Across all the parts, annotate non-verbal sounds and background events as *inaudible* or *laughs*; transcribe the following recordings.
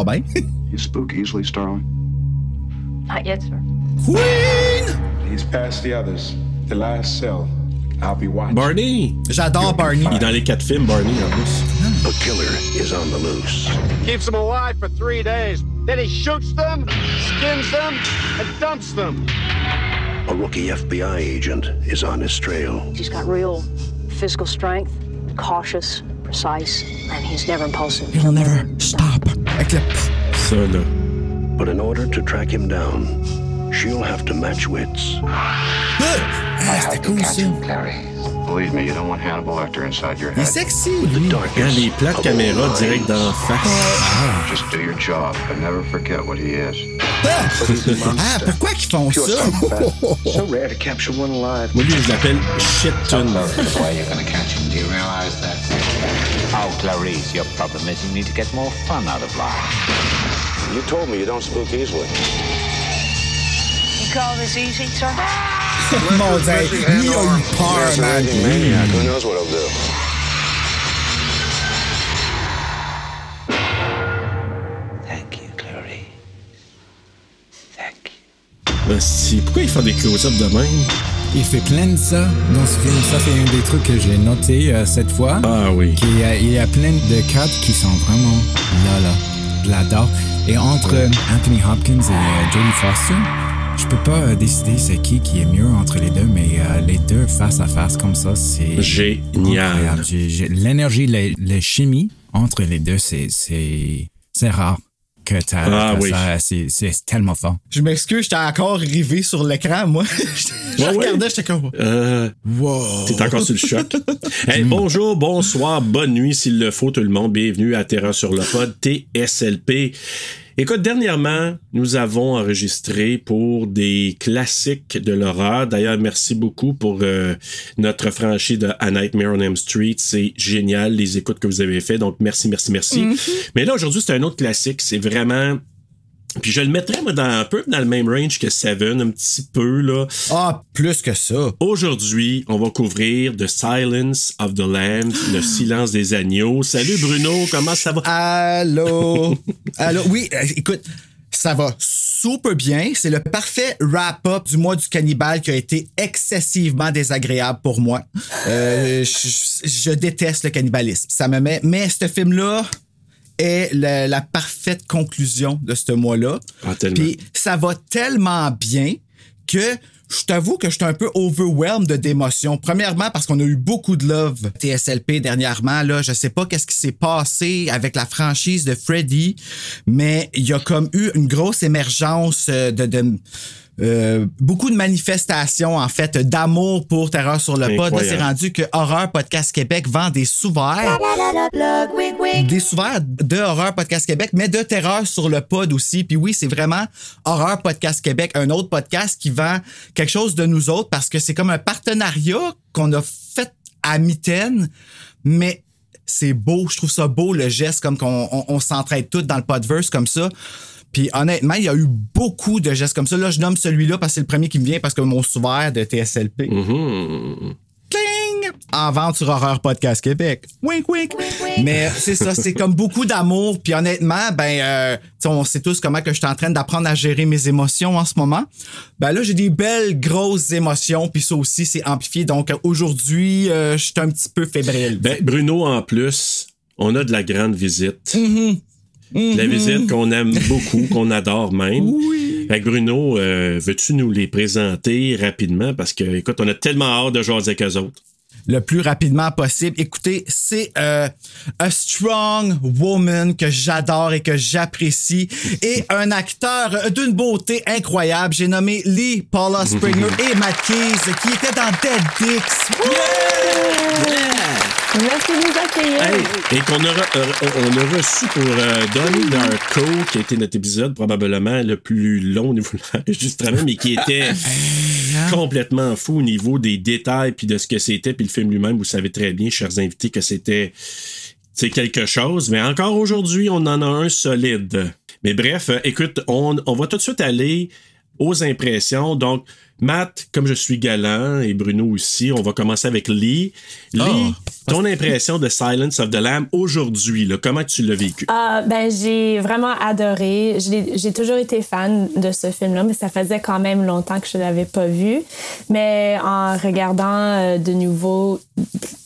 À part bien. You spook easily, Starling. Not yet, sir. Queen! He's past the others. The last cell. I'll be watching. Barney! J'adore Barney. Il est dans les quatre films, Barney, en plus. A killer is on the loose. keeps them alive for three days. Then he shoots them, skins them, and dumps them. A rookie FBI agent is on his trail. He's got real physical strength, cautious, precise, and he's never impulsive. He'll never stop. Avec le... Ça, là. But in order to track him down, she'll have to match wits. Ah, c'était cool, ça. Clary. Believe me, you don't want Hannibal Lecter inside your Il est head. sexy, lui. Quand les plates caméra direct d'en face. Just do your job, but never forget what he is. Ah, pourquoi qu'ils font ça? So rare to capture one alive. Moi, lui, je l'appelle Shit-Tun. That's why you're gonna catch him. Do you realize that? Oh, Clarice, your problem is you need to get more fun out of life. You told me you don't spook easily. You call this easy, sir? Mon dieu, lui a eu peur, man. Maniac, who knows what he'll do? Hostie, pourquoi ils font des close-ups de même? Il fait plein de ça dans ce film. Ça, c'est un des trucs que j'ai noté euh, cette fois. Ah oui. A- il y a plein de cadres qui sont vraiment là, là. Je l'adore. Et entre Anthony Hopkins et euh, Jodie Foster, je peux pas euh, décider c'est qui qui est mieux entre les deux, mais euh, les deux face à face comme ça, c'est Génial. L'énergie, la, la chimie entre les deux, c'est rare que t'as Ah oui. ça. C'est c'est tellement fort. Je m'excuse, j'étais encore rivé sur l'écran, moi. *laughs* je Ouais, ouais. regardais, j'étais comme... Euh, Wow. T'es encore sur le choc. *laughs* Hey, bonjour, bonsoir, bonne nuit s'il le faut, tout le monde. Bienvenue à Terra sur le pod, TSLP. Écoute, dernièrement, nous avons enregistré pour des classiques de l'horreur. D'ailleurs, merci beaucoup pour euh, notre franchise de A Nightmare on Elm Street. C'est génial, les écoutes que vous avez fait. Donc, merci, merci, merci. Mais là, aujourd'hui, c'est un autre classique. C'est vraiment... Puis je le mettrais moi, dans, un peu dans le même range que Seven, un petit peu, là. Ah, plus que ça. Aujourd'hui, on va couvrir The Silence of the Lambs, le *gasps* silence des agneaux. Salut Bruno, comment ça va? Allô? *laughs* Allô? Oui, euh, écoute, ça va super bien. C'est le parfait wrap-up du mois du cannibale qui a été excessivement désagréable pour moi. Euh, je, je déteste le cannibalisme. Ça me met. Mais ce film-là est la, la parfaite conclusion de ce mois-là. Ah. Puis ça va tellement bien que je t'avoue que je suis un peu overwhelmed d'émotions. Premièrement, parce qu'on a eu beaucoup de love TSLP dernièrement. Là, je sais pas qu'est-ce qui s'est passé avec la franchise de Freddy, mais il y a comme eu une grosse émergence euh, de, de euh, beaucoup de manifestations, en fait, d'amour pour Terreur sur le pod. C'est rendu que Horreur Podcast Québec vend des sous-verts. Des sous-verts de Horreur Podcast Québec, mais de Terreur sur le pod aussi. Puis oui, c'est vraiment Horreur Podcast Québec, un autre podcast qui vend quelque chose de nous autres parce que c'est comme un partenariat qu'on a fait à mitaine, mais c'est beau, je trouve ça beau le geste, comme qu'on on, on s'entraide tous dans le podverse comme ça. Puis honnêtement, il y a eu beaucoup de gestes comme ça. Là, je nomme celui-là parce que c'est le premier qui me vient parce que mon sous-vert de TSLP. Mhm. Cling! En vente sur Horreur Podcast Québec. Wink, wink. Mais c'est ça, c'est comme beaucoup d'amour. Puis honnêtement, ben, euh, on sait tous comment que je suis en train d'apprendre à gérer mes émotions en ce moment. Ben là, j'ai des belles grosses émotions. Puis ça aussi, c'est amplifié. Donc aujourd'hui, euh, je suis un petit peu fébrile. Ben, Bruno, en plus, on a de la grande visite. Mm-hmm. De La visite qu'on aime beaucoup, qu'on adore même. Oui. Fait que Bruno, euh, veux-tu nous les présenter rapidement? Parce que, écoute, on a tellement hâte de jaser avec eux autres. le plus rapidement possible. Écoutez, c'est euh, a strong woman que j'adore et que j'apprécie et un acteur d'une beauté incroyable. J'ai nommé Lee Paula Springer et Matt Keys qui était dans Dead Dicks. Merci de nous accueillir. Hey, et qu'on a, re- euh, on a reçu pour euh, Donnie Darko, qui a été notre épisode probablement le plus long au niveau de l'enregistrement, mais qui était *laughs* complètement fou au niveau des détails puis de ce que c'était, puis le film lui-même, vous savez très bien, chers invités, que c'était c'est quelque chose, mais encore aujourd'hui, on en a un solide. Mais bref, euh, écoute, on, on va tout de suite aller aux impressions. Donc, Matt, comme je suis galant, et Bruno aussi, on va commencer avec Lee. Lee, Oh. ton impression de Silence of the Lamb aujourd'hui, là, comment tu l'as vécu? Ah, ben, j'ai vraiment adoré. J'ai toujours été fan de ce film-là, mais ça faisait quand même longtemps que je ne l'avais pas vu. Mais en regardant euh, de nouveau,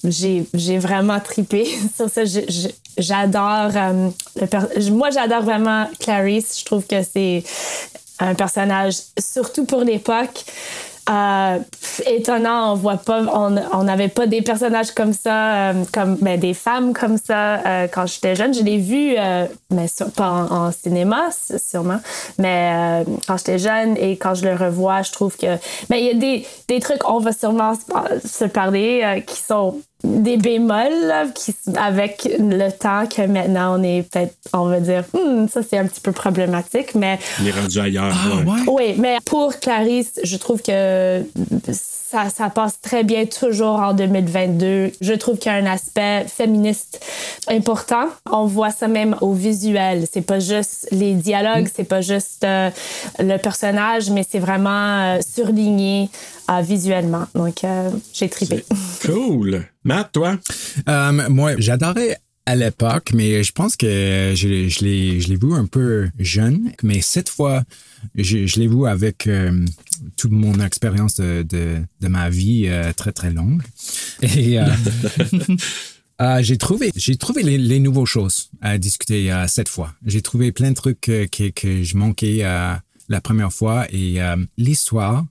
j'ai j'ai vraiment tripé *laughs* sur ça. Je- je- J'adore. euh, le per- Moi, j'adore vraiment Clarice. Je trouve que c'est un personnage, surtout pour l'époque. euh, étonnant, on voit pas, on n'avait pas des personnages comme ça, euh, comme ben, des femmes comme ça euh, quand j'étais jeune. Je l'ai vu, euh, mais pas en, cinéma sûrement, mais euh, quand j'étais jeune et quand je le revois, je trouve que ben il y a des, des trucs, on va sûrement se, par- se parler qui sont des bémols là, qui, avec le temps que maintenant on est peut-être, on va dire, Hmm, ça c'est un petit peu problématique, mais On est rendu ailleurs. Ah, ouais. oui, mais pour Clarisse, je trouve que ça, ça passe très bien toujours en 2022. Je trouve qu'il y a un aspect féministe important. On voit ça même au visuel. C'est pas juste les dialogues, c'est pas juste euh, le personnage, mais c'est vraiment euh, surligné euh, visuellement. Donc, euh, j'ai trippé. Cool. Matt, toi? Moi, j'adorais à l'époque, mais je pense que je l'ai vu un peu jeune. Mais cette fois, je, je l'ai vu avec euh, toute mon expérience de, de, de ma vie euh, très, très longue. Et euh, *laughs* *laughs* j'ai trouvé, j'ai trouvé les, les nouvelles choses à discuter cette fois. J'ai trouvé plein de trucs que, que je manquais la première fois. Et l'histoire,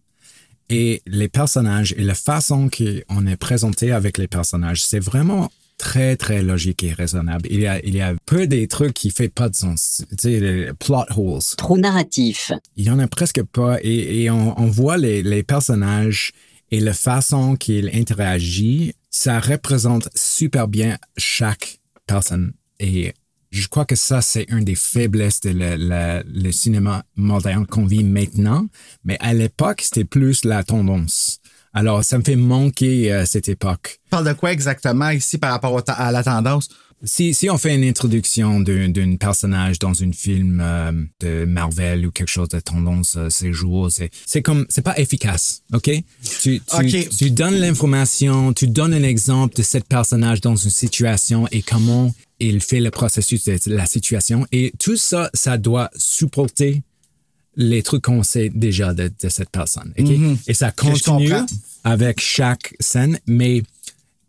et les personnages et la façon qu'on est présenté avec les personnages, c'est vraiment très, très logique et raisonnable. Il y a, il y a peu des trucs qui fait pas de sens. Tu sais, les plot holes. Trop narratif. Il y en a presque pas et, et on, on voit les, les personnages et la façon qu'ils interagissent. Ça représente super bien chaque personne et je crois que ça, c'est une des faiblesses de le, le- le cinéma moderne qu'on vit maintenant. Mais à l'époque, c'était plus la tendance. Alors, ça me fait manquer euh, cette époque. Tu parles de quoi exactement ici par rapport à la tendance? Si, si on fait une introduction d'un d'un personnage dans un film euh, de Marvel ou quelque chose de tendance euh, ces jours, c'est c'est comme c'est pas efficace, ok? Tu tu, Ok. tu donnes l'information, tu donnes un exemple de ce personnage dans une situation et comment il fait le processus de la situation et tout ça, ça doit supporter les trucs qu'on sait déjà de, de cette personne, ok? Et ça Mhm. je continue avec chaque scène, mais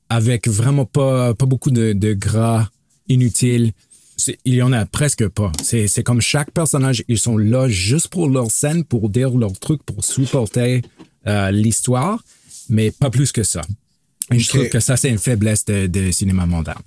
avec vraiment pas, pas beaucoup de, de gras inutiles. C'est- Il y en a presque pas. C'est c'est comme chaque personnage, ils sont là juste pour leur scène, pour dire leur truc, pour supporter euh, l'histoire, mais pas plus que ça. Et je Ok. trouve que ça, c'est une faiblesse de, de cinéma moderne.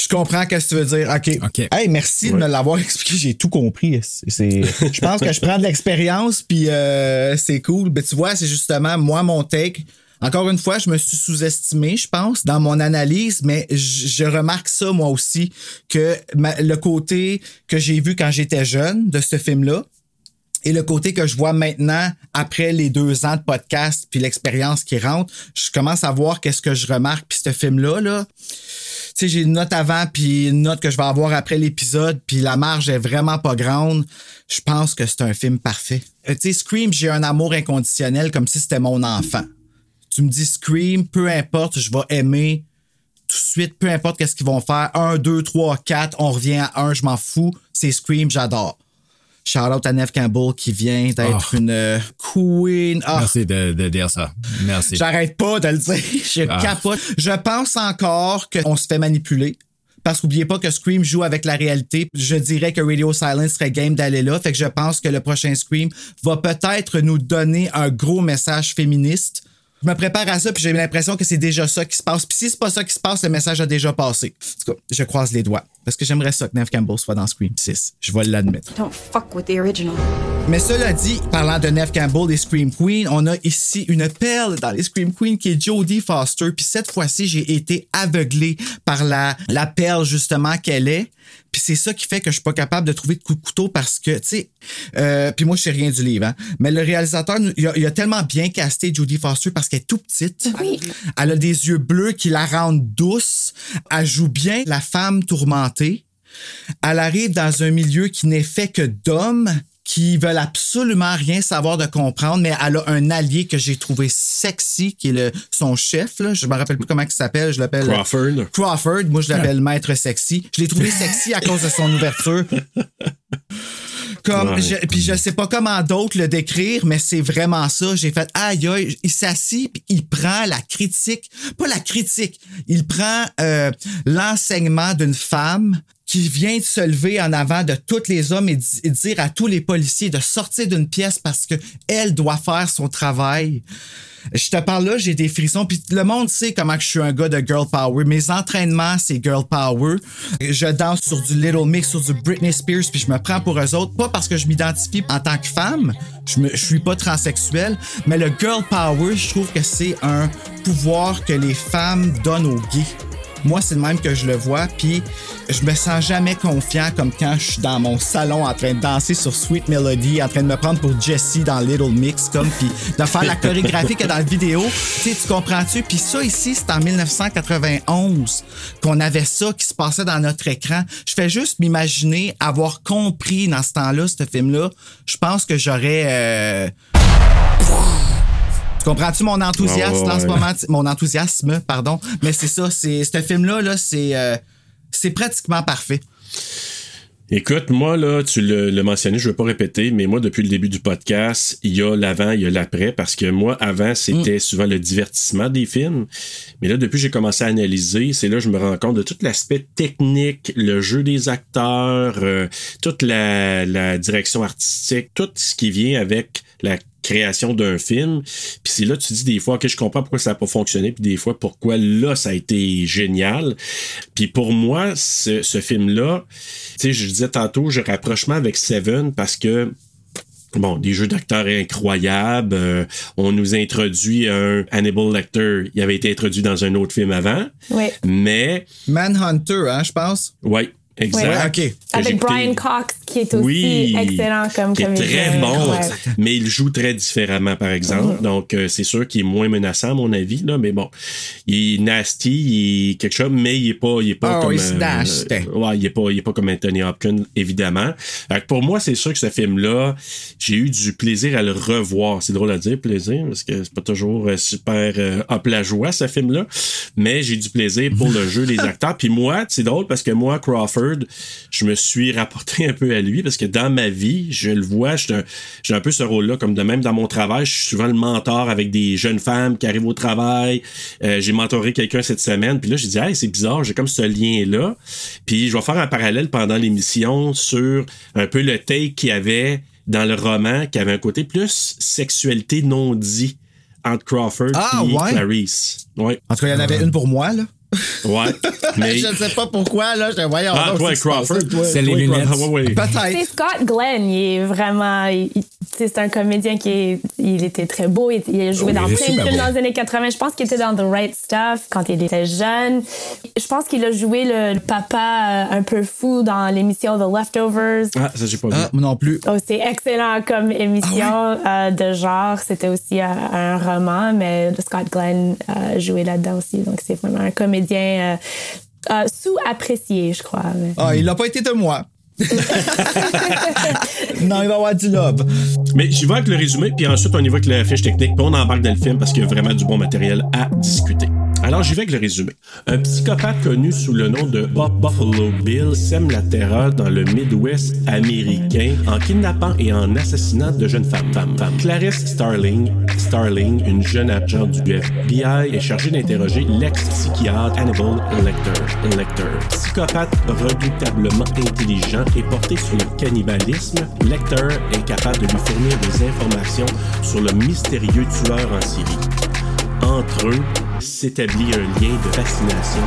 Je comprends ce que tu veux dire. OK. Hey, merci de me l'avoir *laughs* expliqué. J'ai tout compris. C'est, je pense que je prends de l'expérience, puis euh, c'est cool. Mais tu vois, c'est justement, moi, mon take. Encore une fois, je me suis sous-estimé, je pense, dans mon analyse, mais je, remarque ça, moi aussi, que ma- le côté que j'ai vu quand j'étais jeune de ce film-là, et le côté que je vois maintenant, après les deux ans de podcast, puis l'expérience qui rentre, je commence à voir qu'est-ce que je remarque. Puis ce film-là, là, sais, j'ai une note avant, puis une note que je vais avoir après l'épisode, puis la marge est vraiment pas grande. Je pense que c'est un film parfait. Euh, tu sais, Scream, j'ai un amour inconditionnel comme si c'était mon enfant. Tu me dis Scream, peu importe, je vais aimer tout de suite, peu importe qu'est-ce qu'ils vont faire. Un, deux, trois, quatre, on revient à un, je m'en fous. C'est Scream, j'adore. Shout out à Neve Campbell qui vient d'être Oh. une euh, queen. Ah, Merci de, de dire ça. Merci. J'arrête pas de le dire. *laughs* Je Ah. capote. Je pense encore qu'on se fait manipuler. Parce qu'oubliez pas que Scream joue avec la réalité. Je dirais que Radio Silence serait game d'aller là. Fait que je pense que le prochain Scream va peut-être nous donner un gros message féministe. Je me prépare à ça, puis j'ai l'impression que c'est déjà ça qui se passe. Puis si c'est pas ça qui se passe, le message a déjà passé. En tout cas, je croise les doigts. Parce que j'aimerais ça que Neve Campbell soit dans Scream 6. Je vais l'admettre. Don't fuck with the original. Mais cela dit, parlant de Neve Campbell et Scream Queen, on a ici une perle dans les Scream Queen qui est Jodie Foster. Puis cette fois-ci, j'ai été aveuglé par la, la perle justement qu'elle est. Puis c'est ça qui fait que je suis pas capable de trouver de coup de couteau parce que, tu sais, euh, puis moi, je sais rien du livre, hein, mais le réalisateur, il a, il a tellement bien casté Jodie Foster parce qu'elle est tout petite. Elle a des yeux bleus qui la rendent douce. Elle joue bien la femme tourmentée. Elle arrive dans un milieu qui n'est fait que d'hommes qui veulent absolument rien savoir de comprendre, mais elle a un allié que j'ai trouvé sexy, qui est le, son chef. Là. Je me rappelle plus comment il s'appelle. Je l'appelle Crawford. Crawford. Moi, je l'appelle *laughs* Maître Sexy. Je l'ai trouvé sexy à cause de son ouverture. Comme, je, puis je sais pas comment d'autres le décrire, mais c'est vraiment ça. J'ai fait, aïe, aïe, il s'assit, puis il prend la critique, pas la critique, il prend euh, l'enseignement d'une femme qui vient de se lever en avant de tous les hommes et, di- et dire à tous les policiers de sortir d'une pièce parce que elle doit faire son travail. Je te parle là, j'ai des frissons. Puis le monde sait comment je suis un gars de girl power. Mes entraînements, c'est girl power. Je danse sur du Little Mix, sur du Britney Spears, puis je me prends pour eux autres. Pas parce que je m'identifie en tant que femme. Je, me, je suis pas transsexuel. Mais le girl power, je trouve que c'est un pouvoir que les femmes donnent aux gays. Moi, c'est le même que je le vois, puis je me sens jamais confiant comme quand je suis dans mon salon en train de danser sur Sweet Melody, en train de me prendre pour Jessie dans Little Mix, comme, puis de faire la chorégraphie que dans la vidéo. Tu sais, tu comprends-tu? Puis ça, ici, c'est en 1991 qu'on avait ça qui se passait dans notre écran. Je fais juste m'imaginer avoir compris dans ce temps-là, ce film-là. Je pense que j'aurais... euh, tu comprends-tu mon enthousiasme ouais, en ce moment? Mon enthousiasme, pardon. Mais c'est ça, c'est ce film-là, là, c'est euh, c'est pratiquement parfait. Écoute, moi, là, tu le- l'as mentionné, je ne veux pas répéter, mais moi, depuis le début du podcast, il y a l'avant, il y a l'après, parce que moi, avant, c'était souvent le divertissement des films. Mais là, depuis que j'ai commencé à analyser, c'est là que je me rends compte de tout l'aspect technique, le jeu des acteurs, euh, toute la, la direction artistique, tout ce qui vient avec la création d'un film. Puis c'est là que tu dis des fois, OK, je comprends pourquoi ça n'a pas fonctionné, puis des fois pourquoi là, ça a été génial. Puis pour moi, ce, ce film-là, tu sais, je disais tantôt, j'ai rapprochement avec Seven parce que Bon, des jeux d'acteurs incroyables. euh, on nous introduit un Hannibal Lecter. Il avait été introduit dans un autre film avant. Oui. Mais, Manhunter, hein, je pense? ouais, exact. Ouais, Avec Brian Cox, qui est aussi oui, excellent comme qui est comédien. très bon, Ouais. mais il joue très différemment, par exemple. Donc, euh, c'est sûr qu'il est moins menaçant, à mon avis, là, mais bon, il est nasty, il est quelque chose, mais il est pas, il est pas Oh, comme, il ouais, il est pas, il est pas comme Anthony Hopkins, évidemment. Pour moi, c'est sûr que ce film-là, j'ai eu du plaisir à le revoir. C'est drôle à dire, plaisir, parce que c'est pas toujours euh, super euh, hop la joie, ce film-là, mais j'ai du plaisir pour le jeu des *laughs* acteurs. Puis moi, c'est drôle parce que moi, Crawford, je me suis rapporté un peu à lui parce que dans ma vie, je le vois, j'ai un, peu ce rôle-là, comme de même dans mon travail, je suis souvent le mentor avec des jeunes femmes qui arrivent au travail. Euh, j'ai mentoré quelqu'un cette semaine, puis là, j'ai dit, hey, c'est bizarre, j'ai comme ce lien-là. Puis je vais faire un parallèle pendant l'émission sur un peu le take qu'il y avait dans le roman, qui avait un côté plus sexualité non dit entre Crawford Ah, et ouais? Clarice. Ouais. En tout cas, il y en avait une pour moi, là. Ouais. *laughs* Mais. je ne sais pas pourquoi, là. Je voyais Ah, toi, Crawford? C'est les lunettes. Ouais, ouais. C'est Peut-être. Scott Glenn, il est vraiment. il- c'est un comédien qui est, il était très beau. Il, il a joué Oh, dans plein de films dans les années 80. Je pense qu'il était dans The Right Stuff quand il était jeune. Je pense qu'il a joué le, le papa euh, un peu fou dans l'émission The Leftovers. Ah, ça, j'ai pas vu. Ah, moi non plus. Oh, c'est excellent comme émission Ah euh, de genre. C'était aussi un, un roman, mais Scott Glenn a joué là-dedans aussi. Donc, c'est vraiment un comédien euh, euh, sous-apprécié, je crois. Ah, il n'a pas été de moi. *laughs* non, il va avoir du love. Mais j'y vais avec le résumé, puis ensuite on y va avec la fiche technique, puis on embarque dans le film parce qu'il y a vraiment du bon matériel à discuter. Alors j'y vais avec le résumé. Un psychopathe connu sous le nom de Bob Buffalo Bill sème la terreur dans le Midwest américain en kidnappant et en assassinant de jeunes femmes. femmes, femmes. Clarisse Starling, Starling, une jeune agent du FBI, est chargée d'interroger l'ex-psychiatre Hannibal Lecter. Lecter. Psychopathe redoutablement intelligent et porté sur le cannibalisme, Lecter est capable de lui fournir des informations sur le mystérieux tueur en série. entre eux s'établit un lien de fascination.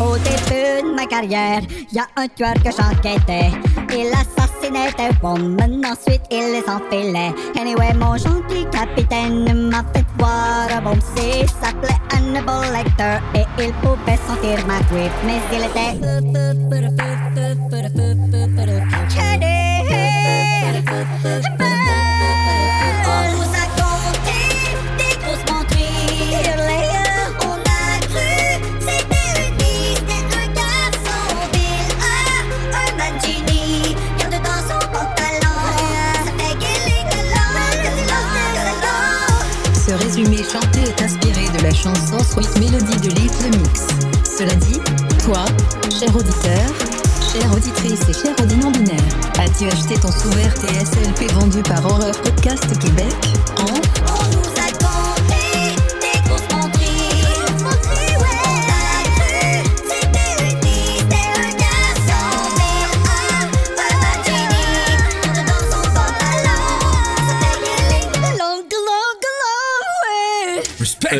Au début de ma carrière, y a un tueur que j'enquêtais. Il assassinait des women, ensuite il les enfilait. Anyway, mon gentil capitaine m'a fait voir un bon psy, s'appelait Hannibal Lecter. Et il pouvait sentir ma grip, mais il était. Résumé chanté est inspiré de la chanson Sweet Melody de Little Mix. Cela dit, toi, cher auditeur, chère auditrice et cher audit binaire, as-tu acheté ton sous-verre TSLP vendu par Horreur Podcast Québec en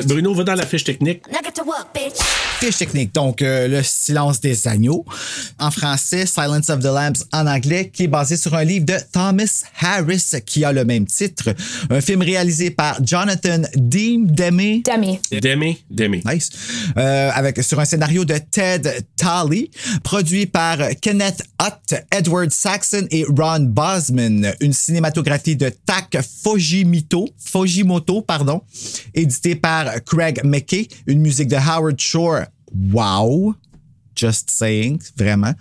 Bruno va dans la fiche technique. Technique, donc euh, le silence des agneaux. En français, Silence of the Lambs en anglais, qui est basé sur un livre de Thomas Harris qui a le même titre. Un film réalisé par Jonathan Deem Demme. Demi. Demi, Demi. Nice. Euh, avec, sur un scénario de Ted Talley, produit par Kenneth Hutt, Edward Saxon et Ron Bosman. Une cinématographie de Tak Fujimoto, Fujimoto, pardon, édité par Craig McKay. Une musique de Howard Shore. Wow. Just saying, vraiment.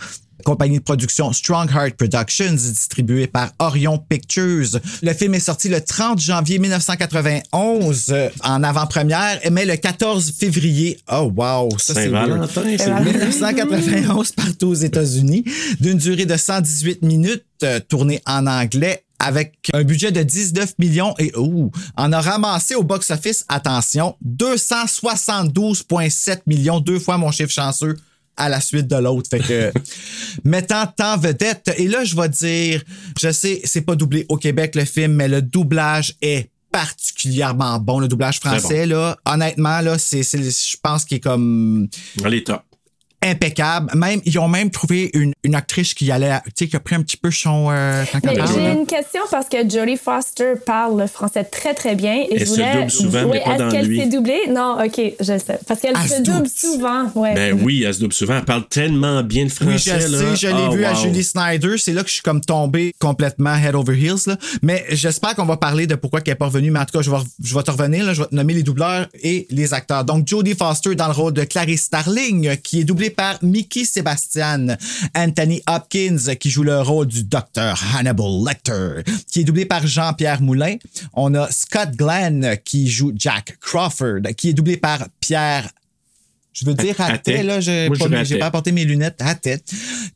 Compagnie de production Strongheart Productions, distribuée par Orion Pictures. Le film est sorti le 30 janvier 1991 euh, en avant-première, mais le 14 février, oh wow, ça c'est weird. Saint-Valentin, c'est 1991 partout aux États-Unis, d'une durée de 118 minutes, euh, tournée en anglais avec un budget de 19 millions et ouh, en a ramassé au box-office, attention, 272,7 millions, deux fois mon chiffre chanceux à la suite de l'autre. Fait que, *laughs* mettant en vedette, et là, je vais dire, je sais, c'est pas doublé au Québec le film, mais le doublage est particulièrement bon, le doublage français, là. Honnêtement, là, c'est, je pense qu'il est comme Allez, top. Impeccable. Même, ils ont même trouvé une, une actrice qui allait, tu sais, qui a pris un petit peu son, euh, j'ai une question parce que Jodie Foster parle le français très très bien. Et Elle je se voulais... double souvent, Oui, est-ce qu'elle s'est doublée? Non, ok, je sais. Parce qu'elle Elle se se double double. souvent. Ouais. Ben oui, elle se double souvent. Elle parle tellement bien de français. Oui, je là. sais, je l'ai Ah, vu à. Julie Snyder. C'est là que je suis comme tombé complètement head over heels. Là. Mais j'espère qu'on va parler de pourquoi elle n'est pas revenue. Mais en tout cas, je vais, je vais te revenir. Là. Je vais te nommer les doubleurs et les acteurs. Donc, Jodie Foster dans le rôle de Clarice Starling, qui est doublée par Mickey Sebastian. Anthony Hopkins, qui joue le rôle du docteur Hannibal Lecter, qui est doublé par Jean-Pierre Moulin. On a Scott Glenn, qui joue Jack Crawford, qui est doublé par Pierre je veux dire à tête, là, j'ai pas, pas apporté mes lunettes à tête.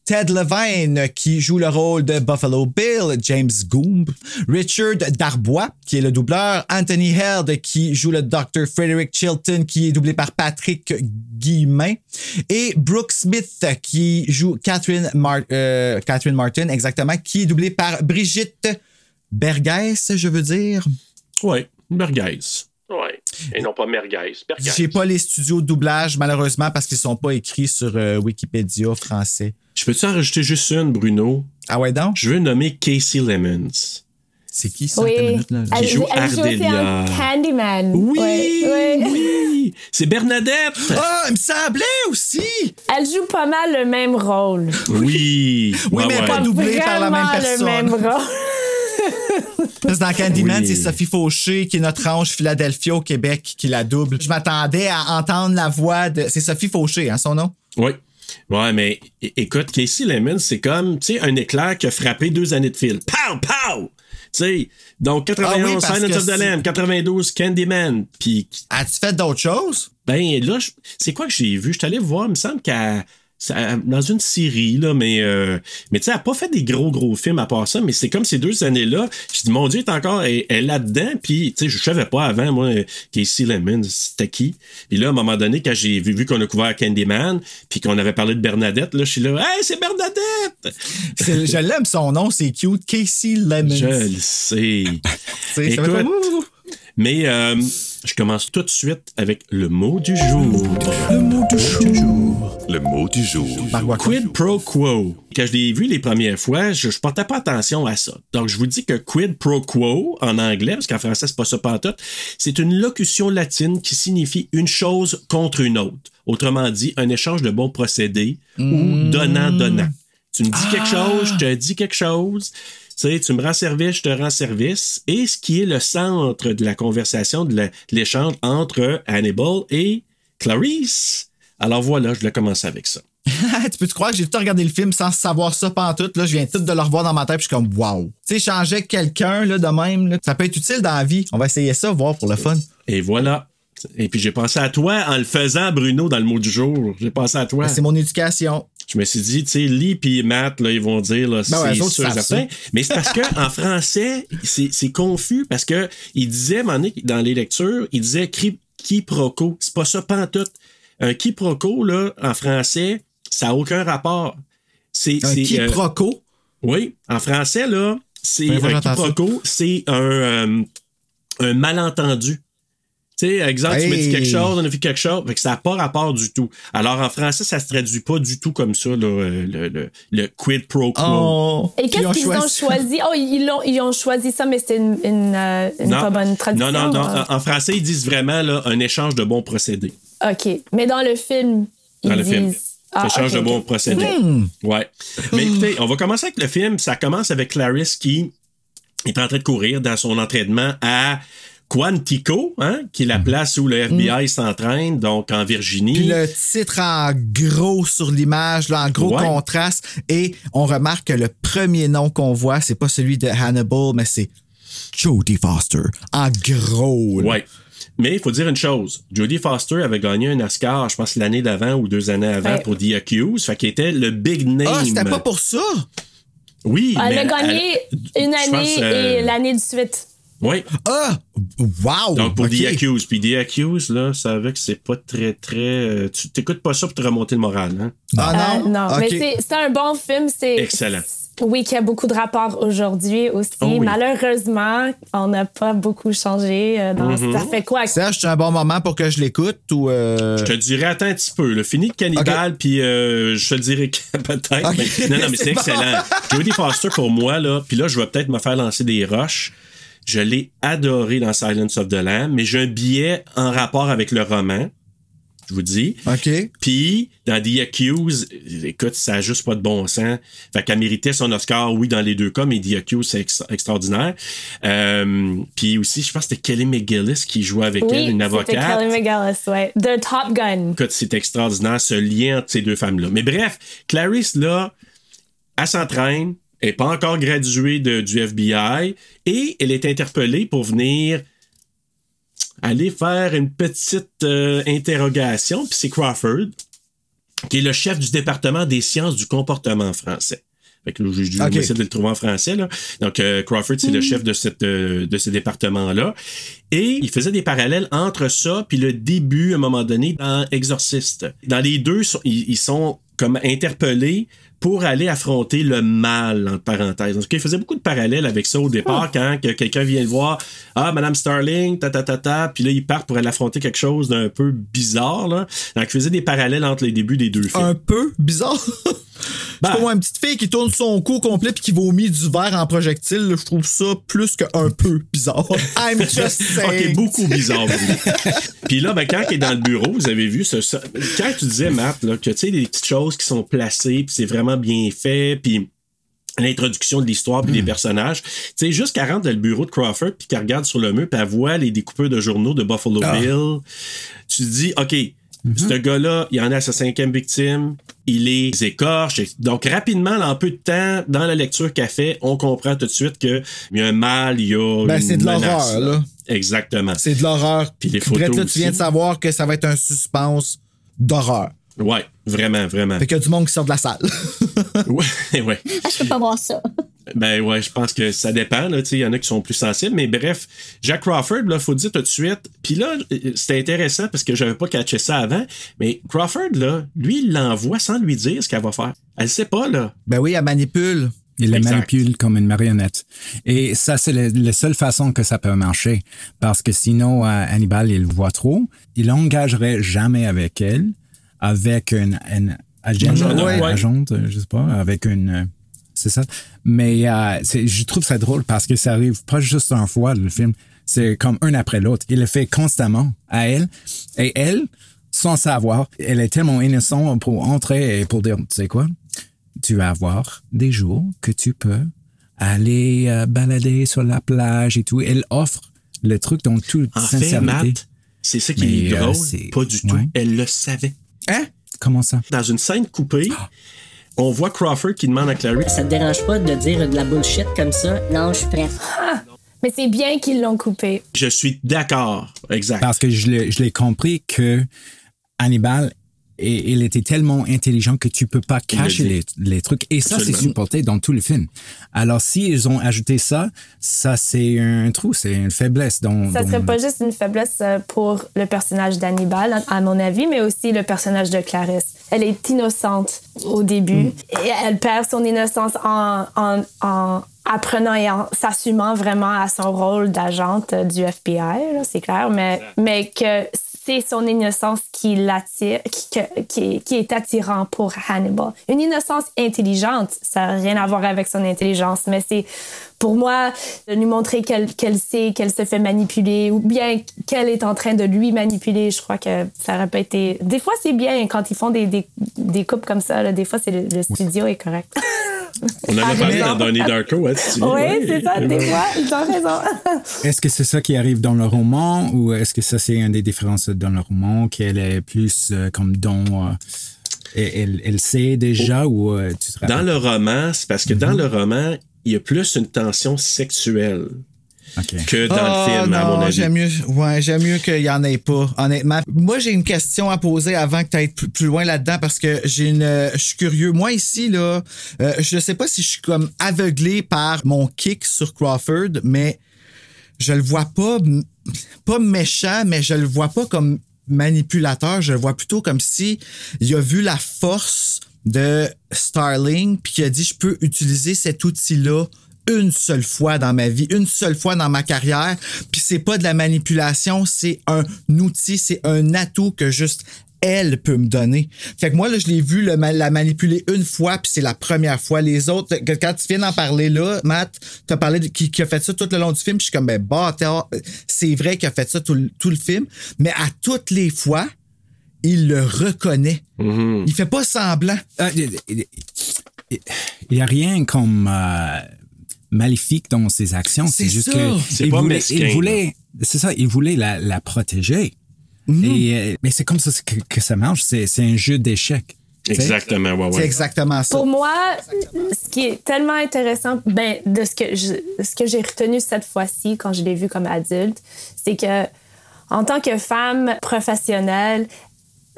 Ted Levine, qui joue le rôle de Buffalo Bill, James Goomb. Richard Darbois, qui est le doubleur. Anthony Held, qui joue le Dr. Frederick Chilton, qui est doublé par Patrick Guillemin. Et Brooke Smith, qui joue Catherine, Mar- euh, Catherine Martin, exactement, qui est doublée par Brigitte Bergès, je veux dire. Ouais, merguez. Et non pas merguez. Merguez. J'ai pas les studios de doublage, malheureusement, parce qu'ils sont pas écrits sur euh, Wikipédia français. Je peux-tu en rajouter juste une, Bruno? Ah ouais, donc? Je veux nommer Casey Lemons. C'est qui ça? Oui. Minute, là? Elle, Qui joue elle joue aussi Ardelia. en Candyman. Oui, oui. C'est Bernadette. Ah, il me semblait aussi! Elle joue pas mal le même rôle. Oui. Oui, Ouais, mais ouais. pas doublé par la même personne. le même rôle. Dans Candyman, Oui. c'est Sophie Fauché, qui est notre ange Philadelphia au Québec, qui la double. Je m'attendais à entendre la voix de. C'est Sophie Fauché, hein, son nom? Oui. Ouais, mais écoute, Casey Lemon, c'est comme, tu sais, un éclair qui a frappé deux années de fil. Pow, pow! Tu sais, donc 91, Ah oui, Silence of the Lamb, 92, Candyman. Puis, As-tu fait d'autres choses? ben là, je- c'est quoi que j'ai vu? Je suis allé voir, il me semble qu'elle ça- dans une série, là, mais, euh, mais tu sais, elle n'a pas fait des gros, gros films à part ça, mais c'est comme ces deux années-là. Je dis, mon Dieu, elle est encore elle, là-dedans, puis tu sais, je savais pas avant, moi, Casey Lemon, c'était qui? Puis là, à un moment donné, quand j'ai vu, vu qu'on a couvert Candyman, puis qu'on avait parlé de Bernadette, là, je suis là, hey, c'est Bernadette! Je l'aime, son nom, c'est cute. Casey Lemons. Je le sais. *laughs* Écoute. Mais euh, je commence tout de suite avec le mot du jour. Le mot du jour. Le mot du jour. Quid pro quo? Quand je l'ai vu les premières fois, je, je portais pas attention à ça. Donc, je vous dis que quid pro quo, en anglais, parce qu'en français, c'est pas ça pantoute, c'est une locution latine qui signifie une chose contre une autre. Autrement dit, un échange de bons procédés ou donnant-donnant. Tu me dis quelque chose, je te dis quelque chose. Tu sais, tu me rends service, je te rends service. Et ce qui est le centre de la conversation, de l'échange entre Hannibal et Clarice. Alors voilà, je voulais commencer avec ça. *laughs* tu peux-tu croire que j'ai tout regardé le film sans savoir ça pantoute? Là, je viens tout de le revoir dans ma tête, puis je suis comme, wow. Tu sais, changer avec quelqu'un, là, de même, là, ça peut être utile dans la vie. On va essayer ça, voir pour le fun. Et voilà. Et puis j'ai pensé à toi en le faisant, Bruno, dans le mot du jour. J'ai pensé à toi. Ben, C'est mon éducation. Je me suis dit, tu sais, Lee puis Matt, là, ils vont dire, là, Ben ouais, c'est autres sûr, certain. Mais c'est parce que en français, c'est confus parce que il disait, dans les lectures, il disait quiproquo. C'est pas ça pantoute. Un quiproquo, là, en français, ça n'a aucun rapport. C'est Un euh, quiproquo? oui, en français, là, c'est que un quiproquo, c'est un, euh, un malentendu. Tu sais, exemple, tu me dis quelque chose, on a fait quelque chose, fait que ça n'a pas rapport du tout. Alors, en français, ça se traduit pas du tout comme ça, là, euh, le, le, le quid pro quo. Oh. Et qu'est-ce qu'ils ont choisi? Oh, ils ont, ils ont choisi ça, mais c'était une, une, euh, une pas bonne traduction. non, non, non. hein? En, français, ils disent vraiment là, un échange de bons procédés. OK. Mais dans le film, ils Dans le disent... film. Ah, échange de bons procédés. Hmm. Ouais. Mais écoutez, on va commencer avec le film. Ça commence avec Clarice qui est en train de courir dans son entraînement à Quantico, hein, qui est la place où le FBI s'entraîne, donc en Virginie. Puis le titre en gros sur l'image, en gros Ouais. contraste. Et on remarque que le premier nom qu'on voit, c'est pas celui de Hannibal, mais c'est Jodie Foster. En gros. là. Ouais. Mais il faut dire une chose. Jodie Foster avait gagné un Oscar, je pense, l'année d'avant ou deux années avant Ouais. pour The Accused. Fait qu'il était le big name. Ah, c'était pas pour ça? Oui. Elle mais a gagné une année pense, euh, et l'année de suite. Oui. Ah! Wow! Donc, pour ok. The Accused. Puis The Accused, là, ça veut que c'est pas très, très. euh, tu t'écoutes pas ça pour te remonter le moral, hein? Ah Euh, non? mais c'est- c'est un bon film. C'est Excellent. Oui, qui a beaucoup de rapports aujourd'hui aussi. Oh oui. Malheureusement, on n'a pas beaucoup changé. euh, dans- Mhm. Ça fait quoi? Serge, c'est un bon moment pour que je l'écoute ou. euh, Je te dirais, attends un petit peu. Là. Fini de Cannibal, puis euh, je te le dirai que- *laughs* peut-être. Mais- non, non, mais c'est *laughs* C'est bon. excellent. Jodie Foster, pour moi, là, puis là, je vais peut-être me faire lancer des roches. Je l'ai adoré dans Silence of the Lamb, mais j'ai un billet en rapport avec le roman. Je vous dis. OK. Puis, dans The Accused, écoute, ça a juste pas de bon sens. Fait qu'elle méritait son Oscar, oui, dans les deux cas, mais The Accused, c'est ex- extraordinaire. Euh, puis aussi, je pense que c'était Kelly McGillis qui jouait avec oui, elle, une avocate. Kelly McGillis, ouais. De Top Gun. Écoute, c'est extraordinaire, ce lien entre ces deux femmes-là. Mais bref, Clarice, là, elle s'entraîne, elle n'est pas encore graduée de- du FBI et elle est interpellée pour venir aller faire une petite euh, interrogation. Puis c'est Crawford, qui est le chef du département des sciences du comportement français. Fait que là, vais essayer de le trouver en français. Là. Donc, euh, Crawford, c'est le chef de, cette, euh, de ce département-là. Et il faisait des parallèles entre ça puis le début, à un moment donné, dans Exorciste. Dans les deux, ils sont comme interpellés pour aller affronter le mal, entre parenthèses. Donc, il faisait beaucoup de parallèles avec ça au départ, quand que quelqu'un vient le voir, ah, Madame Starling, ta ta ta ta, puis là, ils partent pour aller affronter quelque chose d'un peu bizarre, là. Donc, il faisait des parallèles entre les débuts des deux films. Un peu bizarre? *laughs* Ben. C'est comme une petite fille qui tourne son cou complet puis qui vomit du verre en projectile. Je trouve ça plus qu'un peu bizarre. *laughs* I'm just saying. Ok, beaucoup bizarre. *laughs* Puis là, ben, quand il est dans le bureau, vous avez vu, ce, quand tu disais, Matt, là, que tu sais, des petites choses qui sont placées, puis c'est vraiment bien fait, puis l'introduction de l'histoire puis des personnages. Tu sais, juste qu'elle rentre dans le bureau de Crawford puis qu'elle regarde sur le mur puis elle voit les découpeurs de journaux de Buffalo Ah. Bill, tu te dis, OK, ce gars-là, il en est à sa cinquième victime, il les écorche. Donc, rapidement, en peu de temps, dans la lecture qu'elle fait, on comprend tout de suite qu'il y a un mal, il y a Ben, c'est de l'horreur, là. Exactement. C'est de l'horreur. Puis les photos là, tu viens de savoir que ça va être un suspense d'horreur. Ouais, vraiment, vraiment. Fait qu'il y a du monde qui sort de la salle. *laughs* ouais, ouais. Ah, je peux pas voir ça. Ben ouais, je pense que ça dépend. Il y en a qui sont plus sensibles. Mais bref, Jack Crawford, là, faut dire tout de suite. Puis là, euh, c'était intéressant parce que j'avais pas catché ça avant. Mais Crawford, là, lui, il l'envoie sans lui dire ce qu'elle va faire. Elle sait pas, là. Ben oui, elle manipule. Il Exact. manipule comme une marionnette. Et ça, c'est le- la seule façon que ça peut marcher. Parce que sinon, euh, Hannibal, il voit trop. Il engagerait jamais avec elle, avec une, une agent, Agent, euh, ouais. agente, euh, je sais pas, avec une... euh, C'est ça. Mais euh, je trouve ça drôle parce que ça arrive pas juste une fois, le film. C'est comme un après l'autre. Il le fait constamment à elle. Et elle, sans savoir, elle est tellement innocente pour entrer et pour dire, tu sais quoi? tu vas avoir des jours que tu peux aller euh, balader sur la plage et tout. Elle offre le truc dans toute En sincérité. C'est ça qui est Mais, euh, drôle. c'est- pas du tout. ouais. Elle le savait. Hein? Comment ça? Dans une scène coupée, on voit Crawford qui demande à Clary Ça te dérange pas de dire de la bullshit comme ça? Non, je suis prête. Mais c'est bien qu'ils l'ont coupé. Je suis d'accord. Exact. Parce que je l'ai je l'ai compris que Hannibal, et, il était tellement intelligent que tu peux pas cacher les, les trucs. Et ça, c'est supporté dans tout le film. Alors, s'ils ont ajouté ça, ça, c'est un trou, c'est une faiblesse. Dans, Ça dans- serait pas juste une faiblesse euh, pour le personnage d'Hannibal, à mon avis, mais aussi le personnage de Clarisse. Elle est innocente au début et elle perd son innocence en, en, en apprenant et en s'assumant vraiment à son rôle d'agente euh, du FBI, c'est clair, mais, mais que c'est son innocence qui l'attire, qui, qui est attirant pour Hannibal. Une innocence intelligente, ça n'a rien à voir avec son intelligence, mais c'est pour moi de lui montrer qu'elle qu'elle sait qu'elle se fait manipuler ou bien qu'elle est en train de lui manipuler. Je crois que ça aurait pas été. Des fois, c'est bien quand ils font des, des, des coupes comme ça. là. Des fois, c'est le, le studio est correct. On en a parlé dans Donnie Darko, hein, si tu veux. oui, Ouais. c'est ça. Des fois, ils ont raison. Est-ce que c'est ça qui arrive dans le roman ou est-ce que ça, c'est une des différences dans le roman, qu'elle est plus euh, comme don. euh, elle, elle- sait déjà ou euh, tu te Dans le roman, c'est parce que dans Mhm. le roman, il y a plus une tension sexuelle que dans Ah, le film, à non, mon avis. J'aime mieux, ouais, j'aime mieux qu'il y en ait pas, honnêtement. Moi, j'ai une question à poser avant que tu ailles plus, plus loin là-dedans parce que j'ai une, euh, je suis curieux. Moi, ici, là, euh, je sais pas si je suis comme aveuglé par mon kick sur Crawford, mais je le vois pas, pas méchant, mais je le vois pas comme manipulateur. Je le vois plutôt comme si il a vu la force de Starling puis qu'il a dit, je peux utiliser cet outil-là une seule fois dans ma vie, une seule fois dans ma carrière, puis c'est pas de la manipulation, c'est un outil, c'est un atout que juste elle peut me donner. Fait que moi, là, je l'ai vu la manipuler une fois, puis c'est la première fois. Les autres, quand tu viens d'en parler là, Matt, t'as parlé de, qui, qui a fait ça tout le long du film, je suis comme, ben, bâtard, c'est vrai qu'il a fait ça tout le film, mais à toutes les fois, il le reconnaît. Mhm. Il fait pas semblant. Ah, Il n'y a rien comme euh, maléfique dans ses actions. C'est C'est juste ça. que C'est il pas voulait, mesquin, il voulait, c'est ça, il voulait la, la protéger. Et, euh, mais c'est comme ça que, que ça marche. C'est, c'est un jeu d'échecs. Exactement, ouais, C'est ouais. exactement ça. Pour moi, ce qui est tellement intéressant, ben, de ce que je- ce que j'ai retenu cette fois-ci quand je l'ai vu comme adulte, c'est que en tant que femme professionnelle,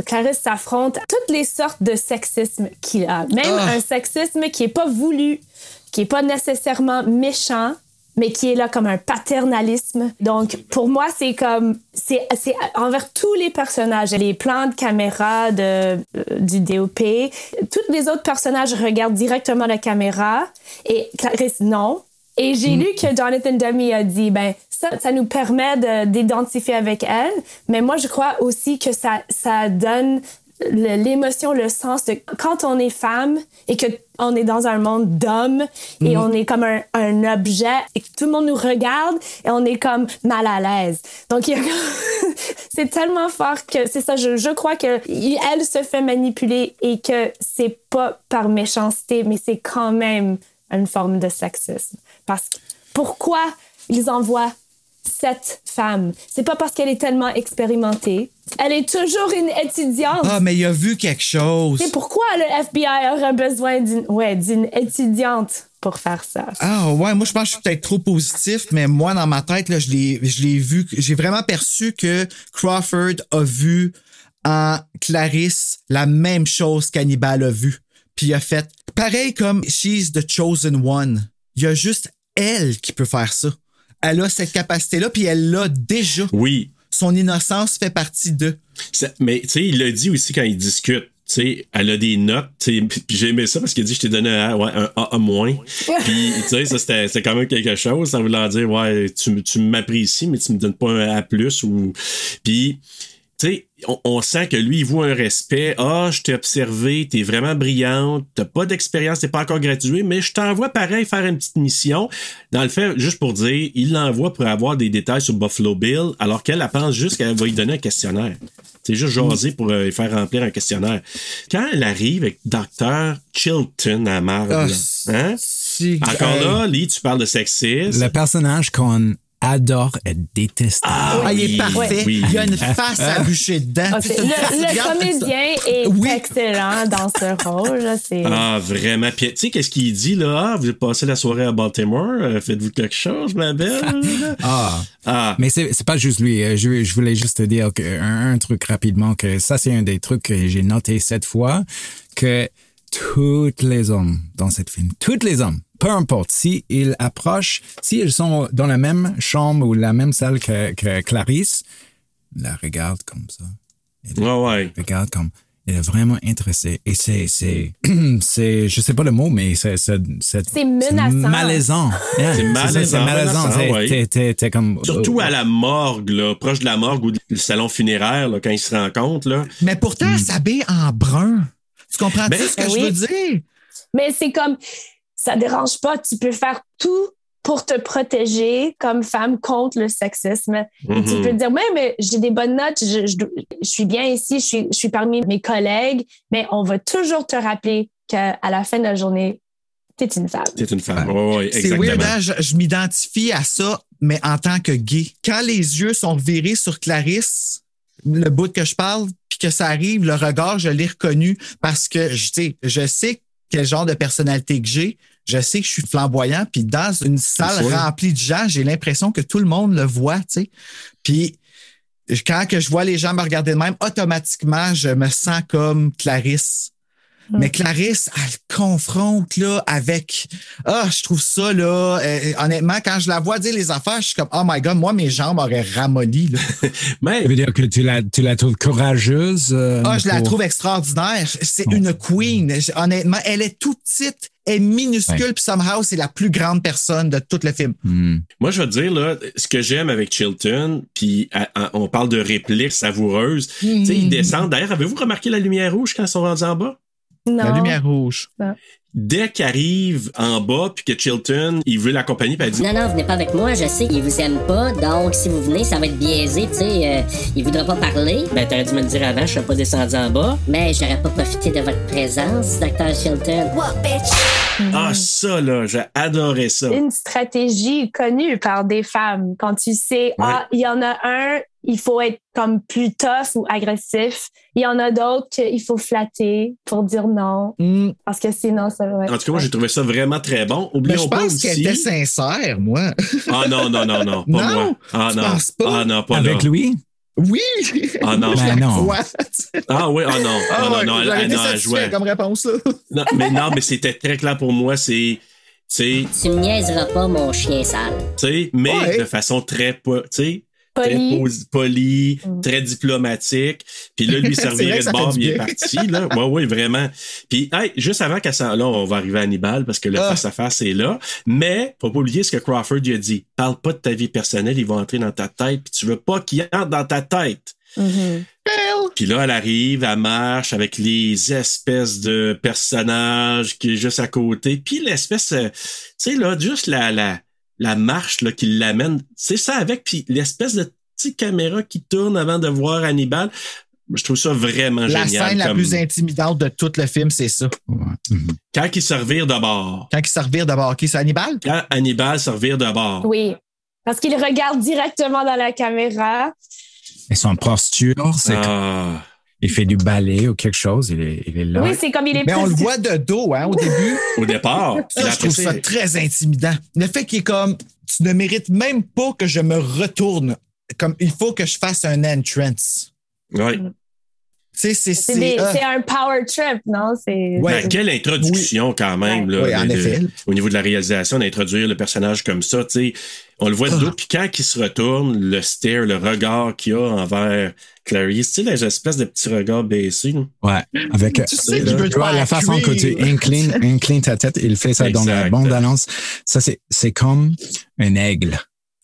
Clarisse s'affronte à toutes les sortes de sexisme qu'il a. Même Ah. un sexisme qui est pas voulu, qui est pas nécessairement méchant, mais qui est là comme un paternalisme. Donc, pour moi, c'est comme, c'est, c'est envers tous les personnages. Les plans de caméra de, euh, du DOP, tous les autres personnages regardent directement la caméra et Clarisse, non. Et j'ai lu que Jonathan Demi a dit, ben, ça, ça nous permet de- d'identifier avec elle, mais moi, je crois aussi que ça, ça donne l'émotion, le sens de quand on est femme et que on est dans un monde d'hommes et on est comme un, un objet et que tout le monde nous regarde et on est comme mal à l'aise. Donc il *laughs* c'est tellement fort que c'est ça. Je, je crois que elle se fait manipuler et que c'est pas par méchanceté, mais c'est quand même une forme de sexisme. Parce que pourquoi ils envoient cette femme? C'est pas parce qu'elle est tellement expérimentée. Elle est toujours une étudiante. Ah, mais il a vu quelque chose. C'est pourquoi le FBI aurait besoin d'une ouais, d'une étudiante pour faire ça. Ah ouais, moi je pense que je suis peut-être trop positif, mais moi dans ma tête, là, je l'ai, je l'ai vu, j'ai vraiment perçu que Crawford a vu en Clarisse la même chose qu'Hannibal a vu. Puis il a fait pareil comme She's the Chosen One. Il a juste elle qui peut faire ça. Elle a cette capacité-là, puis elle l'a déjà. Oui. Son innocence fait partie d'eux. Ça- mais tu sais, il l'a dit aussi quand il discute. Tu sais, elle a des notes. tu sais, Puis puis j'ai aimé ça parce qu'il dit je t'ai donné un A, ouais, un A, A moins. Puis tu sais, ça c'était c'était quand même quelque chose. Ça voulait dire ouais, tu, tu m'apprécies, mais tu me donnes pas un A plus ou. Puis sais, on, on sent que lui, il voit un respect. Ah, je t'ai observé, t'es vraiment brillante, t'as pas d'expérience, t'es pas encore gradué, mais je t'envoie pareil faire une petite mission. Dans le fait, juste pour dire, il l'envoie pour avoir des détails sur Buffalo Bill, alors qu'elle elle pense juste qu'elle va lui donner un questionnaire. C'est juste jaser pour euh, lui faire remplir un questionnaire. Quand elle arrive avec Dr. Chilton à Marde, Ah, hein? si- Encore là, Lee, tu parles de sexisme. Le personnage qu'on adore et déteste. Ah, il est parfait. oui. Il y a une face à bûcher dedans. Ah, le, comédien est Oui. excellent dans ce *laughs* rôle. là, Ah, vraiment. Puis, tu sais, qu'est-ce qu'il dit, là? Ah, vous avez passé la soirée à Baltimore. euh, Faites-vous quelque chose, ma belle? *laughs* Ah. Ah. Mais c'est c'est pas juste lui. Euh, Je, je voulais juste te dire que, un, un truc rapidement que ça, c'est un des trucs que j'ai noté cette fois, que tous les hommes dans cette film, tous les hommes, peu importe, si ils approchent, si ils sont dans la même chambre ou la même salle que, que Clarisse, la regarde comme ça. Ouais, ouais. Regarde comme elle est vraiment intéressée. Et c'est, c'est, *clears throat* c'est, je sais pas le mot, mais c'est, c'est, c'est, C'est menaçant. malaisant. Yeah, C'est malaisant, C'est malaisant. t'es- t'es- t'es comme. Surtout à la morgue, là, proche de la morgue ou le salon funéraire, là, quand ils se rencontrent, là. Mais pourtant, elle s'habille en brun. Tu comprends-tu Ben, ce que ben je oui. veux dire? Mais c'est comme, ça dérange pas. Tu peux faire tout pour te protéger comme femme contre le sexisme. Et tu Mhm. peux dire, ouais, mais j'ai des bonnes notes, je, je- je suis bien ici, je suis, je suis parmi mes collègues, mais on va toujours te rappeler qu'à la fin de la journée, t'es une femme. T'es une femme. Ouais, C'est exactement. weird, hein? je, je m'identifie à ça, mais en tant que gay. Quand les yeux sont virés sur Clarisse, le bout que je parle, puis que ça arrive, le regard, je l'ai reconnu parce que je, je sais quel genre de personnalité que j'ai. Je sais que je suis flamboyant, puis dans une salle remplie de gens, j'ai l'impression que tout le monde le voit, tu sais. Puis quand que je vois les gens me regarder de même, automatiquement, je me sens comme Clarisse. Mais Clarisse, elle le confronte là avec ah, je trouve ça là euh, honnêtement quand je la vois dire les affaires, je suis comme oh my god, moi mes jambes auraient ramolli là. *laughs* Mais Ça veut dire que tu la, tu la trouves courageuse. euh, Ah, je la trouve extraordinaire. C'est une queen. Honnêtement, elle est toute petite, elle est minuscule, Ouais. puis somehow c'est la plus grande personne de tout le film. Hmm. Moi, je vais te dire, là, ce que j'aime avec Chilton, puis on parle de répliques savoureuses. Tu sais, ils descendent. D'ailleurs, avez-vous remarqué la lumière rouge quand ils sont rendus en bas? Non. La lumière rouge. Dès qu'ils arrivent en bas, puis que Chilton, il veut l'accompagner, puis elle dit Non, non, venez pas avec moi, je sais qu'il vous aime pas, donc si vous venez, ça va être biaisé, tu sais, euh, il voudra pas parler. Ben, t'aurais dû me le dire avant, je serais pas descendu en bas. Mais j'aurais pas profité de votre présence, Dr. Chilton. What, bitch? Ah, ça, là, j'ai adoré ça. une stratégie connue par des femmes. Quand tu sais, ah, il y en a un, il faut être comme plus tough ou agressif. Il y en a d'autres qu'il faut flatter pour dire non. Hmm. Parce que sinon, ça va être... En tout cas, moi, j'ai trouvé ça vraiment très bon. Mais Oublions je pas pense qu'elle était sincère, moi. Ah non, non, non, non, pas Non, moi. Ah tu non. penses pas? Ah non, pas Avec là. lui? Oui! Ah non. Ben non. Ah oui, ah non. Ah, Ah non, ouais, non, elle, non, elle satisfait jouait. comme réponse, là. Non, mais non, mais c'était très clair pour moi, c'est. Tu me niaiseras pas, mon chien sale. tu sais, mais Ouais. de façon très, po- tu sais, très Poli. polie, très diplomatique. Puis là, lui *laughs* servirait de bord, il est bien. parti, là. Ouais, oui, vraiment. Puis, hey, juste avant qu'elle s'en... Là, on va arriver à Hannibal parce que le Ah. face-à-face est là. Mais, faut pas oublier ce que Crawford lui a dit. Parle pas de ta vie personnelle, ils vont entrer dans ta tête, puis tu veux pas qu'ils entrent dans ta tête. Mhm. Puis là, elle arrive, elle marche avec les espèces de personnages qui est juste à côté. Puis l'espèce, euh, tu sais, là, juste la, la, la marche là, qui l'amène. C'est ça avec, puis l'espèce de petite caméra qui tourne avant de voir Hannibal. Je trouve ça vraiment La génial. scène la plus intimidante de tout le film, c'est ça. Quand ils se revirent de bord. Quand il servir d'abord, qui c'est Hannibal? Quand Hannibal se revire de bord. Oui. Parce qu'il regarde directement dans la caméra. Et son posture, c'est Ah. Il fait du ballet ou quelque chose. Il est, il est là. Oui, c'est comme il est Mais on le voit de dos, hein, au début. *laughs* Au départ. Je trouve ça très intimidant. Le fait qu'il est comme, tu ne mérites même pas que je me retourne. Comme, il faut que je fasse un entrance. Ouais. sais, c'est. Ah. c'est un power trip, non? C'est. Ben, quelle introduction quand même, là, Oui, en de- de- effet. au niveau de la réalisation, d'introduire le personnage comme ça, tu sais, on le voit de Ah. dos, puis quand il se retourne, le stare, le regard qu'il a envers Clarice, tu sais, les espèces de petits regards baissés. là. Ouais, avec Tu sais euh, te la façon que tu inclines, *laughs* inclines ta tête, il fait ça dans la Exact. bande annonce. Ça, c'est, c'est comme un aigle.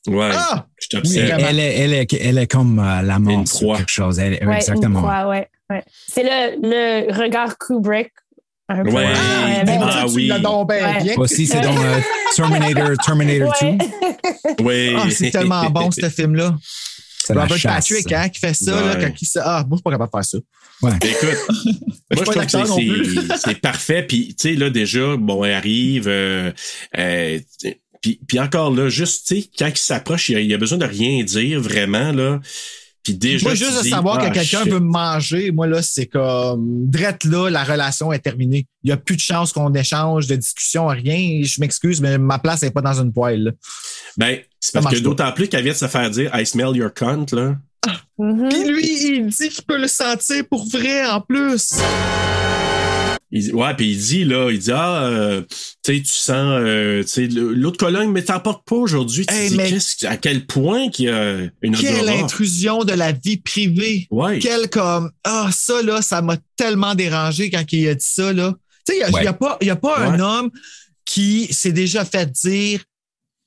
Ouais, Ah! je t'observe. elle, est, elle, est, elle est comme euh, la monstre ou quelque chose. Elle, Ouais, exactement. Une croix, ouais, ouais. C'est le, le regard Kubrick. Un peu. Ouais. Ouais, Ah, ah tu oui. donc bien ben, bien. Aussi, c'est dans euh, Terminator, Terminator 2. *laughs* Ouais. *laughs* Oui. Ah, c'est tellement bon, ce film-là. Robert. Patrick, hein, qui fait ça, là, quand il se. Ah, moi, je suis pas capable de faire ça. Écoute, *laughs* Je moi, je pas trouve que c'est- c'est *laughs* parfait. Puis, tu sais, là, déjà, bon, elle arrive. euh, euh, puis, puis encore là, juste, tu sais, quand il s'approche, il il a besoin de rien dire vraiment, là. Puis déjà. Moi, juste de dis, savoir ah, que quelqu'un shit. veut me manger, moi, là, c'est comme. Drette là, la relation est terminée. Il n'y a plus de chance qu'on échange de discussion, rien. Je m'excuse, mais ma place n'est pas dans une poêle. là. Ben, c'est parce que d'autant plus qu'elle vient de se faire dire I smell your cunt, là. Puis lui, il dit qu'il peut le sentir pour vrai en plus. Il, ouais, puis il dit, là, il dit, ah, euh, tu sais, tu sens, euh, tu sais, le- l'autre colonne, mais t'en portes pas aujourd'hui. Tu Hey, dis, mais- à quel point qu'il y a une Quelle intrusion de la vie privée. Ouais. Quel comme. Ah, ça, là, ça m'a tellement dérangé quand il a dit ça, là. Tu sais, il n'y a, Ouais. il y a pas, y a pas un homme qui s'est déjà fait dire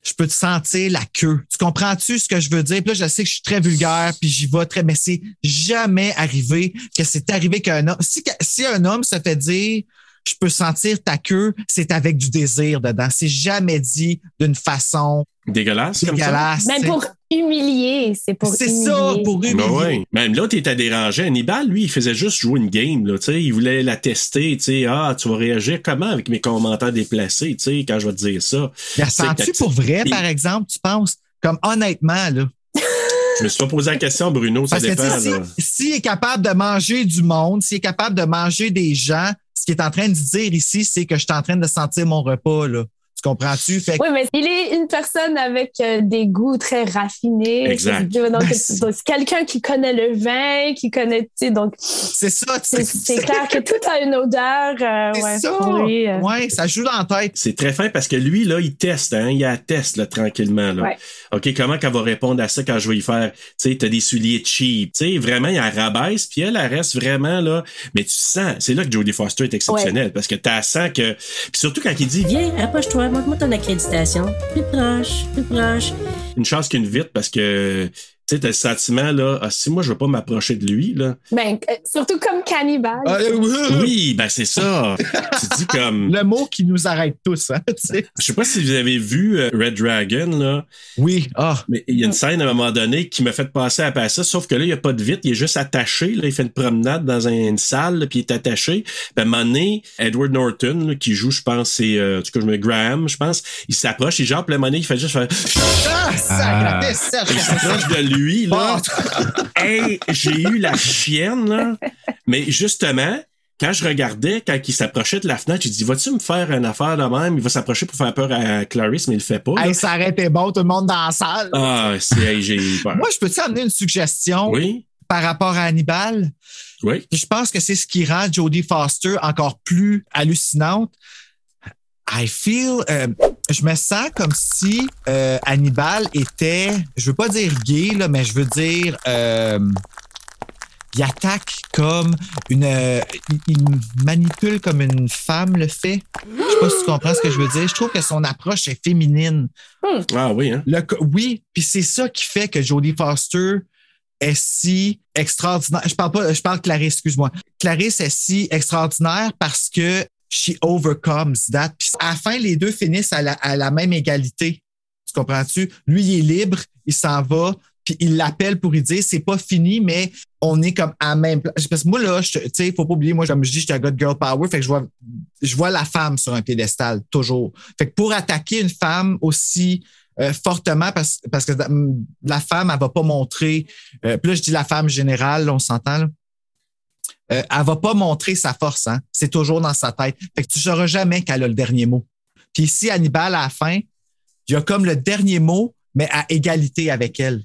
je peux te sentir la queue. Tu comprends-tu ce que je veux dire? Puis là, je sais que je suis très vulgaire, puis j'y vais très, mais c'est jamais arrivé que c'est arrivé qu'un homme. Si, si un homme se fait dire je peux sentir ta queue, c'est avec du désir dedans. C'est jamais dit d'une façon Dégueulasse, comme ça? dégueulasse. Mais tu sais. pour humilier, c'est pour C'est ça, pour humilier. Ben ouais. Même là, t'étais dérangé. Hannibal, lui, il faisait juste jouer une game, là, tu sais. Il voulait la tester, tu sais. Ah, tu vas réagir comment avec mes commentaires déplacés, tu sais, quand je vais te dire ça? Tu sais, sens-tu pour vrai, par exemple, tu penses? Comme honnêtement, là? Je me suis pas posé la question, Bruno, ça Parce que dépend, là. si- s'il est capable de manger du monde, s'il est capable de manger des gens, ce qu'il est en train de dire ici, c'est que je suis en train de sentir mon repas, là. Tu comprends-tu? Fait que- Oui, mais il est une personne avec euh, des goûts très raffinés. Exact. C'est- quelqu'un qui connaît le vin, qui connaît, tu sais, donc c'est ça, tu c'est sais. c'est clair que tout a une odeur. euh, C'est ouais, ça. lui, euh. Ouais, ça joue dans la tête. C'est très fin parce que lui, là, il teste, hein. Il atteste, là, tranquillement, là. Ouais. OK, comment qu'elle va répondre à ça quand je vais y faire, tu sais, t'as des souliers cheap, tu sais, vraiment, il la rabaisse, puis elle, elle reste vraiment, là, mais tu sens, c'est là que Jodie Foster est exceptionnelle, parce que t'as sens que, puis surtout quand il dit, Viens, approche-toi, montre-moi ton accréditation. Plus proche, plus proche. une chance qu'une vite, parce que, tu sais, t'as le sentiment, là, ah, si moi, je veux pas m'approcher de lui, là. Ben, euh, surtout comme cannibale. Ah, euh, Oui, ben, c'est ça. tu dis comme, Le mot qui nous arrête tous, hein, tu sais. je sais pas si vous avez vu euh, Red Dragon, là. Oui, ah. Mais il y a une scène à un moment donné qui m'a fait passer à passer, sauf que là, il n'y a pas de vitre, il est juste attaché. Là, il fait une promenade dans une salle, puis il est attaché. Puis à un moment donné, Edward Norton, là, qui joue, je pense, c'est euh, en tout cas, je me Graham, je pense, il s'approche, il genre, puis à un moment donné, il fait juste faire. Ah, sacré, Serge. Il s'approche de lui, là. hey, j'ai eu la chienne, là. Mais justement, quand je regardais, quand il s'approchait de la fenêtre, j'ai dit, vas-tu me faire une affaire de même? Il va s'approcher pour faire peur à Clarice, mais il le fait pas. Hey, ça aurait été bon, tout le monde dans la salle. Ah, c'est, j'ai eu peur. Moi, je peux-tu amener une suggestion Oui, par rapport à Hannibal? oui. Je pense que c'est ce qui rend Jodie Foster encore plus hallucinante. I feel, euh, je me sens comme si euh, Hannibal était, je veux pas dire gay, là, mais je veux dire, euh, il attaque comme une, euh, il, il manipule comme une femme le fait. Je sais pas si tu comprends ce que je veux dire. Je trouve que son approche est féminine. Ah oui, hein? Le, oui, puis c'est ça qui fait que Jodie Foster est si extraordinaire. Je parle pas, je parle Clarisse, excuse-moi. Clarisse est si extraordinaire parce que she overcomes that. Puis à la fin, les deux finissent à la, à la même égalité. Tu comprends-tu? Lui, il est libre, il s'en va, puis il l'appelle pour lui dire c'est pas fini, mais on est comme à même place. Parce que moi, là, je- tu sais, faut pas oublier, moi, comme je dis, j'étais un gars girl power, fait que je vois, je vois la femme sur un piédestal, toujours. Fait que pour attaquer une femme aussi euh, fortement, parce, parce que la femme, elle va pas montrer, euh, puis là, je dis la femme générale, là, on s'entend. Euh, elle va pas montrer sa force, hein. C'est toujours dans sa tête. Fait que tu sauras jamais qu'elle a le dernier mot. Puis ici, Hannibal, à la fin, il y a comme le dernier mot, mais à égalité avec elle.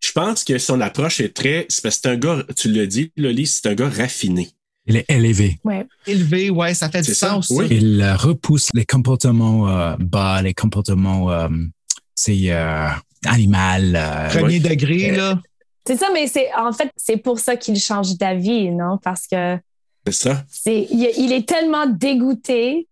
Je pense que son approche est très. C'est parce que c'est un gars, tu l'as dit, Loli, c'est un gars raffiné. Il est élevé. Ouais. Élevé, ouais, ça fait du ça, sens. oui. Il euh, repousse les comportements euh, bas, les comportements euh, c'est euh, animal. euh, Premier degré, là. C'est ça, mais c'est en fait, c'est pour ça qu'il change d'avis, non? Parce que C'est ça. c'est, il, il est tellement dégoûté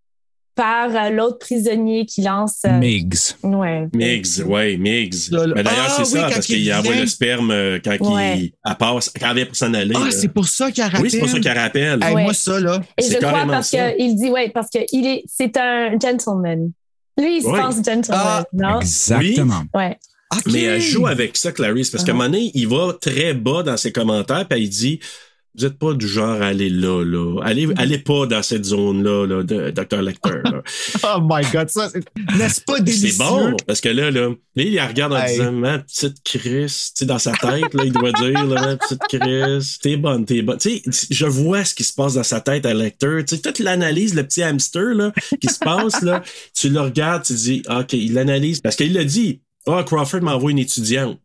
par euh, l'autre prisonnier qui lance. euh. Ouais. Miggs, ouais, Miggs. Là, là. Mais d'ailleurs, Ah, c'est oui, ça, parce il qu'il envoie vient. le sperme euh, quand Ouais. il elle passe, quand elle vient pour s'en aller. Ah, c'est pour ça qu'il rappelle. Oui, c'est pour ça qu'elle rappelle. Hey, Ouais. Moi, ça, là. Et je crois parce qu'il dit, ouais, parce que il est, c'est un gentleman. Lui, il se Ouais. pense gentleman, Ah, non? Exactement. Ouais. Mais elle joue avec ça, Clarice, parce qu'à un Ah. moment donné, il va très bas dans ses commentaires, puis il dit Vous êtes pas du genre à aller là, là. Allez, allez pas dans cette zone-là, là, de Dr. Lecter. là. *laughs* Oh my God, ça, n'est-ce pas délicieux? C'est bon, parce que là, là, là, il la regarde en Hey. disant Ma petite Chris, tu sais, dans sa tête, là, il doit dire là, Ma petite Chris, t'es bonne, t'es bonne. Tu sais, je vois ce qui se passe dans sa tête à Lecter. Tu sais, toute l'analyse, le petit hamster, là, qui se passe, là, tu le regardes, tu dis OK, il l'analyse. Parce qu'il l'a dit Ah, Crawford m'envoie une étudiante.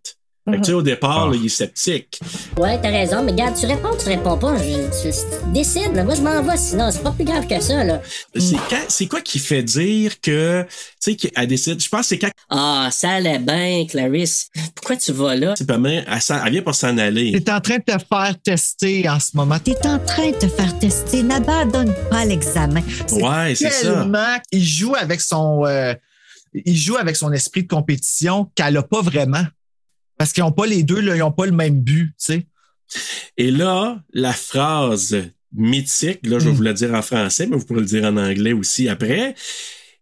Fait que, tu sais, au départ, là, il est sceptique. Ouais, t'as raison, mais regarde, tu réponds, tu réponds pas. Je, tu- tu décides, là. Moi, je m'en vais, sinon, c'est pas plus grave que ça, là. C'est quand- c'est quoi qui fait dire que, tu sais, qu'elle décide, je pense que c'est quand, Ah, ça allait bien, Clarisse. Pourquoi tu vas là? c'est pas mal, elle, vient pour s'en aller. T'es en train de te faire tester en ce moment. T'es en train de te faire tester. N'abandonne pas l'examen. Ouais, c'est ça. Il joue avec son, euh, il joue avec son esprit de compétition qu'elle a pas vraiment. Parce qu'ils ont pas les deux, là, ils ont pas le même but, tu sais. Et là, la phrase mythique, là, je vais Mm. vous la dire en français, mais vous pourrez le dire en anglais aussi après.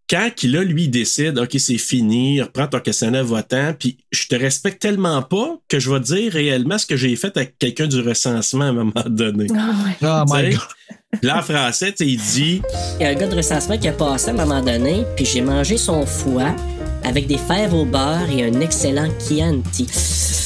Quand qu'il là, lui, il décide, OK, c'est fini, reprends ton questionnaire votant, puis je te respecte tellement pas que je vais te dire réellement ce que j'ai fait avec quelqu'un du recensement à un moment donné. Ah, ouais. Oh my? God. *laughs* Là, en français, il dit Il y a un gars de recensement qui a passé à un moment donné, puis j'ai mangé son foie avec des fèves au beurre et un excellent Chianti.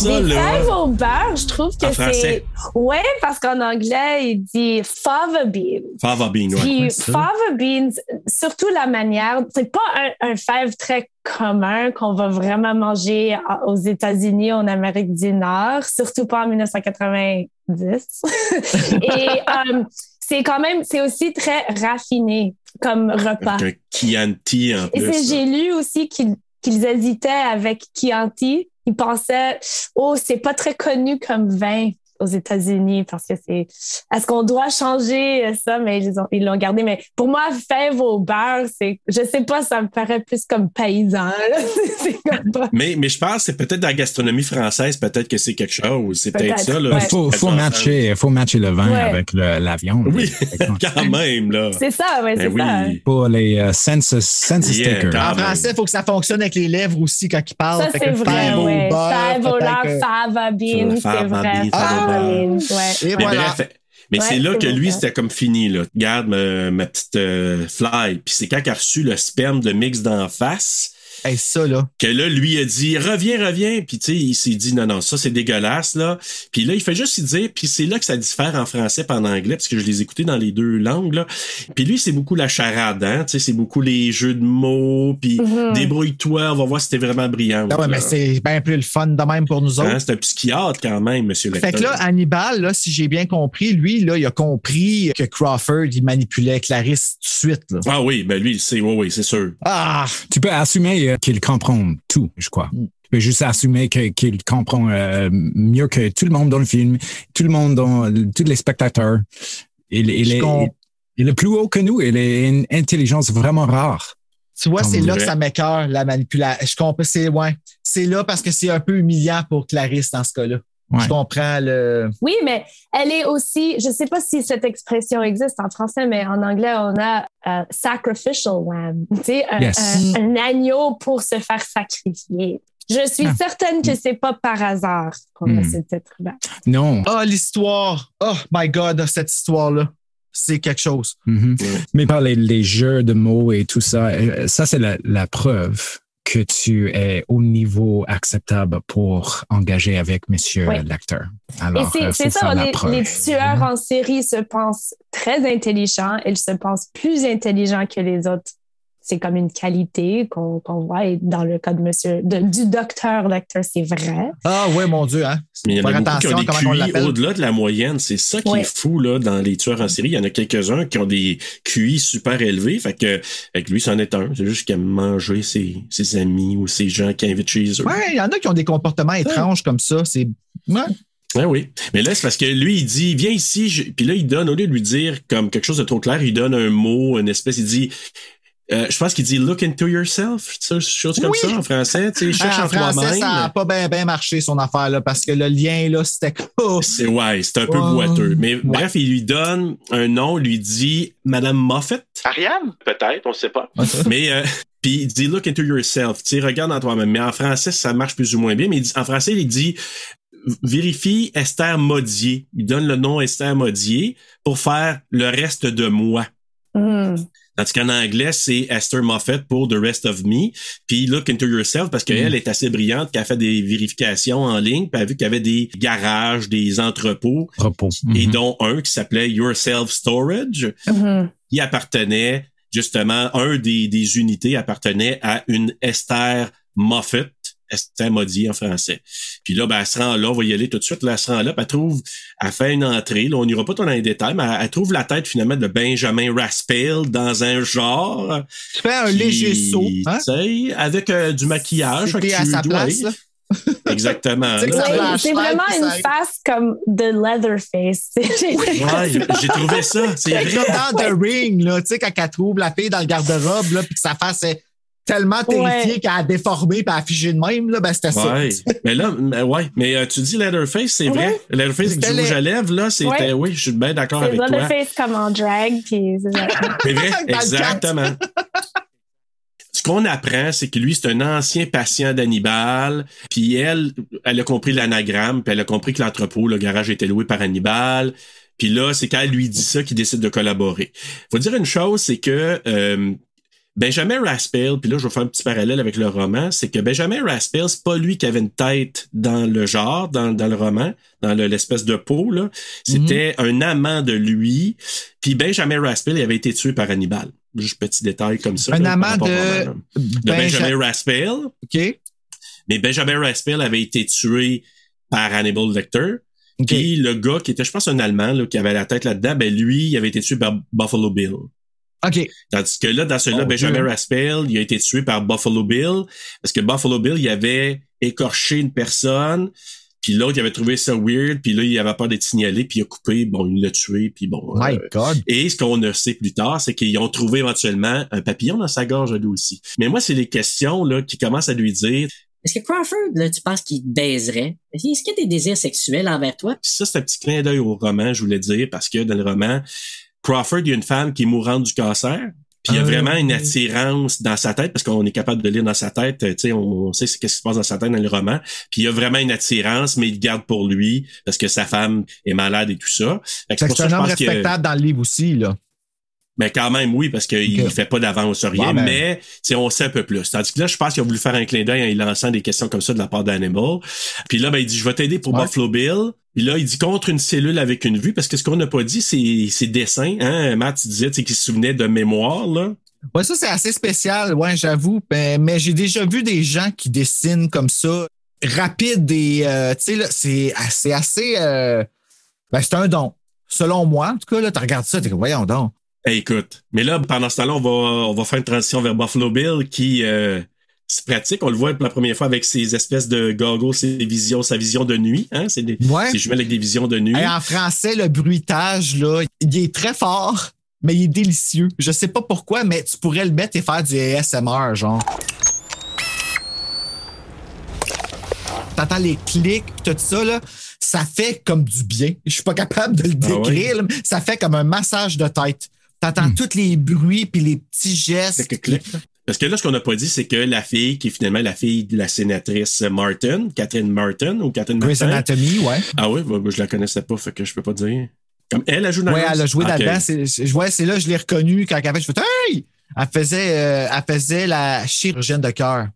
Ça, Des là. fèves au beurre, je trouve que c'est. Ouais, parce qu'en anglais, il dit fava bean. Fava bean, ouais. Puis Ouais, ça. fava beans, surtout la manière, c'est pas un, un fève très commun qu'on va vraiment manger aux États-Unis, en Amérique du Nord, surtout pas en 1990. *laughs* Et euh, c'est quand même, c'est aussi très raffiné comme repas. Avec un Chianti en plus. j'ai lu aussi qu'ils qu'ils hésitaient avec Chianti. Ils pensaient, oh, c'est pas très connu comme vin aux États-Unis parce que c'est. Est-ce qu'on doit changer ça? Mais ils ont- ils l'ont gardé. Mais pour moi, fève au beurre, c'est. Je sais pas, ça me paraît plus comme paysan. là. *laughs* C'est comme pas. Mais, mais je pense que c'est peut-être dans la gastronomie française, peut-être que c'est quelque chose. C'est peut-être ça. Là, ouais. Faut, faut, matcher, faut matcher le vin Ouais. avec le- la viande. Oui, *laughs* quand même, là. C'est ça, ouais, c'est Ben ça. oui. Pour les euh, census, census Yeah, takers. quand En même. français, il faut que ça fonctionne avec les lèvres aussi quand il parle. Ça, c'est vrai, fève au beurre, Fève au beurre, fava bean, c'est vrai. Ouais. Et Mais voilà. bref, mais Ouais, c'est là que lui, ça. c'était comme fini. Là. Regarde ma, ma petite euh, fly. Puis c'est quand il a reçu le sperme de mix d'en face Hey, ça, là. que là, lui a dit reviens, reviens. Puis tu sais, il s'est dit non, non, ça c'est dégueulasse. là. Puis là, il fait juste y dire, puis c'est là que ça diffère en français et en anglais, parce que je les écoutais dans les deux langues. Là. Puis lui, c'est beaucoup la charade, hein. Tu sais, c'est beaucoup les jeux de mots, puis Mhm. débrouille-toi, on va voir si t'es vraiment brillant. Ah ouais, mais c'est bien plus le fun de même pour nous autres. Hein, c'est un psychiatre quand même, monsieur Fait que Lecter. là, Hannibal, là, si j'ai bien compris, lui, là, il a compris que Crawford, il manipulait Clarisse tout de suite. Là. Ah oui, ben lui, c'est oui, oui, c'est sûr. Ah! Tu peux assumer euh, qu'il comprend tout, je crois. Mm. Tu peux juste assumer que- qu'il comprend euh, mieux que tout le monde dans le film, tout le monde dans tous les spectateurs. Il, il Je est, il est plus haut que nous. Il a une intelligence vraiment rare. Tu vois, c'est là que ça m'écœure, la manipulation. Je comprends, c'est, ouais. C'est là parce que c'est un peu humiliant pour Clarisse dans ce cas-là. Ouais. Je comprends le. Oui, mais elle est aussi, je sais pas si cette expression existe en français, mais en anglais, on a euh, sacrificial lamb, tu sais, un, Yes. un- un agneau pour se faire sacrifier. Je suis Ah. certaine que c'est pas par hasard qu'on a Hmm. cette être-là. Non. Ah, l'histoire! Oh my God, cette histoire-là. C'est quelque chose. Mhm. Mais par les, les jeux de mots et tout ça, euh, ça, c'est la, la preuve que tu es au niveau acceptable pour engager avec Monsieur Oui. l'acteur. Et Alors, c'est euh, c'est ça, les, les tueurs en série se pensent très intelligents, ils se pensent plus intelligents que les autres c'est comme une qualité qu'on voit et dans le cas de monsieur, de- du docteur Lecter, c'est vrai. Ah ouais, mon Dieu, hein. Mais il y en a beaucoup qui ont des QI au-delà de la moyenne. C'est ça qui Ouais. est fou là, dans les tueurs en série. Il y en a quelques-uns qui ont des QI super élevés. Fait que, fait que lui, c'en est un. C'est juste qu'il aime manger ses, ses amis ou ses gens qui invitent chez eux. Ouais, il y en a qui ont des comportements étranges comme ça. C'est. Ouais. Ouais, oui. Mais là, c'est parce que lui, il dit, viens ici, je- puis là, il donne, au lieu de lui dire comme quelque chose de trop clair, il donne un mot, une espèce, il dit, euh, je pense qu'il dit look into yourself, chose comme Oui. ça en français, tu sais, cherche Ah, en en français, toi-même. ça n'a pas bien bien marché son affaire là, parce que le lien là, c'était C'est ouais, c'est un peu Ouais. boiteux. Mais bref, il lui donne un nom, lui dit Madame Moffat. Ariane? Peut-être, on sait pas. Mais euh, *laughs* puis il dit look into yourself, tu sais, regarde en toi-même. Mais en français, ça marche plus ou moins bien. Mais il dit- en français, il dit vérifie Esther Modier. Il donne le nom Esther Modier pour faire le reste de moi. Hmm. Tandis qu'en anglais, c'est Esther Moffat pour The Rest of Me. Puis Look Into Yourself, parce qu'elle est assez brillante, qu'elle a fait des vérifications en ligne, puis elle a vu qu'il y avait des garages, des entrepôts, Repos. et dont un qui s'appelait Yourself Storage, Mhm. qui appartenait justement, un des, des unités appartenait à une Esther Moffat, Modier en français. Puis là, ben, elle se rend là, on va y aller tout de suite, là, elle se rend là, puis elle trouve, elle fait une entrée, là, on n'ira pas trop dans les détails, mais elle, elle trouve la tête finalement de Benjamin Raspail dans un genre. Tu fais un qui, léger saut, hein? tu sais, avec euh, du maquillage. C'était à sa place, là. Exactement. *laughs* C'est vraiment une face comme de Leatherface. Ouais, j'ai trouvé ça, c'est vrai. comme dans The Ring, là, tu sais, quand elle trouve la fille dans le garde-robe, là, puis que sa face est tellement terrifiée Ouais. qu'elle a déformé figé de même, là, ben c'était ça. Ouais. mais là, mais ouais. Mais euh, tu dis Leatherface, c'est vrai? Leatherface avec du rouge à lèvres, là, c'était, Ouais. oui, je suis bien d'accord avec toi. Leatherface comme en drag, puis c'est *laughs* vrai, exactement. Ce qu'on apprend, c'est que lui, c'est un ancien patient d'Hannibal. Puis elle, elle a compris l'anagramme, puis elle a compris que l'entrepôt, le garage était loué par Hannibal. Puis là, c'est quand elle lui dit ça qu'il décide de collaborer. Faut dire une chose, c'est que euh, Benjamin Raspail, puis là, je vais faire un petit parallèle avec le roman, c'est que Benjamin Raspail, c'est pas lui qui avait une tête dans le genre, dans, dans le roman, dans le- l'espèce de peau, là. C'était un amant de lui. Puis Benjamin Raspail, il avait été tué par Hannibal. Juste petit détail comme ça. Un là, amant de- roman, là. de Benja- Benjamin Raspail. OK? Mais Benjamin Raspail avait été tué par Hannibal Lecter. OK. Puis le gars qui était, je pense, un Allemand, là, qui avait la tête là-dedans, ben lui, il avait été tué par Buffalo Bill. OK. Tandis que là, dans celui-là, Oh, Benjamin. Raspail, il a été tué par Buffalo Bill, parce que Buffalo Bill, il avait écorché une personne, puis l'autre, il avait trouvé ça weird, puis là, il avait peur d'être signalé, puis il a coupé, bon, il l'a tué, puis bon. My euh, God. et ce qu'on ne sait plus tard, c'est qu'ils ont trouvé éventuellement un papillon dans sa gorge, lui aussi. Mais moi, c'est les questions là qui commencent à lui dire, Est-ce que Crawford, là, tu penses qu'il te baiserait? Est-ce qu'il y a des désirs sexuels envers toi? Puis ça, c'est un petit clin d'œil au roman, je voulais dire, parce que dans le roman, Crawford, il y a une femme qui est mourante du cancer. Puis il y a Ah, vraiment une attirance dans sa tête, parce qu'on est capable de lire dans sa tête, euh, tu sais, on, on sait ce qui se passe dans sa tête dans le roman. Puis il y a vraiment une attirance, mais il garde pour lui, parce que sa femme est malade et tout ça. C'est un homme respectable dans le livre aussi, là. Ben quand même, oui, parce qu'il Ok. fait pas d'avance rien, Ouais, ben- mais on sait un peu plus. Tandis que là, je pense qu'il a voulu faire un clin d'œil en lançant des questions comme ça de la part d'Animal. Puis là, ben, il dit, je vais t'aider pour Ouais. Buffalo Bill. Puis là, il dit contre une cellule avec une vue, parce que ce qu'on n'a pas dit, c'est ses dessins. Hein? Matt, tu disais qu'il se souvenait de mémoire, là. Ouais, ça, c'est assez spécial, ouais, j'avoue. Ben, mais j'ai déjà vu des gens qui dessinent comme ça, rapide et, euh, tu sais, là, c'est assez, assez, euh, ben, c'est un don. Selon moi, en tout cas, là, tu regardes ça, t'es voyons donc. Écoute. Mais là, pendant ce temps-là, on va, on va faire une transition vers Buffalo Bill qui euh, se pratique. On le voit pour la première fois avec ses espèces de goggles, ses visions, sa vision de nuit. Hein? C'est des, Ouais. jumelles avec des visions de nuit. Hey, en français, le bruitage, là, il est très fort, mais il est délicieux. Je sais pas pourquoi, mais tu pourrais le mettre et faire du ASMR, genre. T'entends les clics, tout ça, là, ça fait comme du bien. Je suis pas capable de le Ah ouais? décrire, mais ça fait comme un massage de tête. T'entends tous les bruits puis les petits gestes. Clic, clic. Parce que là, ce qu'on n'a pas dit, c'est que la fille, qui est finalement la fille de la sénatrice Martin, Catherine Martin ou Catherine Martin. Anatomy, ouais. Ah oui, bah, bah, je la connaissais pas, fait que je peux pas dire. Comme elle a joué dans Rose? elle a joué Ok. là-dedans. C'est- c'est- ouais, c'est là je l'ai reconnue quand elle fait. Je fais Hey! Elle faisait, euh, elle faisait la chirurgienne de cœur.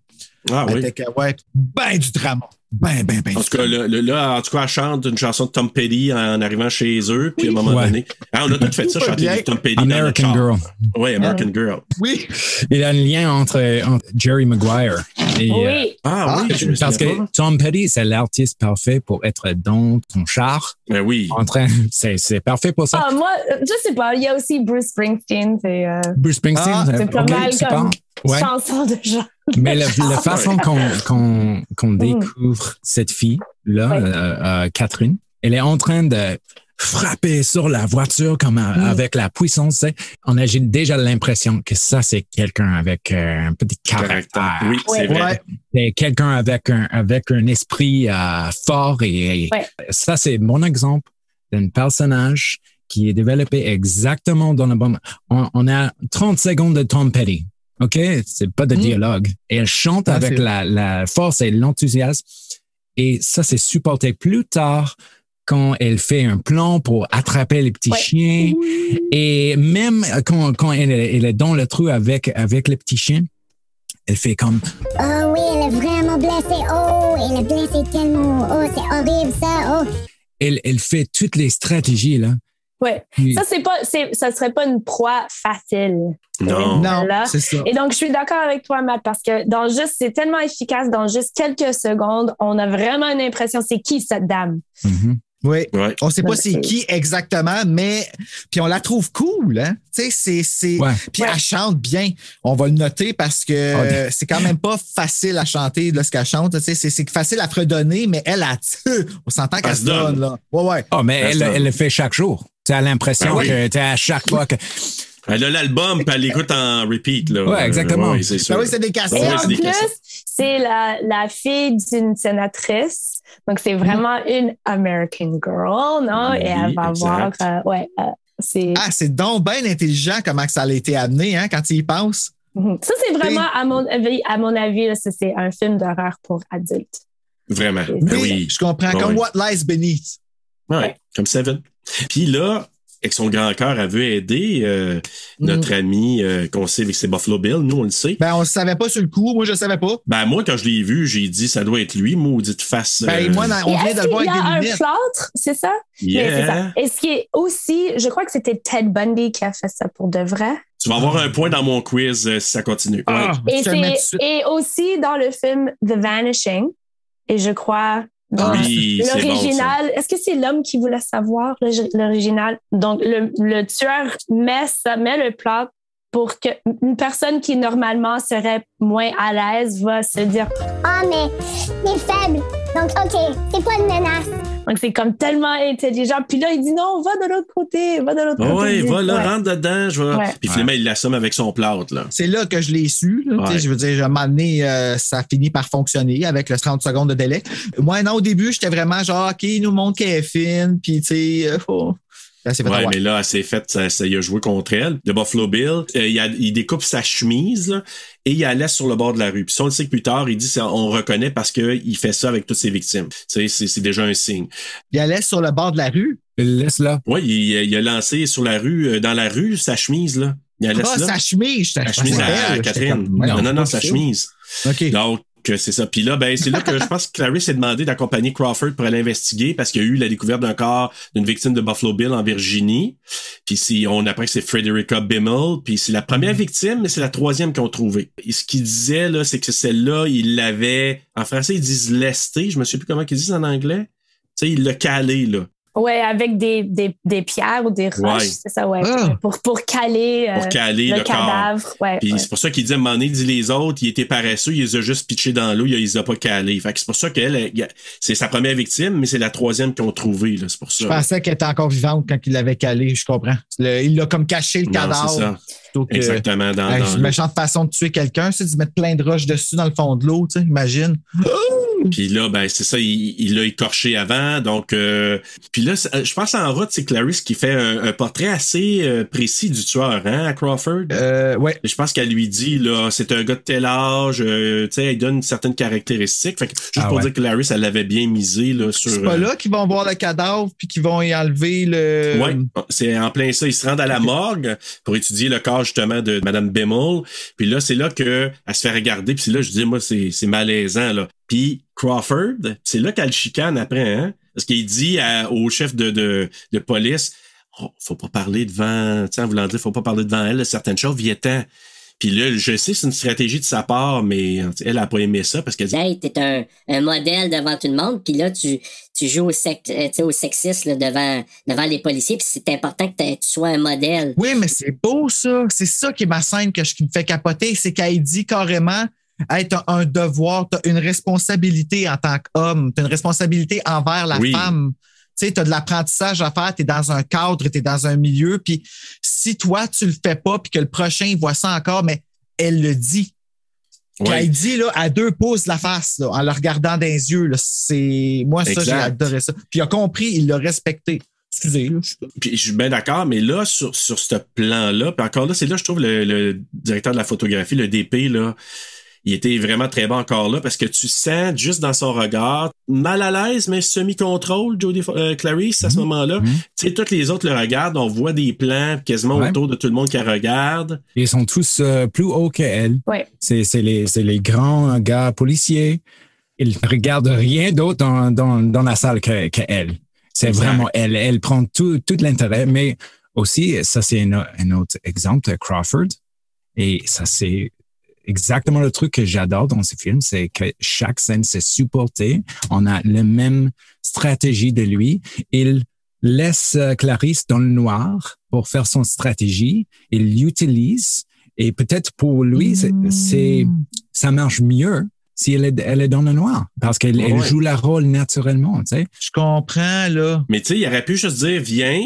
Ah oui. Avec, euh, ouais, ben du drama. Ben, ben, ben. En tout cas, là, en tout cas, elle chante une chanson de Tom Petty en arrivant chez eux, puis à un moment Ouais. donné. Ah, on a tout fait ça, chanter du Tom Petty American char. Girl. Oui, American Girl. Oui. Il y a un lien entre, entre Jerry Maguire et. euh, Oui. Ah, oui, je parce que pas. Tom Petty, c'est l'artiste parfait pour être dans ton char. Ben oui. En train, c'est, c'est parfait pour ça. Ah, moi, euh, je sais pas, il y a aussi Bruce Springsteen, c'est euh, Bruce Springsteen, Ah, euh, c'est pas mal comme pas- ouais. chanson de genre. Mais la, la façon qu'on, qu'on, qu'on découvre cette fille-là, Ouais. euh, euh, Catherine, elle est en train de frapper sur la voiture comme euh, avec la puissance. tu sais. On a j'ai déjà l'impression que ça, c'est quelqu'un avec euh, un petit caractère. Caractère. Oui, c'est vrai. C'est quelqu'un avec un, avec un esprit euh, fort et, et Ouais. ça, c'est mon exemple d'un personnage qui est développé exactement dans le bon. On, on a 30 secondes de Tom Petty. OK? C'est pas de Mm. dialogue. Et elle chante Ah, avec la, la force et l'enthousiasme. Et ça, c'est supporté plus tard quand elle fait un plan pour attraper les petits Ouais. chiens. Et même quand, quand elle, est- elle est dans le trou avec, avec les petits chiens, elle fait comme Oh oui, elle est vraiment blessée. Oh, elle est blessée tellement. Oh, c'est horrible ça. Oh. elle, elle fait toutes les stratégies, là. Ouais. Puis- Ça, c'est pas, c'est, ça serait pas une proie facile. Non. Non, c'est ça. Et donc, je suis d'accord avec toi, Matt, parce que dans juste, c'est tellement efficace, dans juste quelques secondes, on a vraiment une impression, c'est qui cette dame? Mhm. Oui. Ouais. On sait pas c'est qui exactement, mais puis on la trouve cool, hein. Tu sais, c'est Ouais. puis Ouais. elle chante bien. On va le noter parce que Ah, euh, c'est quand même pas facile à chanter là, ce qu'elle chante. Tu sais, c'est c'est facile à fredonner, mais elle a on s'entend qu'elle Elle se donne. donne là. Ouais ouais. Oh, mais Ben, elle, elle le fait chaque jour. Tu as l'impression Ben oui. que tu à chaque fois que. Elle a l'album, puis elle l'écoute en repeat. Là. Ouais, exactement. Ouais, c'est sûr. Ben oui, c'est des Et cassettes. Ouais, en des plus, c'est la, la fille d'une sénatrice. Donc, c'est vraiment une American girl, non? Oui, Et elle va avoir. exact. euh, ouais, euh, c'est. Ah, c'est donc bien intelligent comment que ça a été amené hein, quand tu y penses. Mhm. Ça, c'est vraiment, à mon avis, à mon avis là, ça, c'est un film d'horreur pour adultes. Vraiment. Oui, Ben Oui, je comprends. Comme. What Lies Beneath. Ouais, comme Seven. Puis là, avec son grand cœur, elle veut aider euh, notre ami euh, qu'on sait avec ses Buffalo Bill. Nous, on le sait. Ben, on le savait pas sur le coup. Moi, je le savais pas. Ben, moi, quand je l'ai vu, j'ai dit, ça doit être lui, maudite face. Ben, euh, moi, dans- on vient est-ce de le voir qu'il avec un plâtre, c'est ça? Mais c'est yeah. ça. Et ce qui est aussi, je crois que c'était Ted Bundy qui a fait ça pour de vrai. Tu vas avoir un point dans mon quiz euh, si ça continue. Ah, et aussi dans le film The Vanishing. Et je crois. Oui, L'original, est-ce que c'est l'homme qui voulait savoir l'ori- l'original? Donc, le, le tueur met, ça, met le plat pour que une personne qui normalement serait moins à l'aise va se dire. Ah, mais il est faible. Donc, OK, c'est pas une menace. Donc, c'est comme tellement intelligent. Puis là, il dit non, va de l'autre côté, va de l'autre côté. dit, va là, ouais. rentre dedans. Je vais... Ouais. Puis finalement, il l'assomme avec son plâtre. Là. C'est là que je l'ai su. là. Ouais. Tu sais, Je veux dire, à un moment donné, euh, ça finit par fonctionner avec le 30 secondes de délai. Moi, non, au début, j'étais vraiment genre, OK, il nous montre qu'elle est fine, puis tu sais, euh, oh. Là, fait Ouais, avoir. mais là, elle s'est fait, ça, ça y a joué contre elle. Le Buffalo Bill, euh, il, a- il découpe sa chemise là, et il la laisse sur le bord de la rue. Puis ça, on le sait que plus tard, il dit ça, on reconnaît parce qu'il fait ça avec toutes ses victimes. Tu sais, c'est, c'est déjà un signe. Il allait sur le bord de la rue? Laisse-la. Ouais, il, il a lancé sur la rue, euh, dans la rue, sa chemise, là. Il la laisse Ah, là. sa chemise. La je chemise à, Catherine. comme, Non, non, non, pas sa chemise. OK. Donc, euh, c'est ça. Puis là, ben, c'est là que je pense que Clarice s'est demandé d'accompagner Crawford pour aller investiguer parce qu'il y a eu la découverte d'un corps d'une victime de Buffalo Bill en Virginie. Puis si on apprend que c'est Frederica Bimmel, puis c'est la première victime, mais c'est la troisième qu'ils ont trouvée. Et ce qu'il disait, là, c'est que celle-là, il l'avait, en français, ils disent lesté. Je me souviens plus comment ils disent en anglais. Tu sais, il l'a calé, là. Ouais, avec des, des, des pierres ou des roches, Ouais. c'est ça, ouais. Ah. Pour, pour caler, euh, Pour caler le, cadavre. Ouais, c'est pour ça qu'il dit à un moment donné, il dit les autres, il était paresseux, il les a juste pitchés dans l'eau, il les a pas calés. Fait que c'est pour ça qu'elle, elle, c'est sa première victime, mais c'est la troisième qu'ils ont trouvée. C'est pour ça. Je pensais qu'elle était encore vivante quand il l'avait calé, je comprends. Le- il l'a comme caché le Non, c'est cadavre. Ça. plutôt que- Exactement. Dans, une méchante façon de tuer quelqu'un, c'est de mettre plein de roches dessus dans le fond de l'eau, tu sais, imagine. *gasps* Puis là, ben c'est ça, il l'a écorché avant. Donc, euh, puis là, c'est- je pense en route, c'est Clarice qui fait un, un portrait assez euh, précis du tueur, hein, à Crawford? Euh, ouais. Je pense qu'elle lui dit là, c'est un gars de tel âge, euh, tu sais, elle donne certaines caractéristiques. Fait que juste Ah pour ouais. dire que Clarice, elle l'avait bien misé là sur. C'est pas euh, là qu'ils vont voir le cadavre puis qu'ils vont y enlever le. Ouais, c'est en plein ça. Ils se rendent à la morgue pour étudier le corps justement de Madame Bimmel. Puis là, c'est là que elle se fait regarder. Puis là, je dis, moi, c'est malaisant. Là. Puis Crawford, c'est là qu'elle le chicane après, hein? Parce qu'il dit au chef de, de, police, oh, faut pas parler devant, tu sais, en faut pas parler devant elle, certaines choses, viens Puis là, je sais, c'est une stratégie de sa part, mais elle a pas aimé ça parce qu'elle dit, Hey, t'es un, un modèle devant tout le monde, puis là, tu, tu joues au, sec, euh, tu sais, au sexiste là, devant, devant les policiers, puis c'est important que t'aies- tu sois un modèle. Oui, mais c'est beau, ça. C'est ça qui est ma scène que je- qui me fait capoter. C'est qu'elle dit carrément Hey, t'as un devoir, t'as une responsabilité en tant qu'homme, t'as une responsabilité envers la Oui. femme. Tu sais, t'as de l'apprentissage à faire, t'es dans un cadre, t'es dans un milieu, puis si toi, tu le fais pas, puis que le prochain il voit ça encore, mais elle le dit. Ouais. Qu'elle dit là, à deux pouces de la face, là, en le regardant dans les yeux. C'est moi, ça, j'ai adoré ça. Puis il a compris, il l'a respecté. Excusez, là, je Puis je suis bien d'accord, mais là, sur, sur ce plan-là, puis encore là, c'est là, je trouve le, le directeur de la photographie, le DP, là, il était vraiment très bon encore là parce que tu sens juste dans son regard, mal à l'aise, mais semi-contrôle, Jodie euh, Clarice, à ce moment-là. Tu sais, toutes les autres le regardent, on voit des plans quasiment Ouais. autour de tout le monde qui la regarde. Ils sont tous euh, plus hauts qu'elle. Ouais. C'est c'est les, c'est les grands gars policiers. Ils ne regardent rien d'autre dans, dans, dans la salle que, que elle. C'est Exact. vraiment elle. Elle prend tout, tout l'intérêt. Mais aussi, ça, c'est un autre exemple, Crawford. Et ça, c'est exactement le truc que j'adore dans ce film, c'est que chaque scène s'est supportée. On a la même stratégie de lui. Il laisse Clarisse dans le noir pour faire son stratégie. Il l'utilise. Et peut-être pour lui, c'est, c'est, ça marche mieux si elle est, elle est dans le noir parce qu'elle Ouais. joue la rôle naturellement, tu sais. je comprends, là. Mais tu sais, il aurait pu juste dire viens,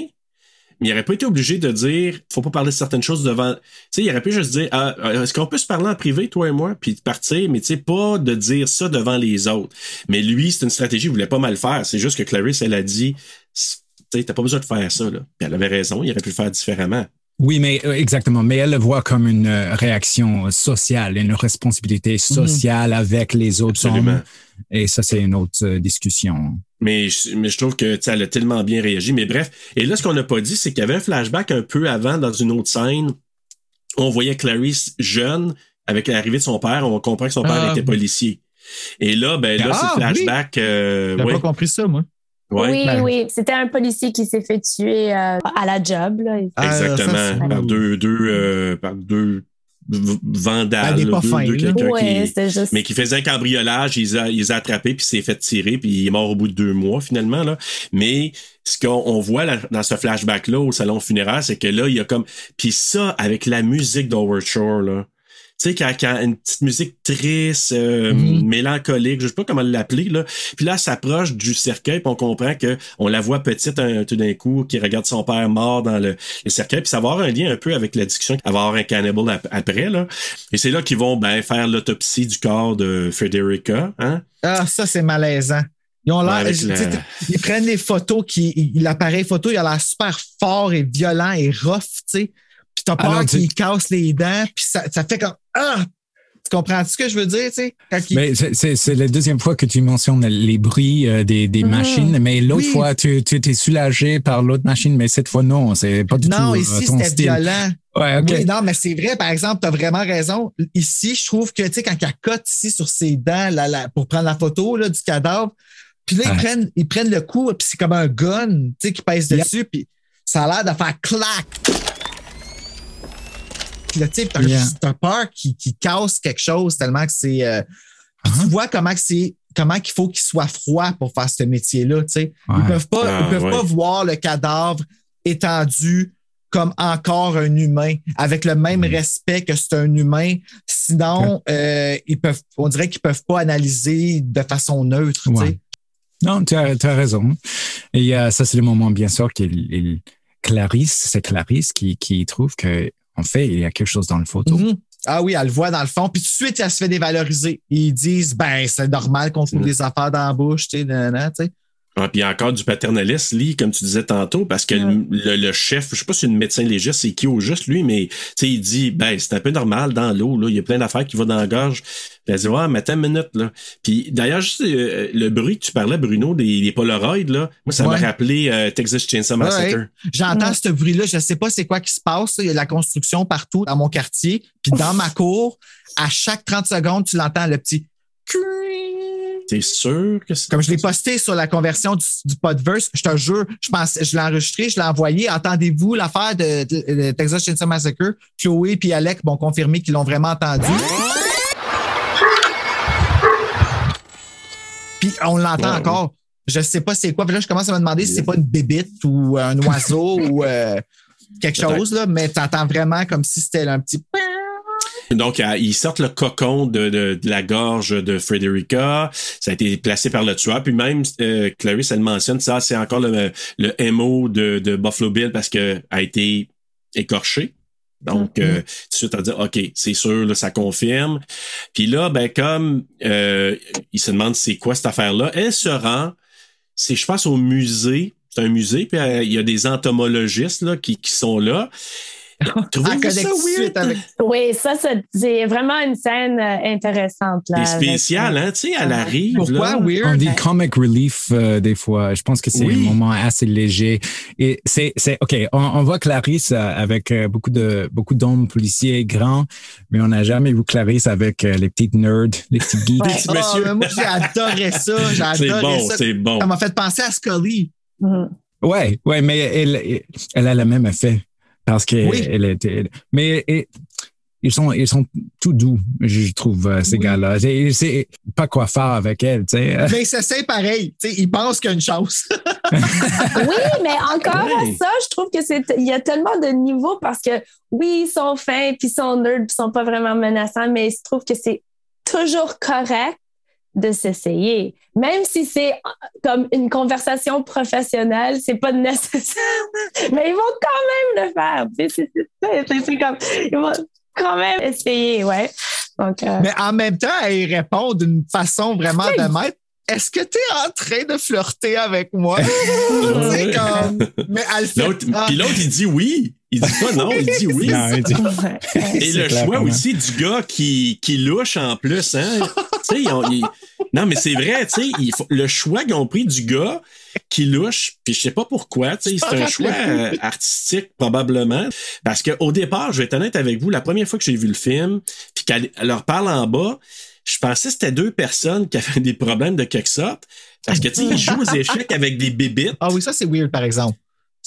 mais il aurait pas été obligé de dire faut pas parler de certaines choses devant. Tu sais, il aurait pu juste dire ah, euh, est-ce qu'on peut se parler en privé toi et moi puis partir, mais tu sais pas de dire ça devant les autres. Mais lui, c'est une stratégie, il voulait pas mal faire. C'est juste que Clarice elle a dit tu sais, t'as pas besoin de faire ça là. Puis elle avait raison, il aurait pu le faire différemment. Oui, mais euh, exactement. Mais elle le voit comme une euh, réaction sociale, une responsabilité sociale avec les autres Absolument. hommes. Et ça, c'est une autre euh, discussion. Mais je, mais je trouve que tu sais, elle a tellement bien réagi. Mais bref, et là, ce qu'on n'a pas dit, c'est qu'il y avait un flashback un peu avant dans une autre scène. On voyait Clarice jeune avec l'arrivée de son père. On comprend que son père Ah. était policier. Et là, ben là, Ah, c'est flashback. euh, J'avais ouais, pas compris ça, moi. Ouais. Oui, Ben- oui. C'était un policier qui s'est fait tuer euh, à la job. Là. Ah, Exactement. ça, c'est- par deux, deux, euh, par deux vandales. Des là, pas deux, fins, deux là. quelqu'un Ouais, qui, c'était juste. mais qui faisait un cambriolage, il les a, il les a attrapés, puis s'est fait tirer, puis il est mort au bout de deux mois, finalement. Là. Mais ce qu'on on voit là, dans ce flashback-là au salon funéraire, c'est que là, il y a comme... Puis ça, avec la musique d'Howard Shore, tu sais, quand, quand une petite musique triste, euh, Mhm. mélancolique, je sais pas comment l'appeler, là. Puis là, elle s'approche du cercueil, puis on comprend que on la voit petite un- tout d'un coup, qui regarde son père mort dans le, le cercueil, puis ça va avoir un lien un peu avec la discussion qu'il va y avoir un cannibal ap- après, là. Et c'est là qu'ils vont ben, faire l'autopsie du corps de Frederica, hein? Ah, ça, c'est malaisant. Ils ont l'air. La- Ils prennent les photos qui. il- L'appareil photo, il a l'air super fort et violent et rough, tu sais. Puis t'as peur Alors, tu- qu'il casse les dents, puis ça, ça fait comme. Ah! Tu comprends ce que je veux dire, tu sais? Il- c'est- la deuxième fois que tu mentionnes les bruits euh, des, des Mhm. machines, mais l'autre Oui. fois, tu tu étais soulagé par l'autre machine, mais cette fois, non, c'est pas du non, tout euh, ici, ton c'était style. violent. Ouais, OK. Oui, non, mais c'est vrai, par exemple, tu as vraiment raison. Ici, je trouve que, tu sais, quand il cote ici sur ses dents là, là, pour prendre la photo là, du cadavre, puis là, ils, prennent, ils prennent le coup, puis c'est comme un gun, tu sais, qui pèse dessus, puis ça a l'air de faire clac. Puis là, tu sais, t'as Yeah. peur qu'il qu'il casse quelque chose tellement que c'est. euh, puis Uh-huh. Tu vois comment que c'est. Comment qu'il faut qu'il soit froid pour faire ce métier-là, tu sais. Ils peuvent pas, Ah, ils peuvent ouais. pas voir le cadavre étendu comme encore un humain, avec le même Mm. respect que c'est un humain. Sinon, euh, ils peuvent, on dirait qu'ils peuvent pas analyser de façon neutre. tu sais. Non, tu as, tu as raison. Et euh, ça, c'est le moment, bien sûr, qu'il il- Clarisse, c'est Clarisse qui, qui trouve que, en fait, il y a quelque chose dans le photo. Mhm. Ah oui, elle le voit dans le fond. Puis tout de suite, elle se fait dévaloriser. Ils disent, ben, c'est normal qu'on trouve des affaires dans la bouche, tu sais, nanana, tu sais. Ah, puis encore du paternalisme, Lee, comme tu disais tantôt, parce que le, le- le chef, je sais pas si c'est une médecin légiste, c'est qui au juste, lui, mais il dit, ben, c'est un peu normal dans l'eau, là. Il y a plein d'affaires qui vont dans la gorge. Puis elle dit, ouais, mais attends une minute, là. Puis d'ailleurs, juste euh, le bruit que tu parlais, Bruno, des, des Polaroids, là, moi, ça Ouais. m'a rappelé euh, Texas Chainsaw Massacre. Ouais. J'entends ce bruit-là, je sais pas c'est quoi qui se passe. Il y a de la construction partout dans mon quartier. Puis dans ma cour, à chaque 30 secondes, tu l'entends le petit T'es sûr que c'est. Comme je l'ai posté sur la conversion du, du podverse, je te jure, je pense, je l'ai enregistré, je l'ai envoyé. Entendez-vous l'affaire de, de- de Texas Chainsaw Massacre? Chloé puis Alec m'ont confirmé qu'ils l'ont vraiment entendu. Puis on l'entend Ouais, encore. Je sais pas c'est quoi. Puis là, je commence à me demander si c'est pas une bébite ou un oiseau *laughs* ou euh, quelque chose, là, mais tu entends vraiment comme si c'était un petit. Donc, euh, ils sortent le cocon de, de- de la gorge de Frederica. Ça a été placé par le tueur. Puis même, euh, Clarice, elle mentionne ça, c'est encore le, le MO de, de Buffalo Bill parce que a été écorché. Donc, euh, tout de suite, à dire, OK, c'est sûr, là, ça confirme. Puis là, ben, comme euh, il se demande c'est quoi cette affaire-là, elle se rend, c'est, je pense, au musée. C'est un musée, puis euh, il y a des entomologistes là, qui, qui sont là. *laughs* Elle ça weird? avec- Oui, ça, c'est vraiment une scène euh, intéressante. Là, C'est avec, spécial, euh, hein, tu sais, elle arrive. Pourquoi là? weird? On dit comic relief euh, des fois. Je pense que c'est Oui. un moment assez léger. Et c'est, c'est OK. On, on voit Clarisse euh, avec euh, beaucoup de beaucoup d'hommes policiers grands, mais on n'a jamais vu Clarisse avec les petites nerds, les petits geeks. Ouais. Ah, monsieur. moi, j'ai adoré ça. *laughs* J'ai C'est adoré bon, ça. c'est bon. Ça m'a fait penser à Scully. mhm. Ouais, ouais, mais elle, elle a le même effet parce que Oui. elle était. Mais et- ils sont, ils sont tout doux, je trouve euh, ces Oui. gars-là. C'est, c'est pas quoi faire avec elle, tu sais. Mais c'est c'est pareil. Tu sais, ils pensent qu'il y a une chance. Oui, mais encore ça, je trouve que c'est il y a tellement de niveaux parce que oui, ils sont fins, puis ils sont nerds, puis ils sont pas vraiment menaçants, mais je trouve que c'est toujours correct de s'essayer. Même si c'est euh, comme une conversation professionnelle, c'est pas nécessaire. *laughs* Mais ils vont quand même le faire. C'est c'est- c'est- c'est comme ils vont quand même essayer, ouais. Donc euh, Mais en même temps, elle répond d'une façon vraiment de maître. Est-ce que tu es en train de flirter avec moi? *laughs* C'est comme. Mais elle fait. Ah, puis l'autre, il dit oui. Il dit pas non, il dit oui. *laughs* Non, il dit- ouais, *laughs* ouais. Et le clair, choix comment. aussi du gars qui, qui louche en plus, hein. tu sais, ils ont- ils- non, mais c'est vrai, tu sais, il faut- le choix qu'ils ont pris du gars qui louche, puis je sais pas pourquoi, tu sais, Je c'est un choix euh, artistique probablement, parce que au départ, je vais être honnête avec vous, la première fois que j'ai vu le film, puis qu'elle elle leur parle en bas, je pensais que c'était deux personnes qui avaient des problèmes de quelque sorte, parce que tu sais, ils jouent aux échecs avec des bébites. Ah oui, ça, c'est weird, par exemple.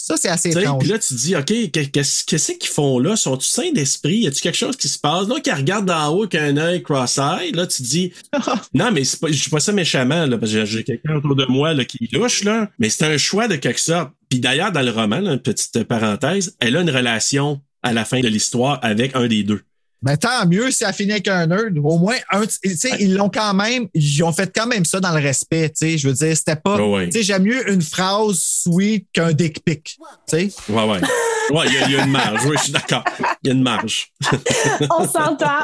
Ça, c'est assez Tu sais, étrange. Puis là, tu te dis, OK, que- qu'est-ce qu'ils font là? Sont-ils sains d'esprit? Y a-tu quelque chose qui se passe? Là, qui regarde d'en haut avec un œil cross-eye, là, tu te dis, *laughs* non, mais pas, je dis pas ça méchamment, là, parce que j'ai quelqu'un autour de moi, là, qui louche, là. Mais c'est un choix de quelque sorte. Puis d'ailleurs, dans le roman, là, une petite parenthèse, elle a une relation à la fin de l'histoire avec un des deux. Ben, tant mieux si elle finit avec un nerd. Au moins, un, tu sais, ils l'ont quand même, ils ont fait quand même ça dans le respect, tu sais. Je veux dire, c'était pas, Ouais, ouais. tu sais, j'aime mieux une phrase sweet qu'un dick pic, tu sais. Ouais, ouais. Ouais, il y, y a une marge. Oui, je suis d'accord. Il y a une marge. On s'entend.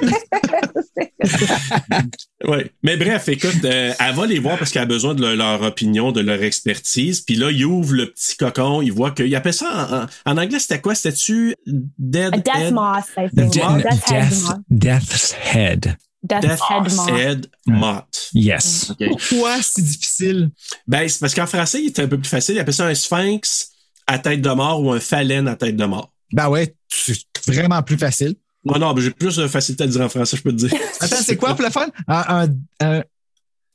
*laughs* *laughs* Oui. Mais bref, écoute, euh, elle va les voir parce qu'elle a besoin de leur, leur opinion, de leur expertise. Puis là, il ouvre le petit cocon, il voit qu'il appelle ça en, en- en anglais, c'était quoi? C'était-tu Dead Death Head? Moth, I De- think. Death Head Death, Moth. Death's Head. Death Death Head Moth. Head Moth. Yes. Pourquoi c'est difficile? Ben, c'est parce qu'en français, il est un peu plus facile. Il appelle ça un sphinx à tête de mort ou un phalène à tête de mort. Ben ouais, c'est vraiment plus facile. Non, non, ben, j'ai plus de facilité à dire en français, je peux te dire. *laughs* Attends, c'est quoi pour le fun? Un, un, un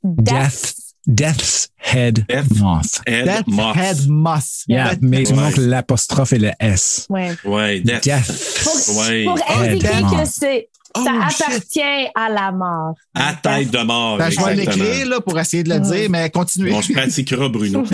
Death, Death's Head Death Moth. Head Death Moth. Head Moss. Yeah, Death- mais tu manques l'apostrophe et le S. Ouais. Ouais, Death. Death. Ouais. Pour indiquer que Moth. Oh, ça shit. appartient à la mort. À tête de mort. Ben, je vais l'écrire là, pour essayer de le dire, mais continuez. On se pratiquera, Bruno. *laughs*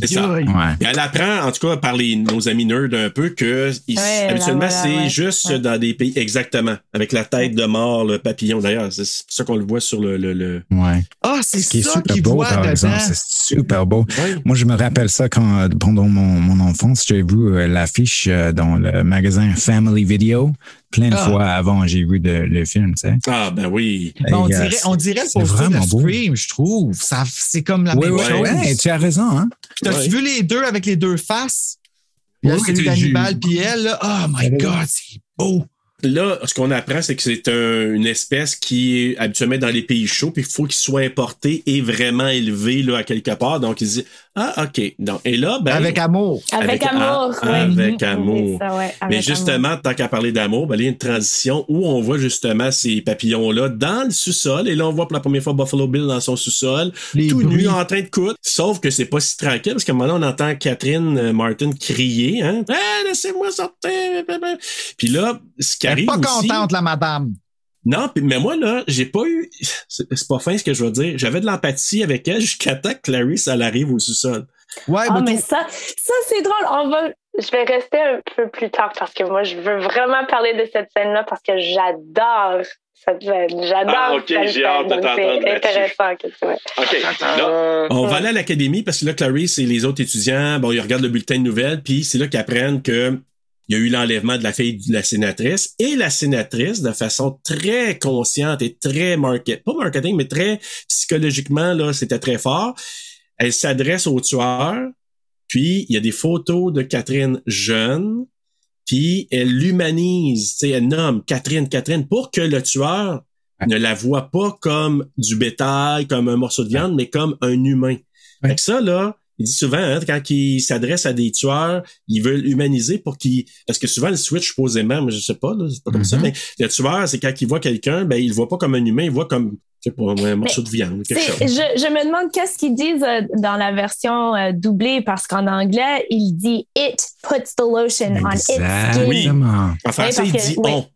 C'est ça. Ouais. Et elle apprend, en tout cas, par les, nos amis nerds un peu, que ils- Ouais, habituellement, c'est ouais. juste Ouais. dans des pays, exactement, avec la tête de mort, le papillon. D'ailleurs, c'est pour ça qu'on le voit sur le. le, le- Ouais. Ah, c'est Ce qui est ça super beau, par dedans. exemple. C'est super beau. Ouais. Moi, je me rappelle ça quand, euh, pendant mon, mon enfance, j'ai vu euh, l'affiche euh, dans le magasin Family Video. Plein de Ah. fois avant, j'ai vu de- le film, tu sais. Ah, ben oui. Ben, on, euh, dirait, on dirait le c'est poster de vraiment beau. Scream, je trouve. Ça, c'est comme la Oui, même oui, chose. ouais, tu as raison, hein? Puis T'as-tu vu les deux avec les deux faces? Il y a celui d'Hannibal puis elle. Là? Oh my God, c'est beau. Là, ce qu'on apprend, c'est que c'est un- une espèce qui est habituellement dans les pays chauds, puis il faut qu'il soit importé et vraiment élevé là, à quelque part. Donc, il dit Ah, OK. Donc, et là, ben. Avec amour. Avec amour, ah. Avec amour. C'est ça, ouais, Mais justement, tant qu'à parler d'amour, ben, il y a une transition où on voit justement ces papillons-là dans le sous-sol. Et là, on voit pour la première fois Buffalo Bill dans son sous-sol, tout nu, en train de coudre. Sauf que c'est pas si tranquille, parce qu'à un moment donné, on entend Catherine euh, Martin crier, hein. Ah, laissez-moi sortir! Puis là, ce qui Elle est arrive pas aussi- contente, la madame. non, mais moi, là, j'ai pas eu. C'est pas fin ce que je veux dire. J'avais de l'empathie avec elle jusqu'à temps que Clarice, elle arrive au sous-sol. Ouais, Ah, mais ça, ça c'est drôle. On va, je vais rester un peu plus tard parce que moi, je veux vraiment parler de cette scène-là parce que j'adore cette scène. J'adore Ah, ok, cette j'ai hâte de t'entendre C'est intéressant que tu vois. OK. On va aller à l'académie parce que là, Clarice et les autres étudiants, bon, ils regardent le bulletin de nouvelles, puis c'est là qu'ils apprennent que il y a eu l'enlèvement de la fille de la sénatrice et la sénatrice, de façon très consciente et très market, pas marketing, mais très psychologiquement, là, c'était très fort. Elle s'adresse au tueur, puis il y a des photos de Catherine jeune, puis elle l'humanise, tu sais, elle nomme Catherine, Catherine, pour que le tueur ne la voit pas comme du bétail, comme un morceau de viande, mais comme un humain. Fait que ça, là, il dit souvent, hein, quand il s'adresse à des tueurs, ils veulent humaniser pour qu'ils... Parce que souvent, le switch, supposément, mais je sais pas, là, c'est pas comme ça, mais le tueur, c'est quand il voit quelqu'un, ben, il le voit pas comme un humain, il voit comme, je sais pas, un morceau de viande, ou quelque chose. Je, je me demande qu'est-ce qu'ils disent euh, dans la version euh, doublée parce qu'en anglais, il dit It puts the lotion on its skin. Oui. Exactement. En français, il dit que- oui. on.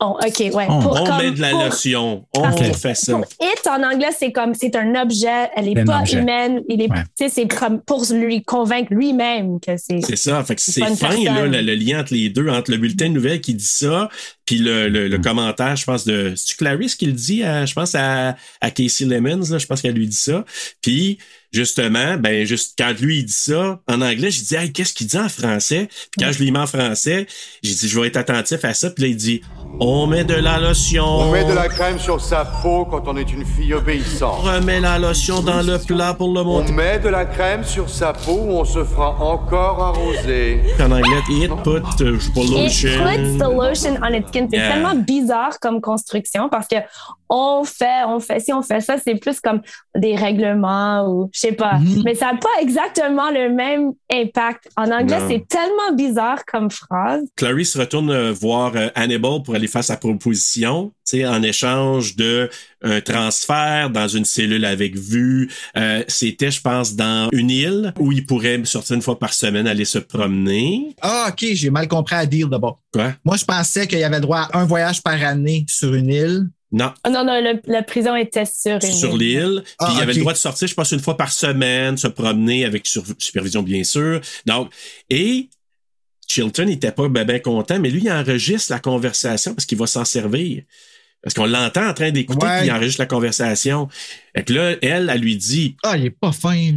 Oh, OK, ouais. On, Pour- on comme- met de la pour- lotion. On fait ça. Pour it en anglais, c'est comme c'est un objet, elle est C'est un pas objet. humaine, il est, Ouais. tu sais, c'est comme pour lui convaincre lui-même que c'est. C'est ça. Fait que c'est fin, là, le, le lien entre les deux, entre le bulletin de nouvelles qui dit ça, puis le, le, le commentaire, je pense, de. C'est Clarice qui le dit, à, je pense, à, à Casey Lemons, là, je pense qu'elle lui dit ça. Puis, justement, ben, juste quand lui, il dit ça, en anglais, j'ai dit, hey, qu'est-ce qu'il dit en français? Puis quand je lui mets en français, j'ai dit, je vais être attentif à ça. Puis là, il dit, on met de la lotion. On met de la crème sur sa peau quand on est une fille obéissante. On remet la lotion dans le plat pour le On monter. met de la crème sur sa peau ou on se fera encore arroser. En anglais, it put uh, It puts lotion. the lotion on its skin. C'est Yeah. tellement bizarre comme construction parce que on fait, on fait, si on fait ça, c'est plus comme des règlements ou je sais pas. Mais ça n'a pas exactement le même impact. En anglais, Non. c'est tellement bizarre comme phrase. Clarice retourne euh, voir euh, Hannibal pour aller faire sa proposition, tu sais, en échange de un transfert dans une cellule avec vue. Euh, C'était, je pense, dans une île où il pourrait sortir une fois par semaine, aller se promener. Ah, OK, j'ai mal compris à deal d'abord. Quoi? Moi, je pensais qu'il y avait droit à un voyage par année sur une île. Non. Ah non, non, le- la prison était sur une sur île. l'île. Puis Ah, il avait le droit de sortir, je pense, une fois par semaine, se promener avec sur- supervision, bien sûr. Donc, et Chilton n'était pas ben, ben content, mais lui, il enregistre la conversation parce qu'il va s'en servir. Parce qu'on l'entend en train d'écouter, Ouais. puis il enregistre la conversation. Et que là, elle, elle lui dit. Ah, il est pas fin.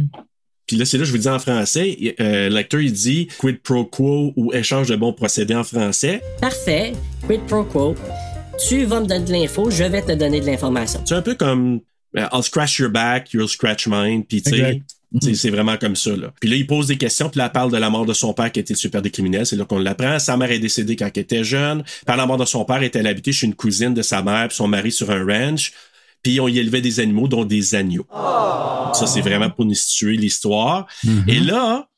Puis là, c'est là, je vous dis en français. Euh, L'acteur, il dit quid pro quo ou échange de bons procédés en français. Parfait. Quid pro quo. Tu vas me donner de l'info, je vais te donner de l'information. C'est un peu comme euh, I'll scratch your back, you'll scratch mine. Puis tu sais, c'est vraiment comme ça. Là. Puis là, il pose des questions, puis là, elle parle de la mort de son père qui était super des criminels. C'est là qu'on l'apprend. Sa mère est décédée quand elle était jeune. Par la mort de son père, était habité chez une cousine de sa mère, puis son mari sur un ranch. Puis on y élevait des animaux, dont des agneaux. Ça, c'est vraiment pour nous situer l'histoire. Et là,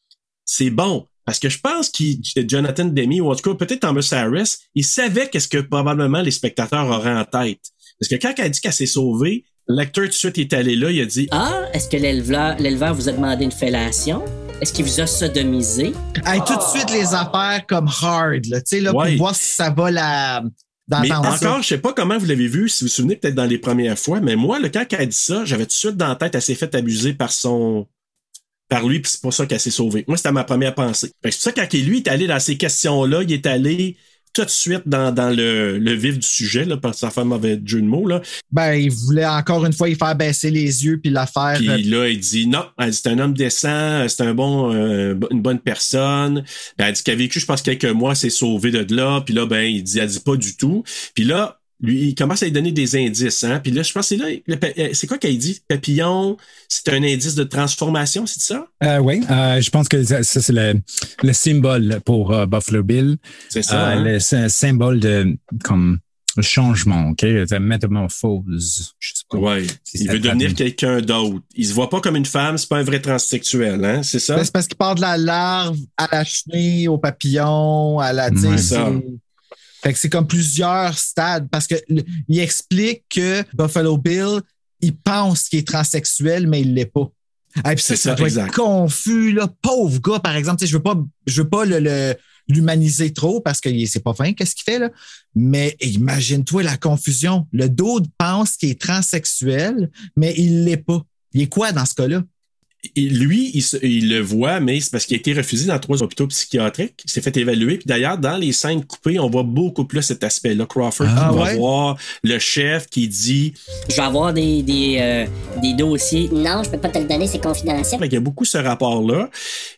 c'est bon. Parce que je pense que Jonathan Demi, ou en tout cas peut-être Thomas Harris, il savait qu'est-ce que probablement les spectateurs auraient en tête. Parce que quand elle a dit qu'elle s'est sauvée, l'acteur tout de suite est allé là, il a dit Ah, est-ce que l'éleveur, l'éleveur vous a demandé une fellation? Est-ce qu'il vous a sodomisé? Hey, tout de suite, les affaires comme hard, là, tu sais, là, Ouais. pour voir si ça va la. Mais d'entendre ça. encore, je sais pas comment vous l'avez vu, si vous vous souvenez peut-être dans les premières fois, mais moi, le quand elle a dit ça, j'avais tout de suite dans la tête, elle s'est fait abuser par son par lui, puis c'est pour ça qu'elle s'est sauvée. Moi, c'était ma première pensée. C'est pour ça que quand lui est allé dans ces questions-là, il est allé tout de suite dans, dans le, le vif du sujet, là, parce que sa femme avait jeu de mots, là. Ben, il voulait encore une fois y faire baisser les yeux puis la faire. Puis euh, là, il dit non, elle dit, c'est un homme décent, c'est un bon, euh, une bonne personne. Elle dit qu'elle a vécu, je pense, quelques mois, s'est sauvé de là. Puis là, ben, il dit, elle dit pas du tout. Puis là, lui, il commence à lui donner des indices, hein. Puis là, je pense que c'est là, euh, c'est quoi qu'elle dit? Papillon, c'est un indice de transformation, c'est ça? Euh, oui, euh, je pense que ça, ça, c'est le, le symbole pour euh, Buffalo Bill. C'est ça, hein? le sy- symbole de comme changement, OK? De métamorphose. Je sais pas. Ouais. si Il veut devenir quelqu'un d'autre. Il se voit pas comme une femme, c'est pas un vrai transsexuel, hein? C'est ça? Ben, C'est parce qu'il part de la larve à la chenille, au papillon, à la. Ouais. c'est- Ça. Fait que c'est comme plusieurs stades parce que il explique que Buffalo Bill, il pense qu'il est transsexuel, mais il l'est pas. Ah, puis ça, C'est ça ça, doit exact. être confus, là. Pauvre gars, par exemple. Je veux pas, je veux pas le, le- l'humaniser trop parce que c'est pas fin, qu'est-ce qu'il fait, là. Mais imagine-toi la confusion. Le dude pense qu'il est transsexuel, mais il l'est pas. Il est quoi dans ce cas-là? Et lui, il, se- il le voit, mais c'est parce qu'il a été refusé dans trois hôpitaux psychiatriques. Il s'est fait évaluer. Puis d'ailleurs, dans les scènes coupées, on voit beaucoup plus cet aspect-là. Crawford Ah qui va voir le chef qui dit. Je vais avoir des, des, euh, des dossiers. Non, je peux pas te le donner, c'est confidentiel. Fait qu'il y a beaucoup ce rapport-là.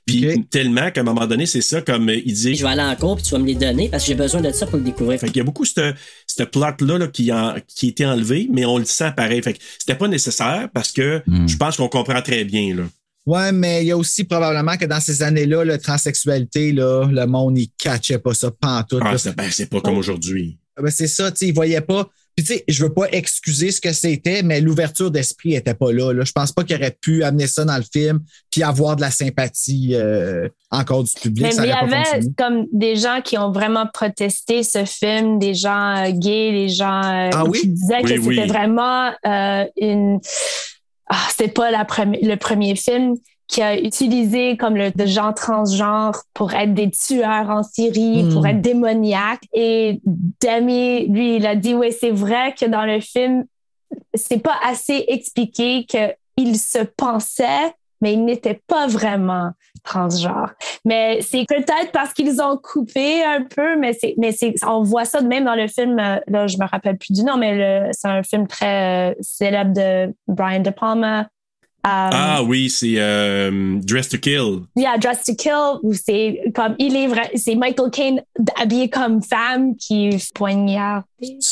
Puis tellement qu'à un moment donné, c'est ça, comme euh, il dit. Je vais aller en cours puis tu vas me les donner parce que j'ai besoin de ça pour le découvrir. Fait qu'il y a beaucoup ce ce plot-là là, qui, en, qui a été enlevé, mais on le sent pareil. Fait que c'était pas nécessaire parce que Hmm. je pense qu'on comprend très bien. Là. Ouais, mais il y a aussi probablement que dans ces années-là, la transsexualité, là, le monde, il catchait pas ça pantoute. Ah, c'est ben, c'est pas comme aujourd'hui. Ben, c'est ça, tu sais, il voyait pas. Puis tu sais, je veux pas excuser ce que c'était, mais l'ouverture d'esprit était pas là, là. Je pense pas qu'il aurait pu amener ça dans le film puis avoir de la sympathie euh, encore du public. Mais ça il y avait fonctionné. comme des gens qui ont vraiment protesté ce film, des gens euh, gays, des gens euh, Ah oui? qui disaient Oui, que c'était oui. vraiment euh, une. Ah, c'était pas la premi- le premier film qui a utilisé comme le de gens transgenres pour être des tueurs en série, Hmm. pour être démoniaques. Et Demi, lui, il a dit oui, c'est vrai que dans le film, c'est pas assez expliqué qu'il se pensait, mais il n'était pas vraiment transgenre. Mais c'est peut-être parce qu'ils ont coupé un peu, mais c'est, mais c'est, on voit ça même dans le film. euh, Là, je me rappelle plus du nom, mais c'est un film très euh, célèbre de Brian De Palma. Um, Ah oui, c'est euh, Dress to Kill. Yeah, Dress to Kill, où c'est comme, il est vrai, c'est Michael Caine habillé comme femme qui poignarde.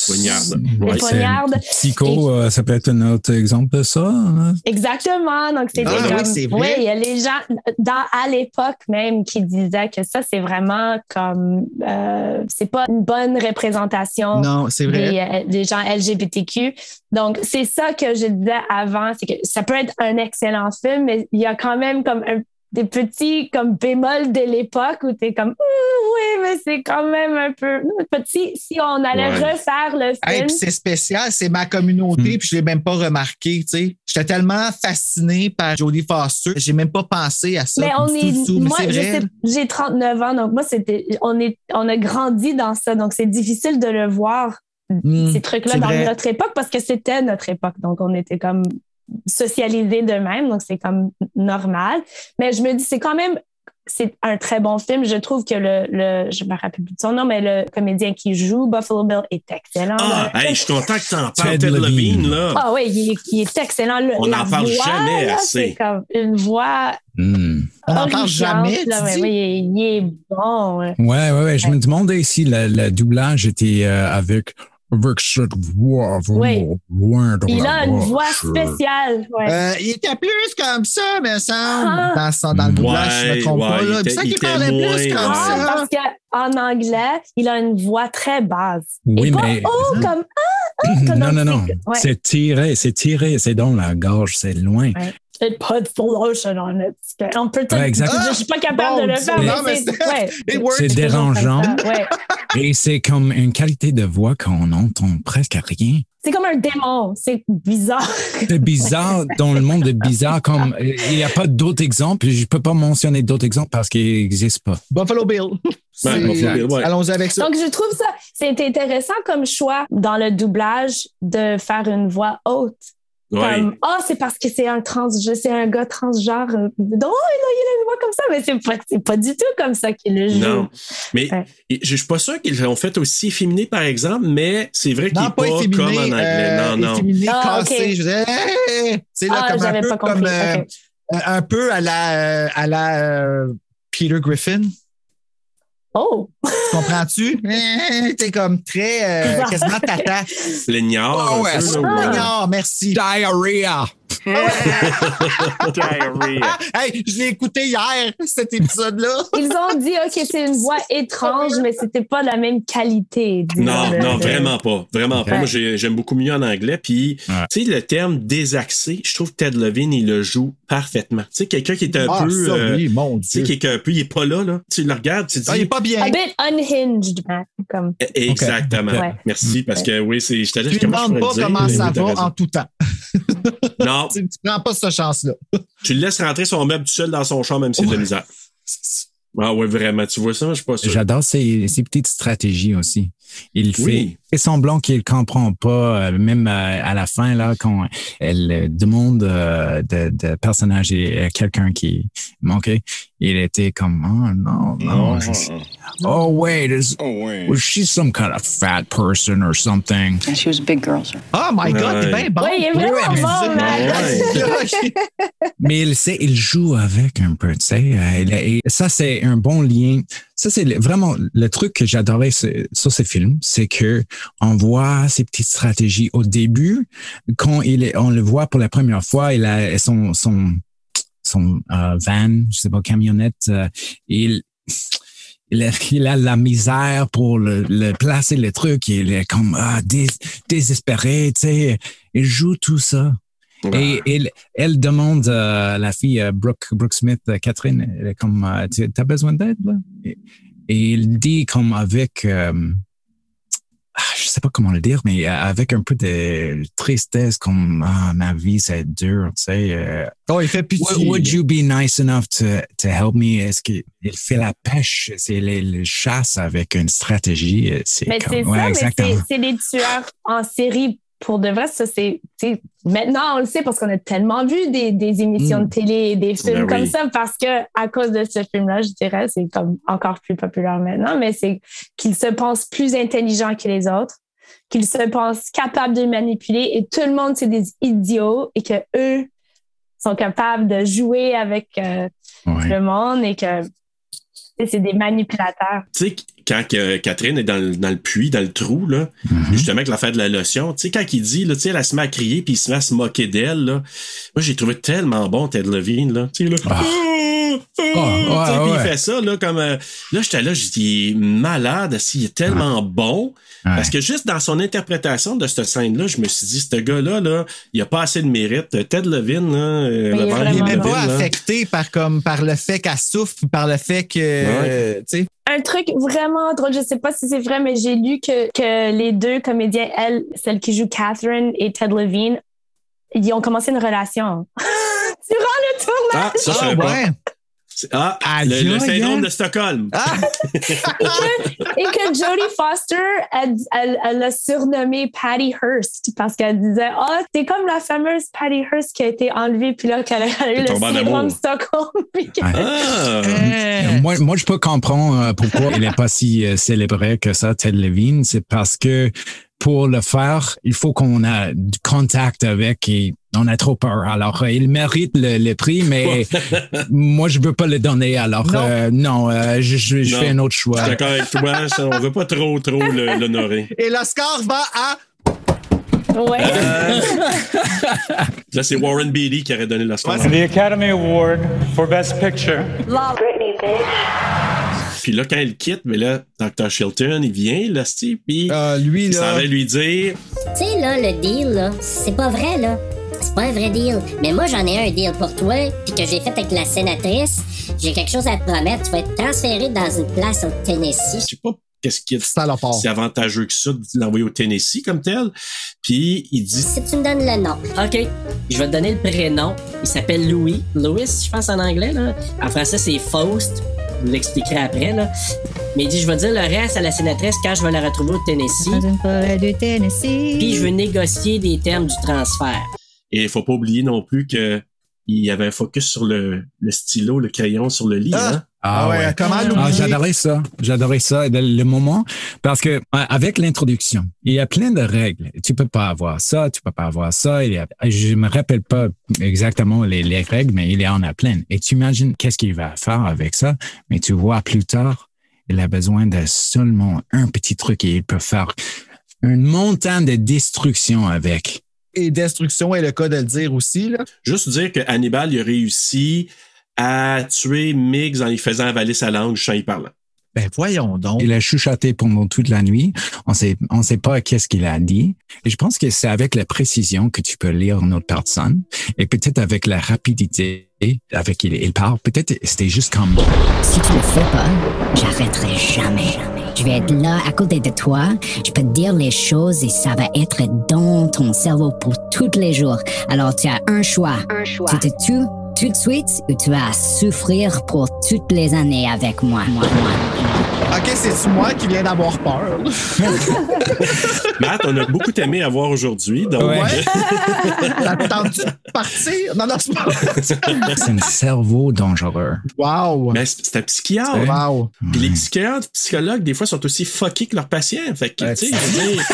Poignarde. Ouais. Psycho, euh, ça peut être un autre exemple de ça. hein? Exactement. Donc, c'est Ah, comme, oui, c'est vrai. oui, il y a les gens, dans, à l'époque même, qui disaient que ça, c'est vraiment comme, euh, c'est pas une bonne représentation Non, c'est vrai. des, euh, des gens LGBTQ. Donc, c'est ça que je disais avant, c'est que ça peut être un excellent film, mais il y a quand même comme un- des petits comme bémols de l'époque où tu es comme Ouh, oui, mais c'est quand même un peu petit. Si on allait Ouais. refaire le film, c'est spécial, c'est ma communauté, puis je l'ai même pas remarqué, tu sais. J'étais tellement fasciné par Jodie Foster, j'ai même pas pensé à ça. Mais on est, tout, tout. Moi, sais- j'ai 39 ans, donc moi, c'était, on est, on a grandi dans ça, donc c'est difficile de le voir, Hmm, ces trucs-là, dans vrai. notre époque, parce que c'était notre époque, donc on était comme socialisés de même, donc c'est comme normal. Mais je me dis, c'est quand même, c'est un très bon film. Je trouve que le, le je me rappelle plus de son nom, mais le comédien qui joue Buffalo Bill est excellent. Ah, hey, je suis content que t'en parles, Ted Levine. Levine, là. Ah oui, il, est- il est excellent. Le- On n'en parle voix, jamais là, assez. C'est comme une voix Hmm. On n'en parle jamais, là, tu dis? ouais, il, est, il est bon. ouais. Ouais, ouais, ouais. Je me demandais si le, le doublage était euh, avec, avec cette voix vraiment loin de Il la a une voix spéciale. Ouais. Euh, il était plus comme ça, me semble, Ah. dans, dans le doublage, si je Ouais, me trompe pas. ouais, Là. était- semble il qu'il parlait plus comme ouais. Ah, ça. parce qu'en anglais, il a une voix très basse. Oui, Et pas mais- haut comme ah, ah, comme Non, non, non. c'est- ouais. C'est tiré, c'est tiré, c'est dans la gorge, c'est loin. It puts the lotion on it. On peut Ouais, exact. Je suis pas capable Bon de le faire, Non, mais c'est. Ouais. Dérangeant. Ouais. Et c'est comme une qualité de voix qu'on entend presque rien. C'est comme un démon. C'est bizarre. C'est bizarre dans le monde de bizarre. Comme il n'y a pas d'autres exemples. Je peux pas mentionner d'autres exemples parce qu'ils n'existent pas. Buffalo Bill. C'est- Buffalo Bill, ouais. Allons-y avec ça. Donc, je trouve ça, c'est intéressant comme choix dans le doublage de faire une voix haute. Comme, ah, c'est parce que c'est un trans, c'est un gars transgenre. Oh, il a, il a une voix comme ça, mais c'est pas, c'est pas du tout comme ça qu'il le joue. Non. Mais Ouais. je suis pas sûr qu'ils l'ont fait aussi efféminé, par exemple, mais c'est vrai qu'il n'est pas pas, efféminé, comme en anglais. euh, non, non. Ah, cassé. Je disais, hey! C'est là Ah, comme un peu pas comme euh, un peu à la, euh, à la euh, Peter Griffin. Oh! *laughs* comprends-tu? Eh, T'es comme très, euh, quasiment tata. L'ignore. Oh, ouais, un peu, là, ouais. Ignore, merci. *laughs* Diarrhea. Ah, hey, je l'ai écouté hier, cet épisode-là. Ils ont dit, OK, c'est une voix étrange, mais c'était pas de la même qualité. Non, de- non, vraiment pas. Vraiment pas. Moi, j'ai- j'aime beaucoup mieux en anglais. Puis, tu sais, le terme désaxé, je trouve que Ted Levine, il le joue parfaitement. Tu sais, quelqu'un qui est un Ah, peu. ça, euh, oui, mon Tu sais, Dieu. qui est un peu, il est pas là, là. Tu le regardes, tu te dis. Ah, il est pas bien. A bit unhinged, Matt. Comme... Exactement. Ouais. Merci, parce que oui, c'est. J'étais là, Tu ne je demandes pas dire, comment ça va en tout temps. *laughs* Non, tu, tu prends pas cette chance-là. *laughs* tu le laisses rentrer son meuble tout seul dans son champ, même si c'est de la misère. *laughs* Ah ouais, vraiment. Tu vois ça, je suis pas sûr. J'adore ses, ses petites stratégies aussi. Il fait, Oui. fait semblant qu'il comprend pas, euh, même euh, à la fin, là, quand elle euh, demande euh, de, de personnage à quelqu'un qui manquait, il était comme, oh non, non. je sais- Oh, wait, is, was she some kind of fat person or something? And she was a big girl, sir. Oh my God, t'es bien bon. Oui, il est vraiment bon, Matt. Mais il sait, il joue avec un peu, tu sais. ça, c'est un bon lien. Ça, c'est vraiment le truc que j'adorais sur ces films, c'est que on voit ces petites stratégies au début. Quand il est, on le voit pour la première fois, il a son, son, son euh, van, je sais pas, camionnette, euh, il, il a, il a la misère pour le, le placer le truc. Il est comme ah, dés- désespéré, tu sais. Il joue tout ça. Et elle, elle demande euh, la fille euh, Brooke, Brooke Smith, euh, Catherine, elle est comme euh, tu as besoin d'aide là? Et, et il dit comme avec je sais pas comment le dire, mais euh, avec un peu de tristesse, comme ah, ma vie c'est dur, tu sais. euh, Oh, il fait pitié. Would, you be nice enough to, to help me? Est-ce qu'il il fait la pêche? C'est le, le chasse avec une stratégie. euh, C'est comme, ouais, ça, mais exactement. c'est- c'est des tueurs en série. Pour de vrai, ça, c'est. Maintenant, on le sait parce qu'on a tellement vu des, des émissions Mm. de télé et des films Ben comme oui. ça, parce que à cause de ce film-là, je dirais, c'est comme encore plus populaire maintenant, mais c'est qu'ils se pensent plus intelligents que les autres, qu'ils se pensent capables de manipuler et tout le monde, c'est des idiots et que eux sont capables de jouer avec euh, le monde et que c'est des manipulateurs. Tu sais, quand Catherine est dans le, dans le puits, dans le trou, là, justement, avec l'affaire de la lotion, tu sais, quand il dit, là, tu sais, elle se met à crier puis il se met à se moquer d'elle, là. Moi, j'ai trouvé tellement bon Ted Levine, là. Tu sais, là. Ah, ouais, puis il ouais. fait ça, là, comme. euh, là, j'étais là, j'ai dit, il est malade, s'il est tellement bon. Parce que juste dans son interprétation de cette scène-là, je me suis dit, ce gars-là, là, il a pas assez de mérite. Ted Levine, là, euh, il Il est même pas là. affecté par, comme, par le fait qu'elle souffre, par le fait que. euh. Un truc vraiment drôle, je sais pas si c'est vrai, mais j'ai lu que, que les deux comédiens, elle, celle qui joue Catherine et Ted Levine, ils ont commencé une relation. *laughs* Durant le tournage! Ah, ça, je savais pas. C'est- Ah, le, le syndrome de Stockholm. et, que, *laughs* et que Jodie Foster, elle, elle, elle l'a surnommée Patty Hearst parce qu'elle disait Ah, t'es comme la fameuse Patty Hearst qui a été enlevée, puis là, qu'elle a eu Elle le syndrome amour. Stockholm. *laughs* Ah! Euh, Moi, moi, je peux comprendre euh, pourquoi il n'est pas si euh, célébré que ça, Ted Levine. C'est parce que pour le faire, il faut qu'on a du contact avec et on a trop peur. Alors, euh, il mérite le, le prix, mais *laughs* moi, je veux pas le donner. Alors, Non. euh, non, euh, je, je, je Non. fais un autre Je choix. suis d'accord avec toi, ça, on veut pas trop, trop l'honorer. *laughs* Et l'Oscar va à. Ouais. Euh, Là, c'est Warren Beatty qui aurait donné l'Oscar. The Academy Award for Best Picture. Love Britney, bitch. Puis là, quand il quitte, mais là, Dr. Shilton, il vient, là, Steve, puis Ah, lui, il là. s'en va lui dire Tu sais, là, le deal, là, c'est pas vrai, là. C'est pas un vrai deal. Mais moi, j'en ai un deal pour toi, puis que j'ai fait avec la sénatrice. J'ai quelque chose à te promettre. Tu vas être transféré dans une place au Tennessee. Je sais pas qu'est-ce qui est si avantageux que ça de l'envoyer au Tennessee comme tel. Puis il dit Si tu me donnes le nom. OK. Je vais te donner le prénom. Il s'appelle Louis. Louis, je pense en anglais. Là. En français, c'est Faust. Je vous l'expliquerai après. Là. Mais il dit, je vais dire le reste à la sénatrice quand je vais la retrouver au Tennessee. Dans une forêt du Tennessee. Puis je veux négocier des termes du transfert. Et il faut pas oublier non plus que il y avait un focus sur le, le stylo, le crayon sur le lit. Ah. Hein? Ah ouais, comment Ah, l'oublier? j'adorais ça. J'adorais ça. Le, moment, parce que avec l'introduction, il y a plein de règles. Tu peux pas avoir ça, tu peux pas avoir ça. Il y a, je me rappelle pas exactement les, les règles, mais il y en a plein. Et tu imagines qu'est-ce qu'il va faire avec ça, mais tu vois plus tard, Il a besoin de seulement un petit truc et il peut faire une montagne de destruction avec. Et destruction est le cas de le dire aussi. Là. Juste dire que Hannibal il a réussi à tuer Miggs en lui faisant avaler sa langue sans y parlant. Ben voyons donc. Il a chuchoté pendant toute la nuit. On sait, on sait pas qu'est-ce qu'il a dit. Et je pense que c'est avec la précision que tu peux lire une autre personne et peut-être avec la rapidité avec qui il, il parle. Peut-être c'était juste comme Si tu le fais pas, j'arrêterai jamais. Je vais être là à côté de toi. Je peux te dire les choses et ça va être dans ton cerveau pour tous les jours. Alors tu as un choix. Un choix. Tu te tues tout de suite ou tu vas souffrir pour toutes les années avec moi. moi, moi. OK, c'est moi qui viens d'avoir peur? *laughs* Matt, on a beaucoup aimé à voir aujourd'hui. Donc... Ouais. T'as tendu de partir? Non, non, c'est pas c'est un cerveau dangereux. Wow. Mais c'est c'est un psychiatre. Wow. Puis les psychiatres, psychologues, des fois, sont aussi fuckés que leurs patients. Fait que, tu sais, je veux dire,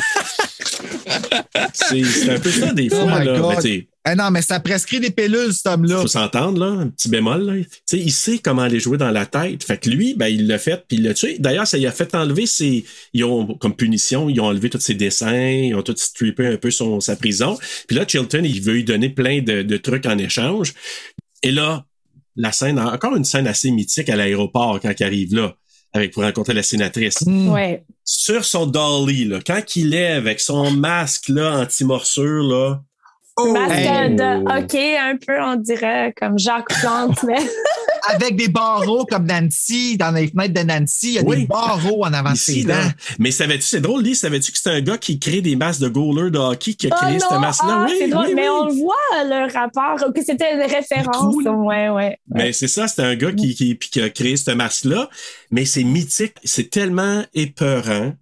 c'est un peu ça, des Oh fois. là. Mais Eh non, mais ça prescrit des pilules, cet homme-là. faut s'entendre, là, un petit bémol. Là. Il sait comment aller jouer dans la tête. Fait que lui, ben, il l'a fait, puis il l'a tué. D'ailleurs, ça lui a fait enlever ses. Ils ont, comme punition, ils ont enlevé tous ses dessins, ils ont tout strippé un peu son, sa prison. Puis là, Chilton, il veut lui donner plein de, de trucs en échange. Et là, la scène, encore une scène assez mythique à l'aéroport quand il arrive là, avec pour rencontrer la sénatrice. Ouais. Sur son dolly, là, quand il est avec son masque là, anti-morsure, là. Masque hey. de hockey, un peu, on dirait, comme Jacques Plante, mais. *laughs* Avec des barreaux comme Nancy, dans les fenêtres de Nancy, il y a Oui. des barreaux en avant de Ici, ses là. dents. Mais savais-tu, c'est drôle, Lee, savais-tu que c'est un gars qui crée des masques de goalers de hockey qui a Oh créé ce non, masque-là? ah, oui, c'est drôle, oui, mais oui. on le voit, le rapport, que c'était une référence. Ouais, ouais. Mais c'est ça, c'est un gars qui, qui, puis qui a créé ce masque-là. Mais c'est mythique, c'est tellement épeurant.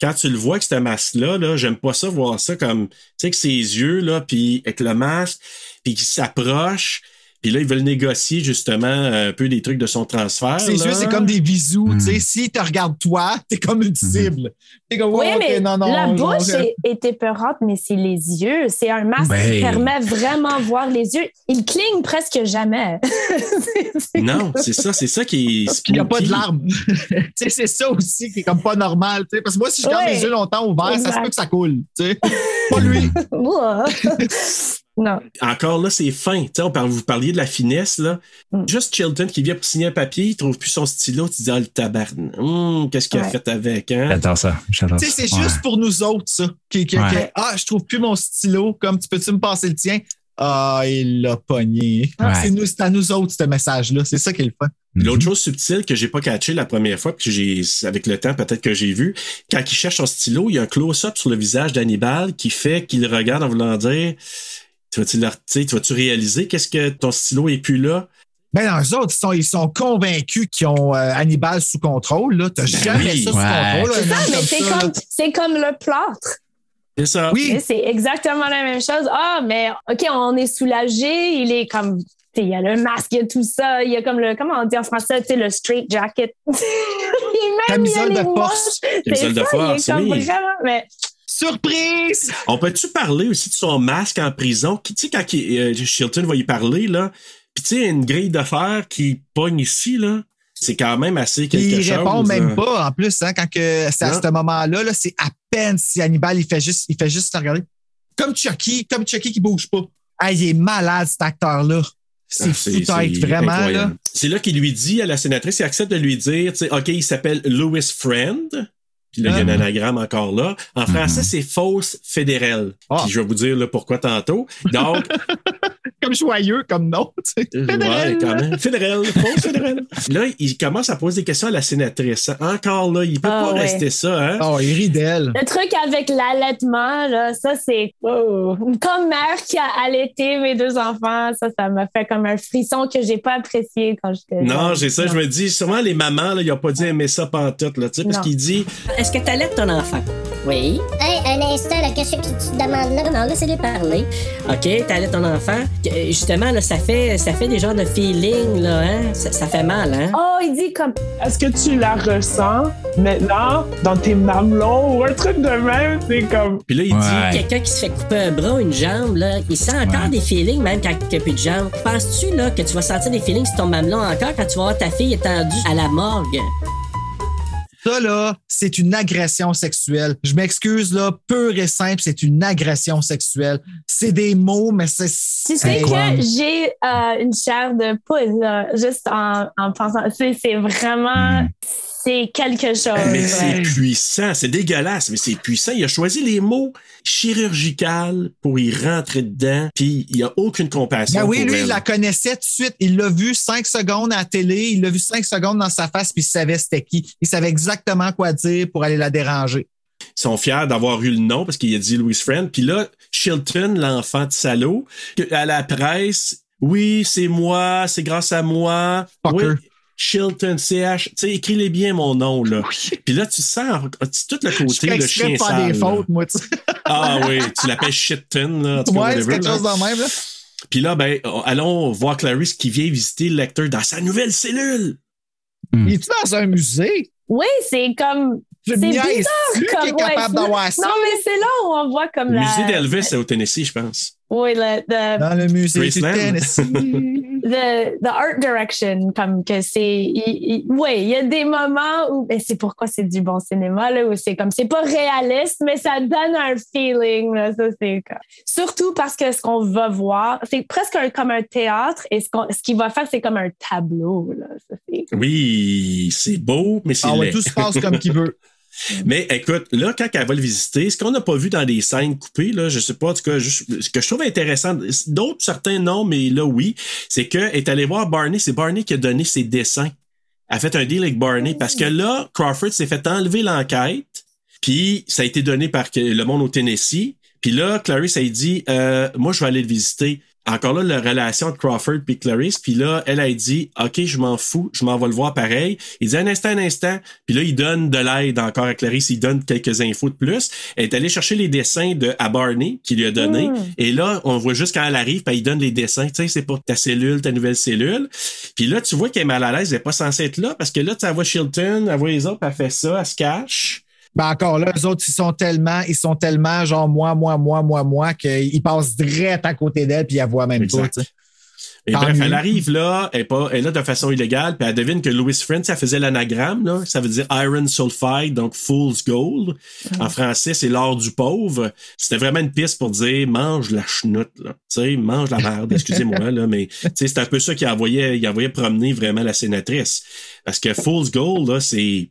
Quand tu le vois que ce masque-là, là, j'aime pas ça voir ça comme, tu sais, que ses yeux, là, puis avec le masque, puis qu'il s'approche. Puis là, ils veulent négocier justement un peu des trucs de son transfert. Ses là. yeux, c'est comme des bisous. Tu sais, s'il te regarde toi, t'es comme une cible. T'es comme, Oui, mais non, non, la non, bouche non. est, est épeurante, mais c'est les yeux. C'est un masque qui Ben. permet vraiment de voir les yeux. Il cligne presque jamais. *laughs* Non, c'est ça, c'est ça qui est. Il n'y a pas de larmes. *laughs* Tu sais, c'est ça aussi qui est comme pas normal. tu sais. Parce que moi, si je garde Ouais. les yeux longtemps ouverts, ça se Exact. peut que ça coule. tu sais. Pas lui. *laughs* Non. Encore là, c'est fin. Tu sais, on parle, vous parliez de la finesse, là. Mm. Juste Chilton qui vient pour signer un papier, il trouve plus son stylo, tu dis, ah, le tabarn. Hum, qu'est-ce qu'il a fait avec, hein? J'adore ça. J'adore c'est juste pour nous autres, ça. Qui, qui- Ouais. qui- ah, je trouve plus mon stylo. Comme, tu peux-tu me passer le tien? Ah, il l'a pogné. Ouais. C'est nous, c'est à nous autres, ce message-là. C'est ça qui est le fun. L'autre chose subtile que j'ai pas catché la première fois, puis que j'ai, avec le temps, peut-être que j'ai vu, quand il cherche son stylo, il y a un close-up sur le visage d'Hannibal qui fait qu'il regarde en voulant dire, tu vas-tu, leur- tu tu vas-tu réaliser qu'est-ce que ton stylo est plus là? Ben, non, eux autres, ils sont, ils sont convaincus qu'ils ont euh, Hannibal sous contrôle. Là. T'as jamais oui. ça sous Ouais. contrôle. C'est ça, mais comme c'est ça, là. comme, c'est comme le plâtre. C'est ça. Oui. C'est exactement la même chose. Ah, mais OK, on est soulagé. Il est comme. tu sais, Il y a le masque, il y a tout ça. Il y a comme le. Comment on dit en français? Tu sais, le straight jacket. *laughs* Et même, il y a Camisole les de force. C'est de il est force, comme oui. vraiment. Mais Surprise! On peut-tu parler aussi de son masque en prison? Tu sais, quand il- euh, Chilton va y parler, là, puis tu sais, une grille de fer qui pogne ici, là, c'est quand même assez quelque Il chose. répond là. même pas, en plus, hein, quand que c'est à ce moment-là, là, c'est à peine si Hannibal, il fait juste, il fait juste se regarder. Comme Chucky, comme Chucky qui bouge pas. Ah, il est malade, cet acteur-là. C'est Ah, fou tête, c'est vraiment, là. C'est là qu'il lui dit à la sénatrice, il accepte de lui dire, tu sais, OK, il s'appelle Louis Friend. Puis là, il y a un Ah. anagramme encore là. En français, c'est fausse fédérale. Ah. Puis je vais vous dire là, pourquoi tantôt. Donc, *laughs* Comme joyeux, comme non. tu sais. Fédéral. ouais, quand même. Fédérale, fausse fédérale. Là, il commence à poser des questions à la sénatrice. Encore là, il peut Ah, pas ouais. rester ça, hein? Oh, il rit d'elle. le truc avec l'allaitement, là, ça, c'est. oh. Comme mère qui a allaité mes deux enfants, ça, ça m'a fait comme un frisson que j'ai pas apprécié quand j'étais. Non, j'ai ça, je me dis, sûrement les mamans, là, ils ont pas dit aimer ça pantoute, là, tu sais, parce qu'il dit, Est-ce que t'allaites ton enfant? Oui. Hey, un instant, là, qu'est-ce que tu te demandes là? Non, laissez-les parler. OK, t'allaites ton enfant. Euh, Justement, là, ça fait, ça fait des genres de feeling, là, hein? Ça, ça fait mal, hein? Oh, il dit comme. Est-ce que tu la ressens maintenant dans tes mamelons ou un truc de même? C'est comme. puis là, il Ouais. dit, Quelqu'un qui se fait couper un bras ou une jambe, là, il sent encore Ouais. des feelings, même quand il n'y a plus de jambes. Penses-tu, là, que tu vas sentir des feelings sur ton mamelon encore quand tu vas voir ta fille étendue à la morgue? Ça, là, c'est une agression sexuelle. Je m'excuse, là, pure et simple, c'est une agression sexuelle. C'est des mots, mais c'est. Tu sais que j'ai euh, une chair de poule, là, juste en, en pensant. C'est c'est vraiment. C'est quelque chose. Mais c'est puissant, c'est dégueulasse, mais c'est puissant. Il a choisi les mots chirurgical pour y rentrer dedans, puis il n'y a aucune compassion. Ben oui, pour lui, elle. il la connaissait tout de suite. Il l'a vu cinq secondes à la télé, il l'a vu cinq secondes dans sa face, puis il savait c'était qui. Il savait exactement quoi dire pour aller la déranger. Ils sont fiers d'avoir eu le nom parce qu'il a dit Louis Friend. Puis là, Chilton, l'enfant de salaud, à la presse, oui, c'est moi, c'est grâce à moi. Oui, Chilton, CH, tu sais, écris-les bien mon nom, là. Puis là, tu sens tout le côté, le exprès chien de faire sale. des là? fautes, moi, tu. Ah oui, tu l'appelles Shitton, là. en Ouais, c'est quelque là. chose de même, là. Puis là, ben, allons voir Clarice qui vient visiter le lecteur dans sa nouvelle cellule. Il est-tu dans un musée? Oui, c'est comme. Je C'est bizarre qu'il est comme. capable d'avoir ça? Non, mais c'est là où on voit comme Le la. musée d'Elvis, c'est au Tennessee, je pense. Oui, le, the, Dans le musée du Tennessee. *laughs* the, the art direction, comme que c'est. Oui, il y a des moments où. ben, c'est pourquoi c'est du bon cinéma, là, où c'est comme. C'est pas réaliste, mais ça donne un feeling, là. Ça, c'est comme- Surtout parce que ce qu'on va voir, c'est presque un- comme un théâtre, et ce, qu'on- ce qu'il va faire, c'est comme un tableau, là. Ça, c'est- Oui, c'est beau, mais c'est Ah ouais, tout se passe comme qu'il veut. *laughs* Mais écoute, là, quand elle va le visiter, ce qu'on n'a pas vu dans des scènes coupées, là, je sais pas, en tout cas, ce que je trouve intéressant, d'autres, certains non, mais là, oui, c'est qu'elle est allée voir Barney, c'est Barney qui a donné ses dessins. Elle a fait un deal avec Barney parce que là, Crawford s'est fait enlever l'enquête, puis ça a été donné par le monde au Tennessee. Puis là, Clarice a dit, euh, moi, je vais aller le visiter. Encore là, la relation de Crawford puis Clarice. Puis là, elle a dit, OK, je m'en fous, je m'en vais le voir pareil. Il dit, un instant, un instant. Puis là, il donne de l'aide encore à Clarice. Il donne quelques infos de plus. Elle est allée chercher les dessins de à Barney qu'il lui a donné. Mm. Et là, on voit juste quand elle arrive, puis il donne les dessins. Tu sais, c'est pour ta cellule, ta nouvelle cellule. Puis là, tu vois qu'elle est mal à l'aise. Elle est pas censée être là parce que là, tu voit Chilton, elle voit les autres, elle fait ça, elle se cache. Ben encore là, eux autres, ils sont tellement, ils sont tellement genre moi, moi, moi, moi, moi, qu'ils passent direct à côté d'elle puis ils la voient même pas. Exact. sais. Et bref, mieux. elle arrive là, elle est, pas, elle est là de façon illégale, puis elle devine que Louis Friend, ça faisait l'anagramme, là, ça veut dire Iron Sulfide, donc Fool's Gold. En français, c'est l'or du pauvre. C'était vraiment une piste pour dire mange la chenoute, là. Tu sais, mange la merde, excusez-moi, là, mais tu sais, c'est un peu ça qui envoyait, il envoyait promener vraiment la sénatrice. Parce que Fool's Gold, là, c'est.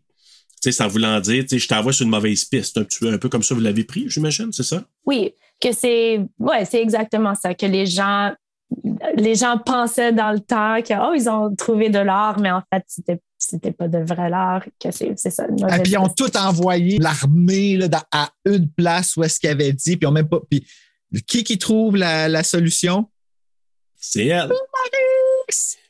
Tu sais, en voulant dire, tu sais, je t'envoie sur une mauvaise piste. Un, petit peu- un peu comme ça, vous l'avez pris, j'imagine, c'est ça? Oui, que c'est ouais, c'est exactement ça que les gens les gens pensaient dans le temps que oh ils ont trouvé de l'or mais en fait c'était c'était pas de vrai l'or que c'est c'est ça. une Et mauvaise puis ils ont tout envoyé l'armée à une place où est-ce qu'ils avaient dit, puis même pas. Puis qui qui trouve la, la solution? C'est elle.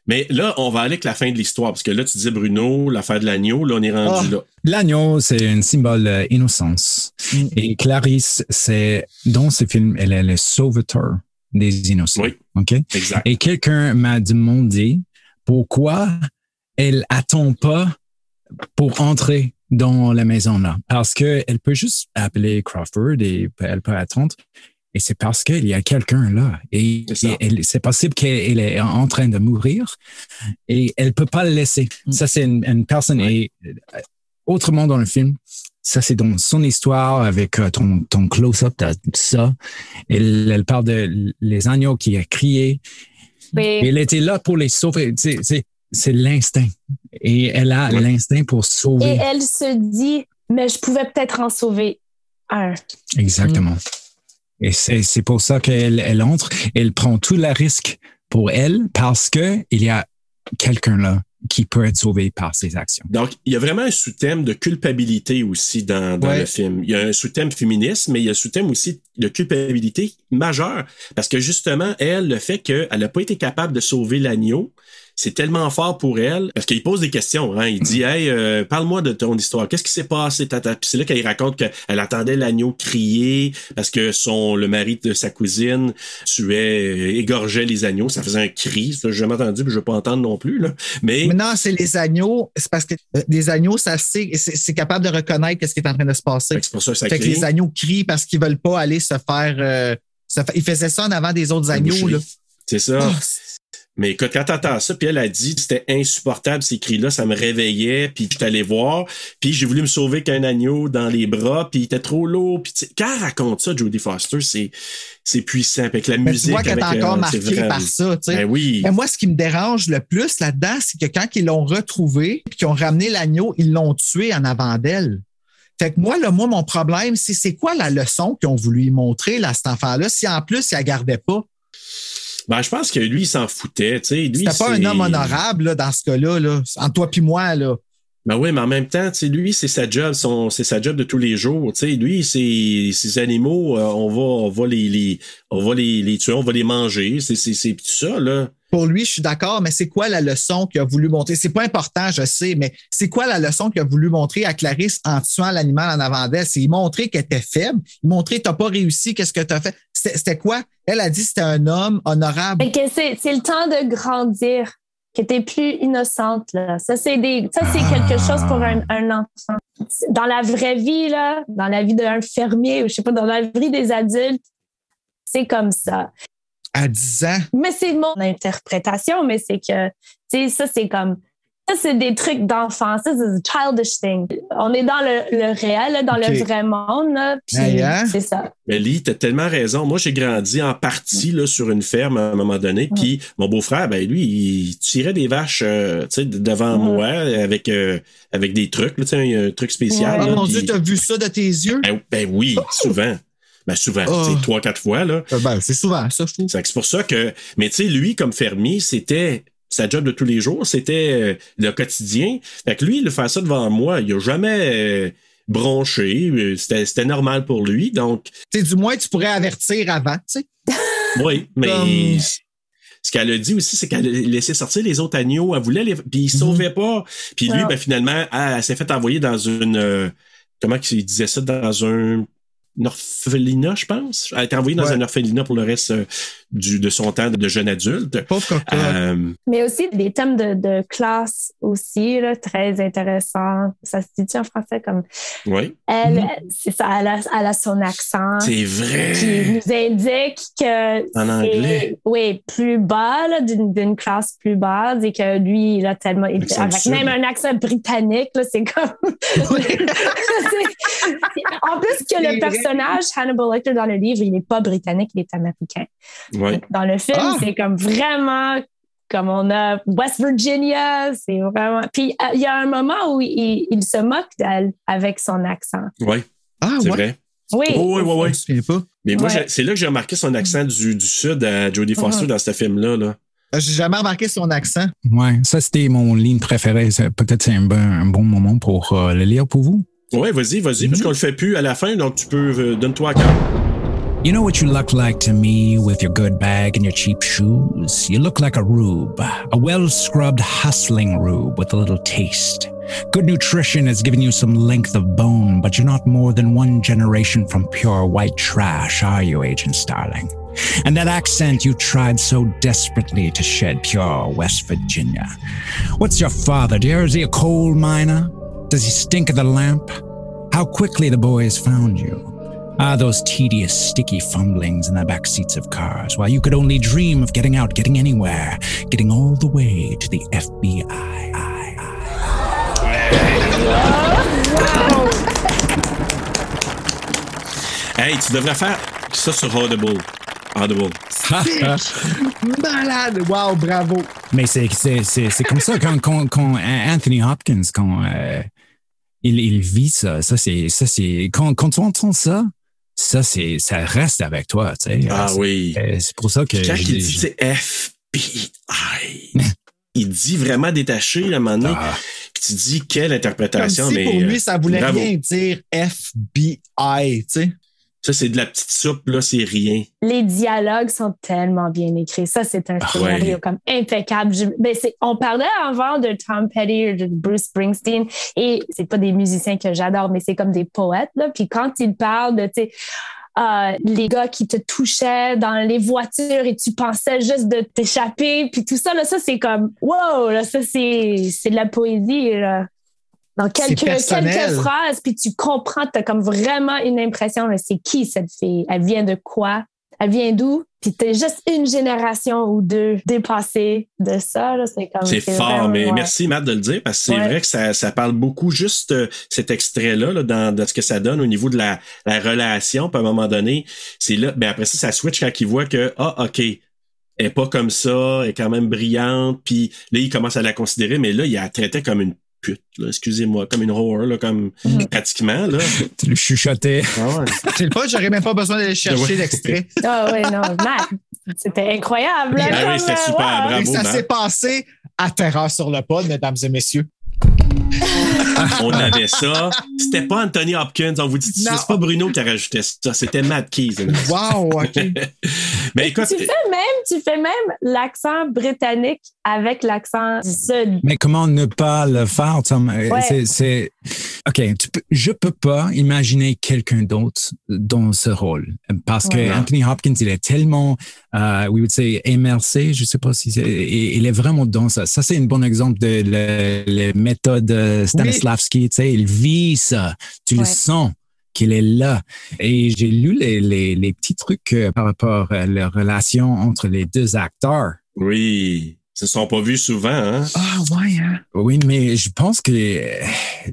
Mais là, on va aller avec la fin de l'histoire, parce que là, tu disais Bruno, l'affaire de l'agneau, là, on est rendu Ah. là. L'agneau, c'est un symbole d'innocence. Et Clarisse, c'est dans ce film, elle est le sauveteur des innocents. Oui. OK? Exact. Et quelqu'un m'a demandé pourquoi elle attend pas pour entrer dans la maison là. Parce que elle peut juste appeler Crawford et elle peut attendre. Et c'est parce qu'il y a quelqu'un là. Et C'est et possible qu'elle est en train de mourir et elle peut pas le laisser. Ça, c'est une, une personne. Et euh, autrement dans le film, ça, c'est dans son histoire avec euh, ton, ton close-up de ça. Elle, elle parle de les agneaux qui a crié. Oui. Elle était là pour les sauver. C'est- l'instinct. Et elle a l'instinct pour Et sauver. elle se dit mais je pouvais peut-être en sauver un. Exactement. Et c'est pour ça qu'elle elle entre. Elle prend tout le risque pour elle parce que il y a quelqu'un là qui peut être sauvé par ses actions. Donc, il y a vraiment un sous-thème de culpabilité aussi dans, dans Ouais. le film. Il y a un sous-thème féministe, mais il y a un sous-thème aussi de culpabilité majeur. Parce que justement, elle, le fait qu'elle n'a pas été capable de sauver l'agneau, c'est tellement fort pour elle. Parce qu'il pose des questions. Hein. Il dit Hey, euh, parle-moi de ton histoire. Qu'est-ce qui s'est passé? Tata? Puis c'est là qu'elle raconte qu'elle attendait l'agneau crier parce que son le mari de sa cousine tuait, euh, égorgeait les agneaux. Ça faisait un cri. Ça, j'ai jamais entendu, puis je ne veux pas entendre non plus. Là. Mais Mais non, c'est les agneaux. C'est parce que euh, des agneaux, ça sait, c'est c'est capable de reconnaître ce qui est en train de se passer. c'est pour ça que ça Fait que les agneaux crient parce qu'ils veulent pas aller se faire. euh, se fa- Ils faisaient ça en avant des autres agneaux. Là. C'est ça. Ah, Mais écoute, quand t'entends ça, puis elle a dit c'était insupportable ces cris-là, ça me réveillait, puis je allé voir, puis j'ai voulu me sauver qu'un agneau dans les bras, puis il était trop lourd, puis quand elle raconte ça, Jodie Foster, c'est c'est puissant, puis avec la Mais musique. tu vois qu'elle est encore euh, marquée par ça. tu sais. Ben oui. Mais moi, ce qui me dérange le plus là-dedans, c'est que quand ils l'ont retrouvé puis qu'ils ont ramené l'agneau, ils l'ont tué en avant d'elle. Fait que moi, là, moi, mon problème, c'est c'est quoi la leçon qu'ils ont voulu y montrer, là, cet enfant-là, si en plus, il la gardait pas? Ben, je pense que lui, il s'en foutait, tu sais. Lui, C'était pas un homme honorable, là, dans ce cas-là, là. Entre toi puis moi, là. Ben oui, mais en même temps, tu sais, lui, c'est sa job, son, c'est sa job de tous les jours. Tu sais, lui, ces animaux, euh, on va, on va les, les, on va les, les tuer, on va les manger. C'est, c'est, c'est tout ça, là. Pour lui, je suis d'accord, mais c'est quoi la leçon qu'il a voulu montrer? C'est pas important, je sais, mais c'est quoi la leçon qu'il a voulu montrer à Clarisse en tuant l'animal en avant d'elle? C'est montrer qu'elle était faible, il montrer t'as pas réussi, qu'est-ce que t'as fait? C'était quoi? Elle a dit que c'était un homme honorable. Mais que c'est c'est le temps de grandir, que t'es plus innocente. Là. Ça, c'est des, ça, c'est quelque chose pour un, un enfant. Dans la vraie vie, là, dans la vie d'un fermier, ou je sais pas, dans la vie des adultes, c'est comme ça. À 10 ans. Mais c'est mon interprétation, mais c'est que, tu sais, ça, c'est comme, ça, c'est des trucs d'enfant. Ça, c'est a childish thing. On est dans le, le réel, là, dans le vrai monde, là, puis Hey, hein? c'est ça. Mais Lee, t'as tellement raison. Moi, j'ai grandi en partie là, sur une ferme à un moment donné. Puis mon beau-frère, ben lui, il tirait des vaches euh, tu sais, de- devant moi avec, euh, avec des trucs, là, un, truc spécial. Oh là, mon Dieu, t'as vu ça de tes yeux? Ben, ben oui, souvent. Ben souvent, Oh. trois, quatre fois, là. Ben, c'est souvent, ça, je trouve. C'est pour ça que. Mais tu sais, lui, comme fermier, c'était sa job de tous les jours, c'était euh, le quotidien. Fait que lui, le faire ça devant moi, il a jamais euh, bronché. euh, C'était c'était normal pour lui. Donc, Tu sais, du moins, tu pourrais avertir avant, tu sais. *laughs* oui, mais. Comme- Ce qu'elle a dit aussi, c'est qu'elle a laissé sortir les autres agneaux. Elle voulait les. Puis ils sauvaient pas. Puis lui, ben, finalement, elle, elle s'est fait envoyer dans une. euh, comment il disait ça? Dans un. Orphelinat, je pense. Elle a été envoyée dans Ouais. un orphelinat pour le reste euh, du, de son temps de jeune adulte. Pauvre. Euh, Mais aussi des thèmes de, de classe aussi, là, très intéressants. Ça se dit en français comme? Oui. elle, c'est ça, elle a, elle a son accent. C'est vrai. Qui nous indique que En anglais. oui, plus bas, là, d'une, d'une classe plus basse, et que lui, il a tellement, il- avec même un accent britannique, là, c'est comme. *laughs* C'est- en plus que C'est le vrai. Personnage Hannibal Lecter dans le livre, il n'est pas britannique, il est américain. Ouais. Dans le film, Ah! c'est comme vraiment comme on a West Virginia, c'est vraiment. Puis euh, il y a un moment où il, il se moque d'elle avec son accent. Oui. Ah, c'est ouais. vrai. Oui. Oh, oui, oui, oui. Pas. Mais moi, Ouais. c'est là que j'ai remarqué son accent du, du Sud à Jodie Foster Mhm. dans ce film-là. Là. Euh, J'ai jamais remarqué son accent. Ouais, ça c'était mon ligne préférée. Peut-être c'est un bon, un bon moment pour euh, le lire pour vous. Ouais, vas-y, vas-y, mhm. parce qu'on le fait plus à la fin, donc tu peux. euh, Donne-toi à cœur. You know what you look like to me with your good bag and your cheap shoes? You look like a rube, a well scrubbed, hustling rube with a little taste. Good nutrition has given you some length of bone, but you're not more than one generation from pure white trash, are you, Agent Starling? And that accent you tried so desperately to shed, pure West Virginia. What's your father, dear? Is he a coal miner? Does he stink of the lamp? How quickly the boys found you. Ah, those tedious, sticky fumblings in the back seats of cars, while you could only dream of getting out, getting anywhere, getting all the way to the FBI. Hey, tu devrais faire ça sur Audible. Audible. *laughs* Malade! Wow, bravo! Mais c'est, c'est, c'est, c'est comme ça quand, quand, quand Anthony Hopkins, quand euh, il, il vit ça, ça c'est, ça c'est, quand, quand tu entends ça, ça c'est, ça reste avec toi, tu sais. Ah C'est- oui. euh, C'est pour ça que. Quand je- il dit c'est FBI, il dit vraiment détaché à un moment donné. Ah. Puis tu dis quelle Comme interprétation, si mais. pour euh, lui, ça voulait bravo. rien dire FBI, tu sais. Ça, c'est de la petite soupe, là, c'est rien. Les dialogues sont tellement bien écrits. Ça, c'est un Ah scénario ouais. comme impeccable. Je- ben, on parlait avant de Tom Petty ou de Bruce Springsteen et c'est pas des musiciens que j'adore, mais c'est comme des poètes. Là. Puis quand ils parlent de, tu sais, euh, les gars qui te touchaient dans les voitures et tu pensais juste de t'échapper, puis tout ça, là, ça, c'est comme, wow, là, ça, c'est c'est de la poésie. Là. Dans quelques, quelques phrases, puis tu comprends, tu as comme vraiment une impression, là, c'est qui cette fille? Elle vient de quoi? Elle vient d'où? Puis t'es juste une génération ou deux dépassée de ça. là. C'est fort, vraiment- mais ouais. merci Matt de le dire parce que c'est Ouais. vrai que ça, ça parle beaucoup juste euh, cet extrait-là là, dans, dans ce que ça donne au niveau de la, la relation. Puis à un moment donné, c'est là, ben après ça, ça switch quand il voit que ah ok, elle est pas comme ça, elle est quand même brillante. Puis là, il commence à la considérer, mais là, il la traitait comme une pute, là, excusez-moi, comme une whore, là, comme Mm-hmm. pratiquement là. *laughs* Tu le chuchotais. C'est le pas, j'aurais même pas besoin d'aller chercher Ouais. l'extrait. *laughs* Ah ouais, non, Matt, c'était incroyable. là, Ah oui, c'était super, wow. bravo. Et ça Matt. s'est passé à Terreur sur le pod, mesdames et messieurs. On avait ça. C'était pas Anthony Hopkins. On vous dit, c'est pas Bruno qui a rajouté ça. C'était Matt Keys. Wow, OK. *laughs* Mais écoute, Tu fais même, tu fais même l'accent britannique avec l'accent du sud. Mais comment ne pas le faire, Tom? Euh, Ouais. C'est, OK, tu peux, je peux pas imaginer quelqu'un d'autre dans ce rôle. Parce que. Anthony Hopkins, il est tellement, euh, we would say, immersé. Je sais pas si c'est, il est vraiment dans ça. Ça, c'est un bon exemple de la méthode euh, Stanislavski. Tu sais, il vit ça. Tu le sens qu'il est là. Et j'ai lu les, les, les petits trucs euh, par rapport à la relation entre les deux acteurs. oui, ils se sont pas vus souvent. Hein? Ah, ouais, hein? Oui, mais je pense que euh,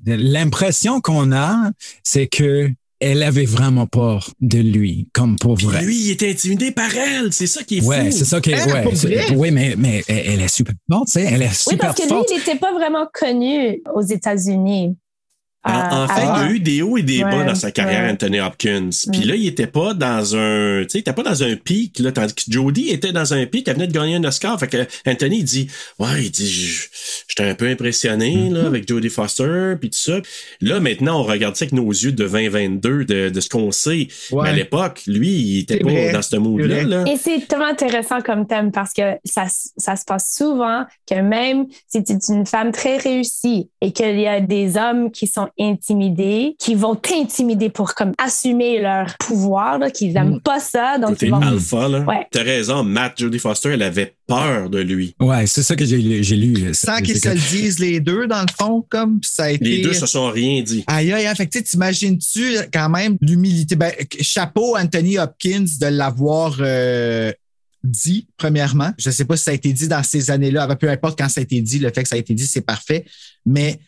l'impression qu'on a, c'est que elle avait vraiment peur de lui, comme pour Puis vrai. lui, il était intimidé par elle. C'est ça qui est fou. Ouais, c'est ça qui est. Elle, Ouais, c'est- oui, mais, mais elle elle est super forte, tu sais. Elle est Oui, super parce que lui, forte. il n'était pas vraiment connu aux États-Unis. En, en fait, il y a eu des hauts et des bas Ouais, dans sa carrière, ouais. Anthony Hopkins. Puis Mm. là, il était pas dans un, tu sais, il était pas dans un pic, là, tandis que Jodie était dans un pic, elle venait de gagner un Oscar. Fait que Anthony, il dit, ouais, il dit, j'étais un peu impressionné, Mm-hmm. là, avec Jodie Foster, puis tout ça. Là, maintenant, on regarde ça avec nos yeux de 2022, de, de ce qu'on sait. Ouais. Mais à l'époque, lui, il était pas vrai. dans ce mood-là, là. Et c'est tellement intéressant comme thème parce que ça, ça se passe souvent que même si tu es une femme très réussie et qu'il y a des hommes qui sont intimidés, qui vont t'intimider pour comme assumer leur pouvoir, là, qu'ils n'aiment pas ça, donc Côté ils vont... alpha, là. Ouais. T'as raison, Matt, Jodie Foster, elle avait peur de lui. Ouais, c'est ça que j'ai j'ai lu. Sans C'est qu'ils se le disent les deux, dans le fond, comme ça a été. Les deux se sont rien dit. Aïe, aïe, aïe. Fait que, tu sais, t'imagines-tu quand même l'humilité? Ben, chapeau Anthony Hopkins de l'avoir euh, dit, premièrement. Je sais pas si ça a été dit dans ces années-là. Peu importe quand ça a été dit, le fait que ça a été dit, c'est parfait. Mais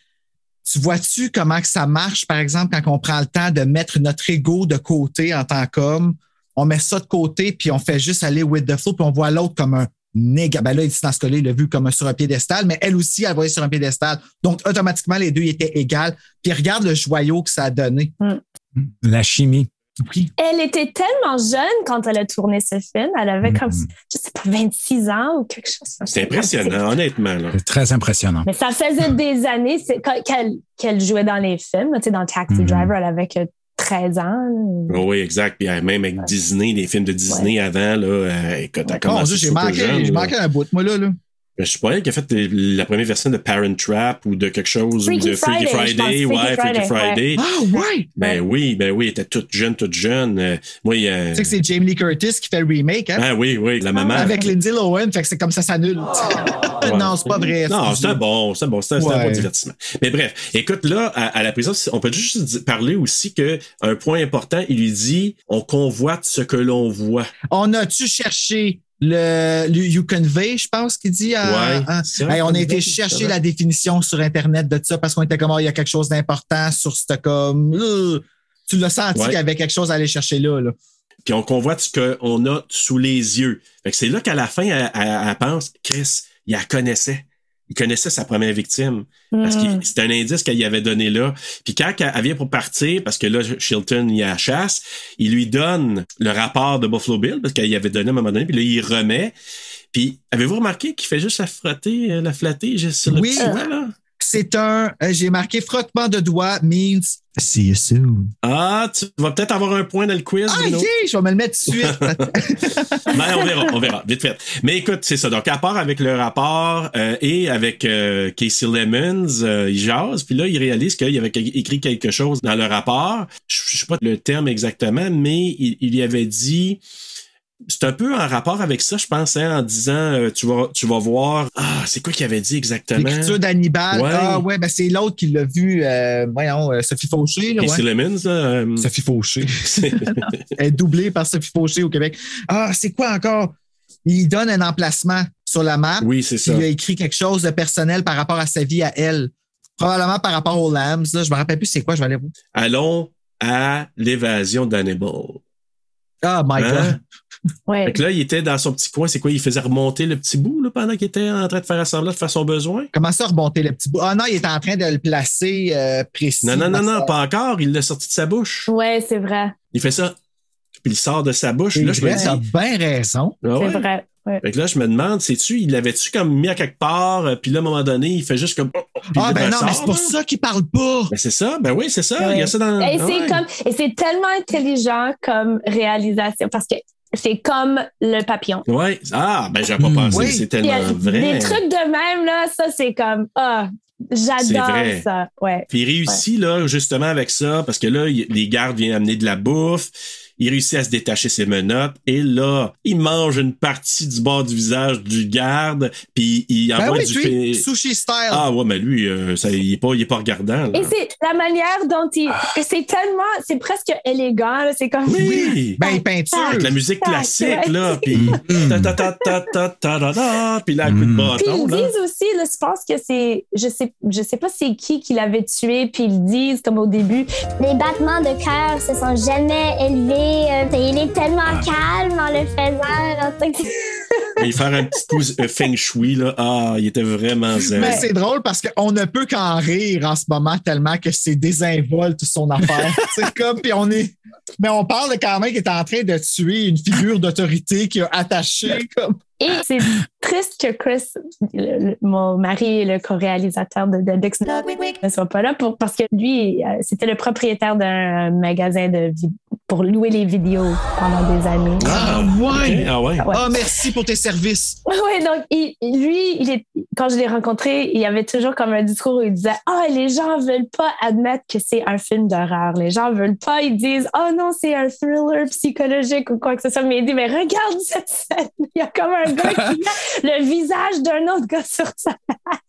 tu vois-tu comment que ça marche, par exemple, quand on prend le temps de mettre notre ego de côté en tant qu'homme? On met ça de côté, puis on fait juste aller with the flow, puis on voit l'autre comme un néga. Ben là, il dit dans ce cas-là, il l'a vu comme sur un piédestal, mais elle aussi, elle le voyait sur un piédestal. Donc, automatiquement, les deux ils étaient égales. Puis regarde le joyau que ça a donné. La chimie. Oui. Elle était tellement jeune quand elle a tourné ce film. Elle avait comme, Mhm. je sais pas, 26 ans ou quelque chose. comme ça. C'est impressionnant, honnêtement. C'est très impressionnant. Mais ça faisait des années qu'elle jouait dans les films. Tu sais, dans Taxi Mhm. Driver, elle avait que 13 ans. Oh oui, exact. Puis euh, même avec Disney, les films de Disney avant, là, euh, écoute, elle commencé j'ai manqué un bout, moi, là. là. Je suis pas elle qui a fait euh, la première version de Parent Trap ou de quelque chose Freaky ou de Freaky Friday, je pense. Friday, Freaky ouais, Freaky Friday, Friday. Ah, ouais! Ben oui, ben oui, elle était toute jeune, toute jeune. Euh, moi, il y a... Tu sais que c'est Jamie Lee Curtis qui fait le remake, hein? Ah oui, oui, la maman. Avec Lindsay Lohan, fait que c'est comme ça s'annule. Ouais. *laughs* non, c'est pas vrai. Non, c'est un bon, c'est un bon, c'est un, c'est un Ouais. bon divertissement. Mais bref, écoute, là, à, à la prison, on peut juste parler aussi que un point important, il lui dit, on convoite ce que l'on voit. On a-tu cherché le, le You Convey, je pense qu'il dit? à- Ouais, on a été chercher la définition sur Internet de ça parce qu'on était comme, oh, il y a quelque chose d'important sur ce comme. euh, tu l'as senti Ouais. qu'il y avait quelque chose à aller chercher là. là. Puis on convoite ce qu'on a sous les yeux. C'est là qu'à la fin, elle, elle- elle pense, Chris, il la connaissait. Il connaissait sa première victime. Parce que Mm. c'était un indice qu'elle y avait donné là. Puis quand elle vient pour partir, parce que là, Shilton y a la chasse, il lui donne le rapport de Buffalo Bill, parce qu'il y avait donné à un moment donné, puis là, il remet. Puis, avez-vous remarqué qu'il fait juste la frotter, euh, la flatter juste sur le Oui. petit doigt, là? C'est un, euh, j'ai marqué frottement de doigts means see you soon. Ah, tu vas peut-être avoir un point dans le quiz, Ah, Bruno. je vais me le mettre tout de suite. *laughs* *laughs* Ben, on verra, on verra, vite fait. Mais écoute, c'est ça. Donc, à part avec le rapport euh, et avec euh, Casey Lemons, euh, il jase, puis là, il réalise qu'il avait écrit quelque chose dans le rapport. Je je sais pas le terme exactement, mais il, il y avait dit c'est un peu en rapport avec ça, je pense, hein, en disant euh, tu vas tu vas voir. Ah, c'est quoi qu'il avait dit exactement? L'écriture d'Hannibal. Ouais. Ah ouais, ben c'est l'autre qui l'a vu, euh, voyons, euh, Sophie Fauché. Là, ouais. Lemons, là, Sophie Fauché. *laughs* Elle est doublée par Sophie Fauché au Québec. Ah, c'est quoi encore? Il donne un emplacement sur la map. Oui, c'est ça. Il a écrit quelque chose de personnel par rapport à sa vie à elle. Probablement par rapport aux Lambs. Là. Je me rappelle plus c'est quoi, je vais aller voir. Allons à l'évasion d'Hannibal. Ah, my Hein? God. Ouais. Fait que là, il était dans son petit coin. C'est quoi? Il faisait remonter le petit bout là, pendant qu'il était en train de faire assemblage, de faire son besoin? Comment ça remonter le petit bout? Ah non, il était en train de le placer euh, précis. Non, non, non, non, sa- pas encore. Il l'a sorti de sa bouche. Ouais, c'est vrai. Il fait ça. Puis il sort de sa bouche. C'est Là, je me dis. Bien raison. Ah ouais? C'est vrai. Ouais. Fait que là, je me demande, sais-tu, il l'avait-tu comme mis à quelque part, euh, puis là, à un moment donné, il fait juste comme. oh, oh, Ah ben non, mais c'est pour ça qu'il parle pas. Ben c'est ça, ben oui, c'est ça. Il y a ça dans. Et c'est ouais. comme et c'est tellement intelligent comme réalisation parce que c'est comme le papillon. Ouais. Ah, ben j'avais pas pensé, oui. c'est euh, vrai. Des trucs de même là, ça c'est comme ah, j'adore ça. Ouais. Puis il réussit, là, justement, avec ça, parce que là, les gardes viennent amener de la bouffe. Il réussit à se détacher ses menottes et là, il mange une partie du bord du visage du garde, puis il ben envoie ben oui, du oui, sushi style. Ah ouais, mais lui, euh, ça, il est pas, il est pas regardant. Là. Et c'est la manière dont il, ah. c'est tellement, c'est presque élégant. C'est comme oui, *laughs* ben ah. peinture, avec la musique classique là, puis mm. ta ta ta ta ta ta puis là, un coup de mm. bâton. Puis ils disent aussi, je pense que c'est, je sais, je sais pas c'est qui qui l'avait tué, puis ils disent comme au début, les battements de cœur se sont jamais élevés euh, il est tellement calme en le faisant. *laughs* *laughs* Mais faire un petit coup euh, feng shui, là. Ah, il était vraiment zen. Mais c'est drôle parce qu'on ne peut qu'en rire en ce moment tellement que c'est désinvolte son affaire. *laughs* c'est comme, puis on est. Mais on parle quand même qu'il est en train de tuer une figure d'autorité qui a attaché comme. et c'est triste que Chris, le- le- mon mari, le co-réalisateur de X, ne soit pas là pour, parce que lui, euh, c'était le propriétaire d'un magasin de pour louer les vidéos pendant des années. Ah ouais! Ok, Ah ouais. Ouais. Ah, merci pour tes services. *laughs* Oui, donc il- lui, il est, quand je l'ai rencontré, il y avait toujours comme un discours où il disait Ah, les gens veulent pas admettre que c'est un film d'horreur. Les gens veulent pas, ils disent Oh non, c'est un thriller psychologique ou quoi que ce soit. Mais il dit Mais regarde cette scène. Il y a comme un gars qui *laughs* a le visage d'un autre gars sur sa face.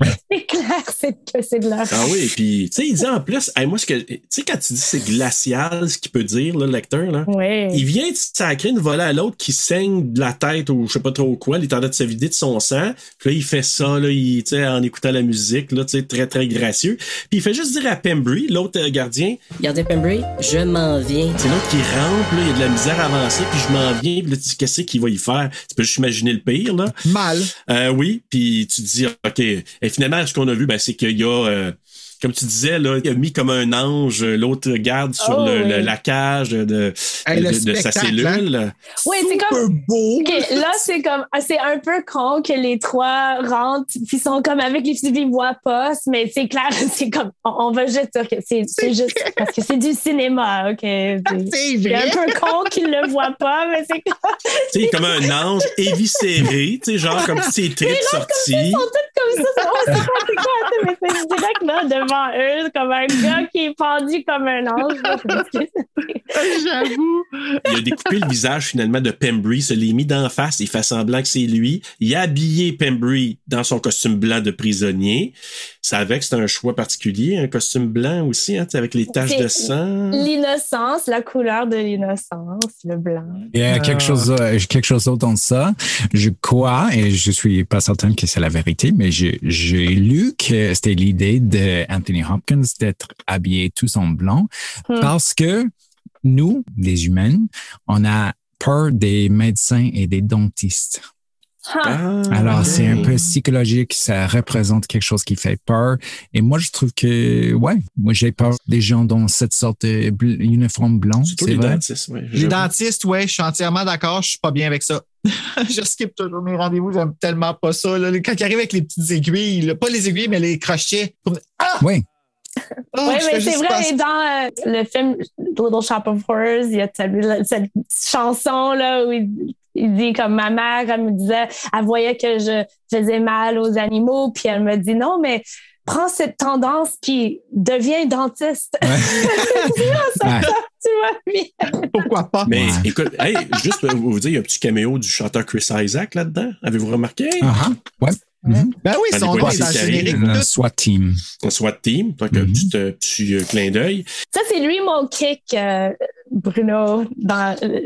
*laughs* C'est clair c'est que c'est de. Ah oui, puis tu sais, il dit en plus, hey, moi, ce que, tu sais, quand tu dis c'est glacial, ce qu'il peut dire, là, le lecteur, là, Oui. il vient de sacrer une volée à l'autre qui saigne de la tête ou je sais pas trop quoi, il est en train de se vider de son sang, puis là, il fait ça, là, il, tu sais, en écoutant la musique, là, tu sais, très, très gracieux. Puis il fait juste dire à Pembry, l'autre euh, gardien, Regardez Pembry, je m'en viens. c'est l'autre qui rentre, là, il y a de la misère à avancer, puis je m'en viens, puis là, tu dis, qu'est-ce qu'il va y faire? Tu peux juste imaginer le pire, là. Mal. Euh, oui, puis tu te dis, OK. Et finalement, ce qu'on a vu, ben, c'est qu'il y a, euh, comme tu disais, là, il a mis comme un ange euh, l'autre garde sur Oh, le- oui. le- la cage de, Hey, de, de sa spectacle, cellule. Oui, c'est comme. beau. OK, là, c'est comme. ah, C'est un peu con que les trois rentrent, puis sont comme avec les filles, ils voient pas, mais c'est clair, *laughs* c'est comme. On, on va juste dire que c'est c'est juste parce que c'est du cinéma, OK? C'est C'est c'est un peu con qu'ils le voient pas, mais c'est comme. *laughs* Tu sais, comme un ange éviscéré, tu sais, genre comme si ses tripes sorties. Ils sont tous comme ça. c'est- Oh, c'est quoi, c'est quoi? ça? Mais c'est direct là, devant eux, comme un gars qui est pendu comme un ange. *laughs* J'avoue. Il a découpé le visage finalement de Pembry, se l'est mis d'en face, il fait semblant que c'est lui. Il a habillé Pembry dans son costume blanc de prisonnier. savait que c'était un choix particulier, un costume blanc aussi, hein, avec les taches de C'est sang. L'innocence, la couleur de l'innocence, le blanc. Il y a quelque chose, euh, quelque chose d'autre dans ça. Je crois, et je suis pas certain que c'est la vérité, mais j'ai j'ai lu que c'était l'idée de Anthony Hopkins d'être habillé tous en blanc Hmm. parce que nous, les humains, on a peur des médecins et des dentistes. Ah. Alors, c'est un peu psychologique, ça représente quelque chose qui fait peur. Et moi, je trouve que, ouais, moi, j'ai peur des gens dans cette sorte de bl- uniforme blanc. Surtout c'est les vrai. dentistes, ouais. Les dentistes, ouais, je suis entièrement d'accord, je suis pas bien avec ça. *laughs* je skip toujours mes rendez-vous, j'aime tellement pas ça. là. Quand ils arrivent avec les petites aiguilles, là, pas les aiguilles, mais les crochets. Ah! Oui. Ah, oui, mais c'est vrai, dans euh, le film Little Shop of Horrors, il y a cette, cette chanson là où il, il dit comme ma mère, elle me disait, elle voyait que je faisais mal aux animaux, puis elle me dit non, mais prends cette tendance puis deviens dentiste. *laughs* ça, Ouais. tu vois bien. Pourquoi pas? Mais écoute, hey, juste pour vous dire, il y a un petit caméo du chanteur Chris Isaac là-dedans. Avez-vous remarqué? Ah, ah, ouais. Mhm. Ben oui, Dans son les nom policiers est dans le qui générique. Le. SWAT team. Un SWAT team. Donc, un petit, euh, petit euh, clin d'œil. Ça, c'est lui mon kick, euh, Bruno.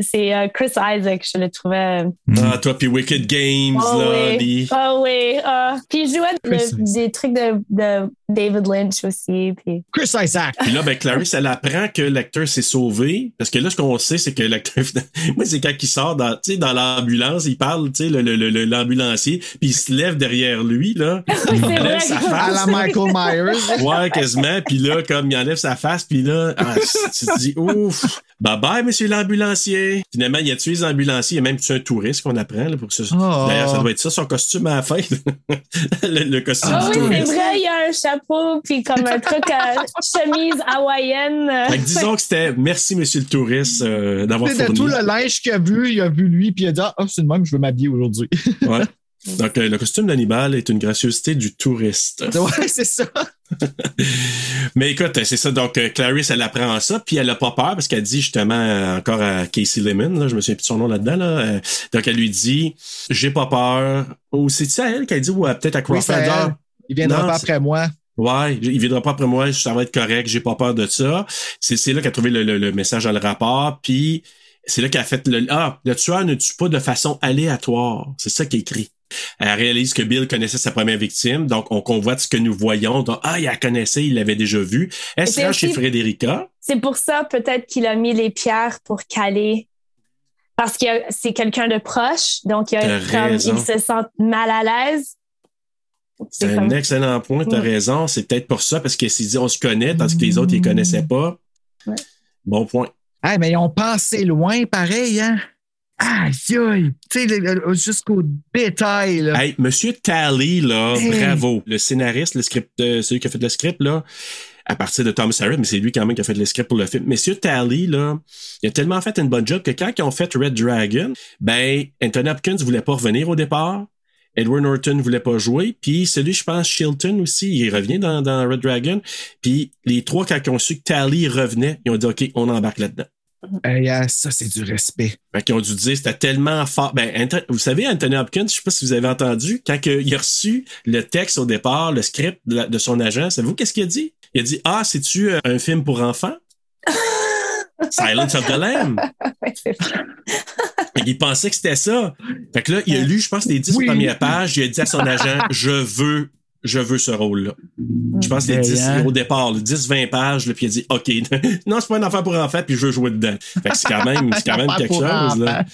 C'est euh, Chris Isaac, je le trouvais. Ah, toi, puis Wicked Games, Oh là. oui, les- oh oui. ah. Puis il jouait le- des trucs de, de David Lynch aussi. Puis... Chris Isaac. Puis là, ben, Clarice, elle apprend que l'acteur s'est sauvé. Parce que là, ce qu'on sait, c'est que l'acteur, *laughs* moi, c'est quand il sort dans, tu sais, dans l'ambulance, il parle, tu sais, le- le- le- l'ambulancier, puis il se lève derrière lui, là. *laughs* Il enlève vrai. sa À face. la Michael Myers. Ouais, quasiment. Puis là, comme il enlève sa face, puis là, ah, tu te dis, ouf, bye bye, monsieur l'ambulancier. Finalement, il a tué les ambulanciers? Il a même tué un touriste qu'on apprend, là, pour ça. Oh. D'ailleurs, ça doit être ça, son costume à la fin. *laughs* le, le costume Ah du oui, c'est vrai, il y a un chapeau, puis comme un truc à chemise hawaïenne. Fait que disons que c'était merci, monsieur le touriste, euh, d'avoir sais, de fourni. tout le linge qu'il a vu, il a vu lui, puis il a dit Ah, c'est le même, je veux m'habiller aujourd'hui. Ouais. *laughs* Donc, euh, le costume d'Hannibal est une gracieuseté du touriste. *laughs* ouais, c'est ça. *laughs* Mais écoute, c'est ça. Donc, euh, Clarice, elle apprend ça, puis elle a pas peur parce qu'elle dit justement euh, encore à Casey Lemon, là, je me souviens plus de son nom là-dedans, là. euh, donc, elle lui dit, j'ai pas peur. Ou c'est-tu à elle qu'elle dit, ou peut-être à Crawford? Il viendra Non, pas après moi. Ouais, il viendra pas après moi, ça va être correct, j'ai pas peur de ça. C'est, c'est là qu'elle a trouvé le, le- le message dans le rapport, puis c'est là qu'elle a fait le Ah, le tueur ne tue pas de façon aléatoire. C'est ça qui est écrit. Elle réalise que Bill connaissait sa première victime, donc on convoite ce que nous voyons. Donc, ah, il la connaissait, il l'avait déjà vu. Elle se C'est rend chez Frédérica. C'est pour ça peut-être qu'il a mis les pierres pour caler. Parce que c'est quelqu'un de proche, donc il, a, T'as comme, raison. il se sent mal à l'aise. C'est un comme- excellent point, t'as Mm. raison. C'est peut-être pour ça, parce qu'il s'est dit on se connaît, tandis que les autres, ils connaissaient pas. Ouais. Bon point. Ah, mais ils ont pensé loin, pareil, hein? Aïe, aïe. Tu sais, jusqu'au détail, là. Hey, Monsieur Talley, là, Hey. bravo. Le scénariste, le script, euh, celui qui a fait le script, là, à partir de Thomas Harris, mais c'est lui quand même qui a fait le script pour le film. Monsieur Talley, là, il a tellement fait une bonne job que quand ils ont fait Red Dragon, ben, Anthony Hopkins voulait pas revenir au départ. Edward Norton voulait pas jouer. Puis celui, je pense, Shilton aussi, il revient dans, dans Red Dragon. Puis les trois, quand ils ont su que Talley revenait, ils ont dit, OK, on embarque là-dedans. Hey, ah, ça, c'est du respect. Fait qu'ils ont dû dire c'était tellement fort. Ben, vous savez, Anthony Hopkins, je sais pas si vous avez entendu, quand il a reçu le texte au départ, le script de, la- de son agent, savez-vous qu'est-ce qu'il a dit? Il a dit Ah, c'est-tu euh, un film pour enfants? *laughs* Silence of the Lamb. Qu'il pensait que c'était ça. Fait que là, il a lu, je pense, les dix premières pages, il a dit à son agent Je veux. Je veux ce rôle-là. Je pense les Hey, 10 hein? au départ, le 10-20 pages, là, puis il a dit OK, *laughs* non, c'est pas un enfant pour enfants, puis je veux jouer dedans. Fait que c'est quand même, c'est quand même *laughs* quelque chose. Là.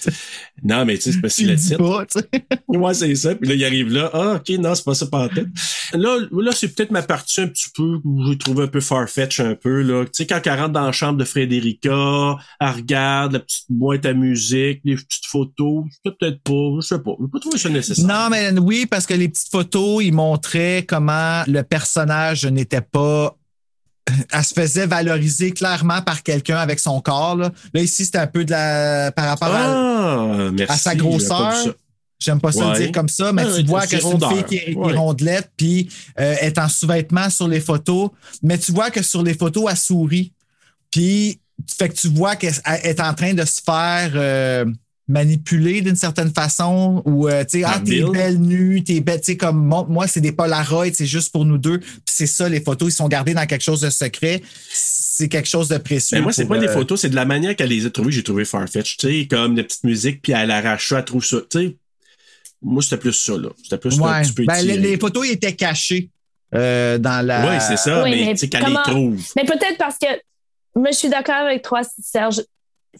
Non, mais tu sais, c'est pas si Tu le titre. Ouais, c'est ça. Puis là, il arrive là. Ah, OK, non, c'est pas ça pas tête. Là, là c'est peut-être ma partie un petit peu où j'ai trouvé un peu farfetch un peu. là. Tu sais, quand elle rentre dans la chambre de Frédérica, elle regarde la petite boîte à musique, les petites photos. Peut-être pas, je sais pas. J'ai pas trouvé ça nécessaire. Non, mais oui, parce que les petites photos, ils montraient comment le personnage n'était pas. Elle se faisait valoriser clairement par quelqu'un avec son corps. Là, Là, ici, c'était un peu de la. par rapport à, Ah, merci. à sa grosseur. J'aime pas ça Ouais. le dire comme ça, mais Ah, tu vois que c'est une fille qui est, qui est Ouais. rondelette, puis euh, est en sous-vêtements sur les photos. Mais tu vois que sur les photos, elle sourit. Puis, fait que tu vois qu'elle est en train de se faire euh, manipuler d'une certaine façon. Ou, euh, tu sais, ah, t'es belle nue, t'es belle. Tu sais, comme mon- moi, c'est des Polaroids, c'est juste pour nous deux. Puis c'est ça, les photos, ils sont gardés dans quelque chose de secret. C'est quelque chose de précieux. Mais moi, c'est pas des euh, photos, c'est de la manière qu'elle les a trouvées, j'ai trouvé farfetch. Tu sais, comme la petite musique, puis elle arrache ça, elle trouve ça. Tu sais, moi, c'était plus ça, là. C'était plus un Ouais. petit peu Ben, les, les photos ils étaient cachées euh, dans la. Oui, c'est ça, Oui, mais, mais tu sais, qu'elle comment- les trouve. Mais peut-être parce que moi, je suis d'accord avec toi, Serge.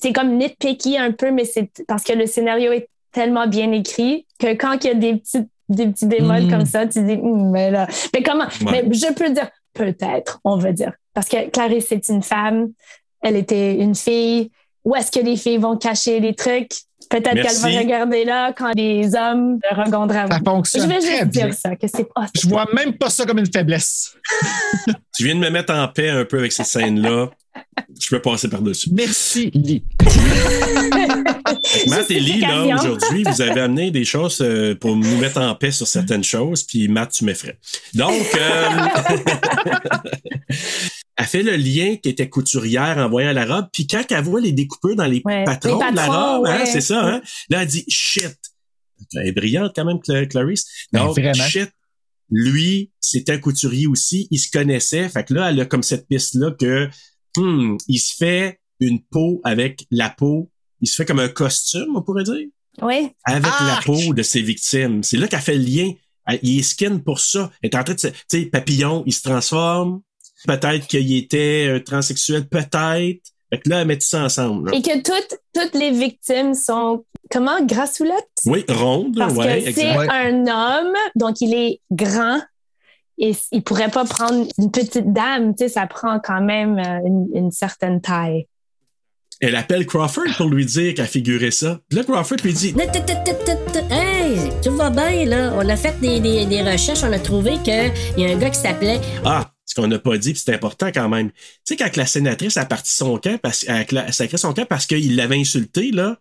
C'est comme nitpicky un peu, mais c'est parce que le scénario est tellement bien écrit que quand il y a des petits, des petits bémols Mm. comme ça, tu dis, Hum, mais là. Mais comment? Ouais. Mais je peux dire, peut-être, on va dire. Parce que Clarisse, c'est une femme, elle était une fille. Où est-ce que les filles vont cacher les trucs? Peut-être qu'elle Merci. va regarder là quand les hommes le regarderont. Ça fonctionne Je vais très juste bien. dire ça, que c'est pas. Je vois même pas ça comme une faiblesse. *laughs* Tu viens de me mettre en paix un peu avec cette scène-là. Je peux passer par-dessus. Merci, Lee. Matt et Lee, là, aujourd'hui, vous avez amené des choses euh, pour nous mettre en paix sur certaines choses, puis Matt, tu m'effraies. Donc, euh, *laughs* elle fait le lien qui était couturière en voyant la robe, puis quand elle voit les découpeurs dans les Ouais, patrons les de la robe, hein, c'est ça, hein? Là, elle dit « shit ». Elle est brillante quand même, Cla- Clarice. Ben, Donc, shit, lui, c'était un couturier aussi, il se connaissait. Fait que là, elle a comme cette piste-là que, hmm, il se fait une peau avec la peau, il se fait comme un costume, on pourrait dire, Oui. avec la Arc! peau de ses victimes. C'est là qu'elle fait le lien. Il est skin pour ça. Elle est en train de se, tu sais, papillon, il se transforme. Peut-être qu'il était un transsexuel, peut-être. Fait que là, elle met tout ça ensemble. là. Et que toutes, toutes les victimes sont, comment, grassoulettes? Oui, ronde, Parce ouais, que c'est un homme, donc il est grand et s- il pourrait pas prendre une petite dame, tu sais, ça prend quand même euh, une, une certaine taille. Elle appelle Crawford pour lui dire qu'elle figurait ça. Puis là, Crawford lui dit. Hey, tout va bien, là. On a fait des, des, des recherches, on a trouvé qu'il y a un gars qui s'appelait. Ah, ce qu'on n'a pas dit, puis c'est important quand même. Tu sais, quand la sénatrice a parti son camp, parce, elle a sacré son camp parce qu'il l'avait insulté, là,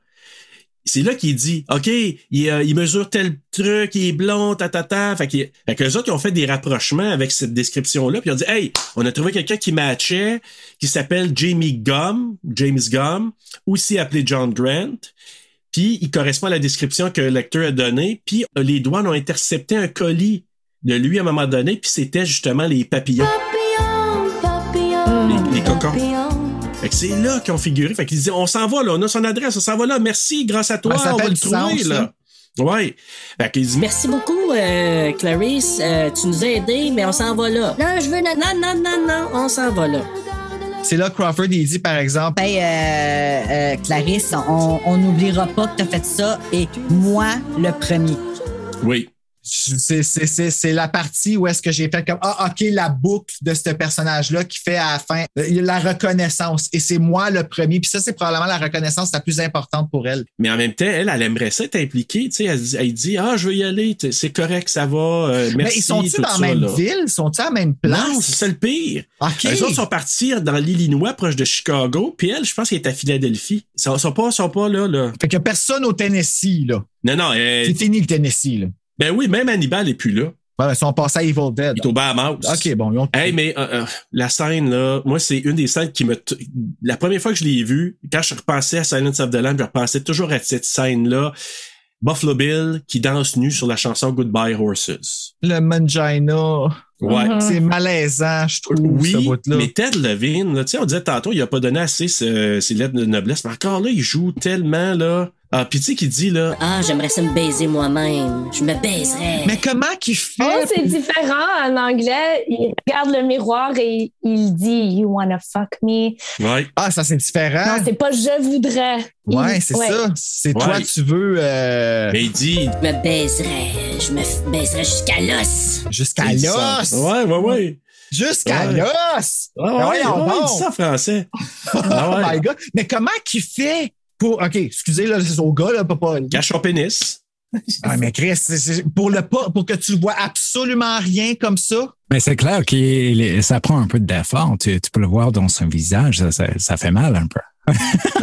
c'est là qu'il dit, OK, il, euh, il mesure tel truc, il est blond, ta, ta, ta. Fait, que les autres, ils ont fait des rapprochements avec cette description-là, puis ils ont dit, hey, on a trouvé quelqu'un qui matchait, qui s'appelle Jamie Gum, James Gum, aussi appelé John Grant. Puis il correspond à la description que le lecteur a donnée. Puis les douanes ont intercepté un colis de lui à un moment donné, puis c'était justement les papillons. Les, les cocons. Fait que c'est là qu'ils ont figuré. Fait qu'ils disaient, on s'en va là, on a son adresse, on s'en va là, merci, grâce à toi, ça on va le trouver sens, là. Ouais. Fait qu'ils disent, Merci beaucoup, euh, Clarice. Euh, tu nous as aidés, mais on s'en va là. Non, je veux. Non, non, non, non, non, on s'en va là. C'est là que Crawford, il dit, par exemple, Ben, euh, euh, Clarisse, on on n'oubliera pas que tu as fait ça et moi le premier. oui. C'est c'est- c'est- c'est la partie où est-ce que j'ai fait comme ah ok la boucle de ce personnage là qui fait à la fin euh, la reconnaissance et c'est moi le premier puis ça c'est probablement la reconnaissance la plus importante pour elle Mais en même temps, elle, elle aimerait ça être impliquée. Tu sais, elle, dit- elle dit, ah, je veux y aller, c'est correct, ça va, euh, merci. mais ils sont-ils dans la même là. ville? Sont-ils à la même place? Non, c'est ça le pire. Ok. Les autres sont partis dans l'Illinois, proche de Chicago, puis elle, je pense qu'elle est à Philadelphie. Ils sont, sont pas, sont pas là, là. fait a personne au Tennessee là Non, non, elle- c'est fini le Tennessee là ben oui, même Hannibal est plus là. Ouais, ils sont passés à Evil Dead Il est au Bahamas. ok bon ils ont Hey, mais euh, euh, la scène, là, moi, c'est une des scènes qui me... t- La première fois que je l'ai vue, quand je repensais à Silence of the Lamb, je repensais toujours à cette scène-là. Buffalo Bill qui danse nu sur la chanson Goodbye Horses. le mangina Ouais. Mhm. c'est malaisant je trouve Oui, ce bout là mais Ted Levine, là, tu sais, on disait tantôt, il a pas donné assez ce- ses lettres de noblesse, mais encore là, il joue tellement, là. Ah, pis tu sais qu'il dit, là, Ah, j'aimerais ça me baiser moi-même. Je me baiserais. mais comment qu'il fait? Oh, c'est différent en anglais. Il regarde le miroir et il dit You wanna fuck me. ouais. ah ça c'est différent Non, c'est pas je voudrais. Il- ouais c'est ça c'est toi tu veux euh, Mais il dit, Je me baiserais. Je me baiserais jusqu'à l'os. jusqu'à il l'os Ouais, ouais, ouais. Jusqu'à Ouais. l'os! Ah, Ben ouais, voyons ouais, il donc. dit ça en français. Oh *laughs* Ah ouais. my God! Mais comment qu'il fait? Pour. OK, excusez, là, c'est au gars, là, papa. Cache son pénis. Ah, mais Chris, c'est- c'est- pour, le pas, pour que tu vois absolument rien comme ça. Mais c'est clair que ça prend un peu d'effort. Tu, tu peux le voir dans son visage. Ça, ça, ça fait mal un peu. *laughs*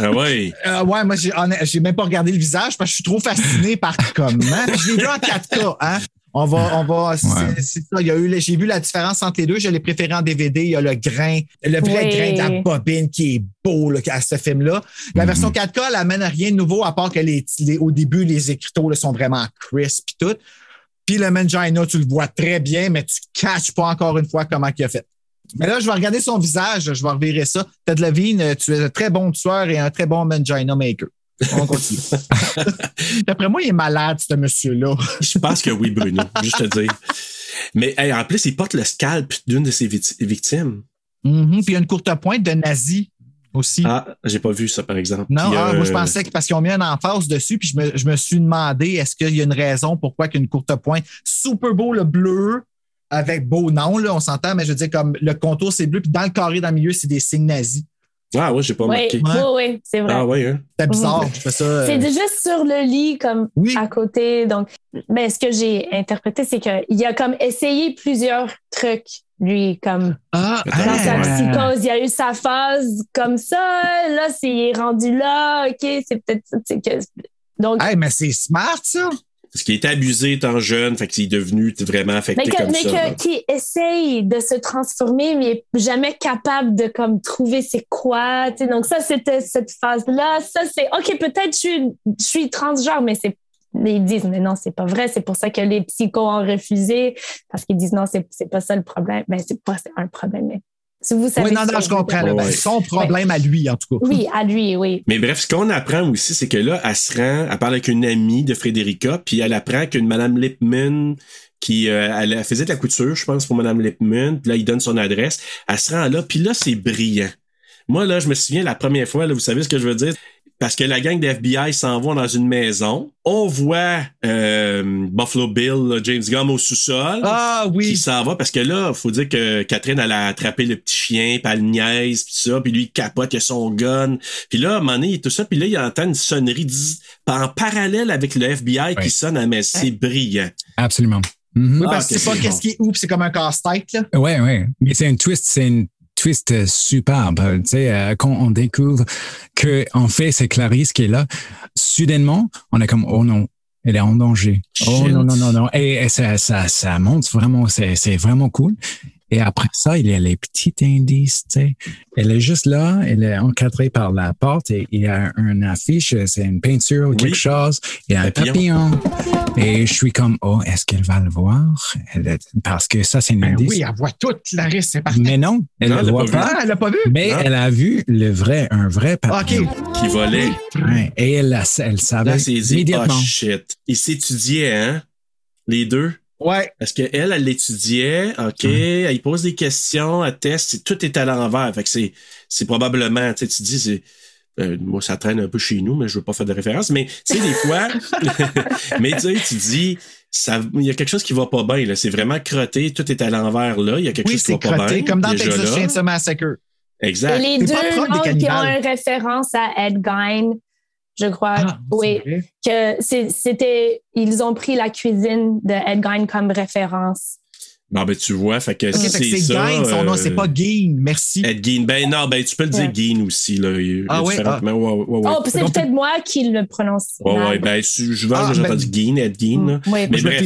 Ah ouais. Euh, ouais, moi, j'ai j'ai même pas regardé le visage parce que je suis trop fasciné par comment. Je l'ai vu en 4K, hein? On va, on va, c'est Ouais. c'est ça. Il y a eu, j'ai vu la différence entre les deux. Je l'ai préféré en DVD. Il y a le grain, le vrai Oui. grain de la bobine qui est beau, là, à ce film-là. La Mhm. version 4K, elle amène rien de nouveau à part que les, les- au début, les écriteaux, là, sont vraiment crisp et tout. Puis le Mangina, tu le vois très bien, mais tu catches pas encore une fois comment il a fait. Mais là, je vais regarder son visage, je vais revirer ça. Ted Levine, tu es un très bon tueur et un très bon Mangina maker. On continue. *laughs* D'après moi, il est malade, ce monsieur-là. Je pense que oui, Bruno. *laughs* Juste te dire. Mais hey, en plus, il porte le scalp d'une de ses victimes. Mhm. Puis il y a une courte pointe de nazi aussi. Ah, j'ai pas vu ça, par exemple. Non, ah, euh, moi je pensais que parce qu'ils ont mis un emphase dessus, puis je me, je me suis demandé est-ce qu'il y a une raison pourquoi qu'il y a une courte pointe. Super beau le bleu avec beau nom, là, on s'entend, mais je veux dire comme le contour c'est bleu, puis dans le carré dans le milieu, c'est des signes nazis. Ah ouais, j'ai pas Oui, marqué. oui, oui, c'est vrai. Ah ouais, hein? C'est bizarre, je fais ça. euh, C'est juste sur le lit, comme Oui. à côté. Donc, ben, ce que j'ai interprété, c'est qu'il a comme essayé plusieurs trucs Lui, comme Ah, dans sa psychose, il a eu sa phase comme ça. Là, s'il est rendu là, OK, c'est peut-être que- Donc, Hey, mais c'est smart, ça. Parce qu'il était abusé étant jeune, fait qu'il est devenu vraiment affecté mais que- comme mais ça. là. qui essaye de se transformer, mais est jamais capable de comme trouver c'est quoi. Donc ça, c'était cette phase-là. Ça, c'est OK, peut-être je suis, je suis transgenre, mais c'est mais ils disent, mais non, c'est pas vrai. C'est pour ça que les psychos ont refusé, parce qu'ils disent, non, c'est c'est pas ça le problème. Ben, c'est pas c'est un problème. Mais si vous savez. Oui, non, non, je comprends. là. Ben, Ouais. son problème à lui, en tout cas. Oui, à lui, oui. Mais bref, ce qu'on apprend aussi, c'est que là, elle se rend, elle parle avec une amie de Frédérica, puis elle apprend qu'une Madame Lipman, qui euh, elle, elle faisait de la couture, je pense, pour Madame Lipman, puis là, il donne son adresse. Elle se rend là, puis là, c'est brillant. Moi, là, je me souviens la première fois, là, vous savez ce que je veux dire? Parce que la gang de FBI s'en va dans une maison. On voit euh, Buffalo Bill, là, James Gunn au sous-sol. Ah oui. Qui s'en va parce que là, faut dire que Catherine, elle a attrapé le petit chien, puis elle niaise, puis ça, puis lui, il capote, il a son gun. Puis là, à un moment donné, il est tout ça, puis là, il entend une sonnerie en parallèle avec le FBI qui sonne à mais c'est brillant. Absolument. Mhm. Oui, parce que Ah, c'est pas qu'est-ce bon. qui est où, c'est comme un casse-tête, là. Ouais, ouais. Mais c'est une twist, c'est une twist euh, superbe. Tu sais, euh, quand on découvre que, en fait, c'est Clarisse qui est là, soudainement, on est comme, oh non, elle est en danger. Oh non, non, non, non. Et, et ça, ça, ça monte vraiment, c'est, c'est vraiment cool. Et après ça, il y a les petits indices, tu sais. Elle est juste là, elle est encadrée par la porte et il y a une affiche, c'est une peinture ou quelque Oui. chose. Il y a un Papillon. papillon. Et je suis comme, oh, est-ce qu'elle va le voir? Elle parce que ça, c'est une Ben indice. oui, elle voit toute, Clarisse, c'est parfait. Mais non, elle ne le l'a voit pas pas. Ah, elle l'a pas vu? Mais Non. elle a vu le vrai, un vrai papillon. OK. Qui volait. Ouais, et elle, elle savait Là, dit, immédiatement. oh shit. Ils s'étudiaient, hein? Les deux? Ouais. Parce qu'elle, elle elle l'étudiait, OK, elle pose des questions, elle teste, tout est à l'envers. Fait que c'est, c'est probablement, tu sais, tu dis, c'est, euh, moi, ça traîne un peu chez nous, mais je veux pas faire de référence. Mais, tu sais, des fois, *laughs* *laughs* mais tu sais, tu dis, ça, il y a quelque chose qui va pas bien, là. C'est vraiment crotté, tout est à l'envers, là. Il y a quelque Oui, chose qui c'est va pas bien. crotté, comme dans Texas. Chainsaw Massacre. Exact. Et les deux qui ont une référence à Ed Gein, je crois. Ah, oui. c'est. Que c'est- c'était, ils ont pris la cuisine de Ed Gein comme référence. Bon, ben, tu vois, fait que c'est c'est ça. Son nom, c'est euh, pas Gain. Merci. Ed Gein. Ben, non, ben, tu peux le dire Ouais. Gein aussi, là. Il Ah ah. mais ouais, ouais, ouais. Oh, puis c'est peut-être moi qui le prononce. Ouais, mal. ouais, ben, je je vois, Ah, j'ai ben- entendu Gein, Ed Gein, là. Oui, Mais bref.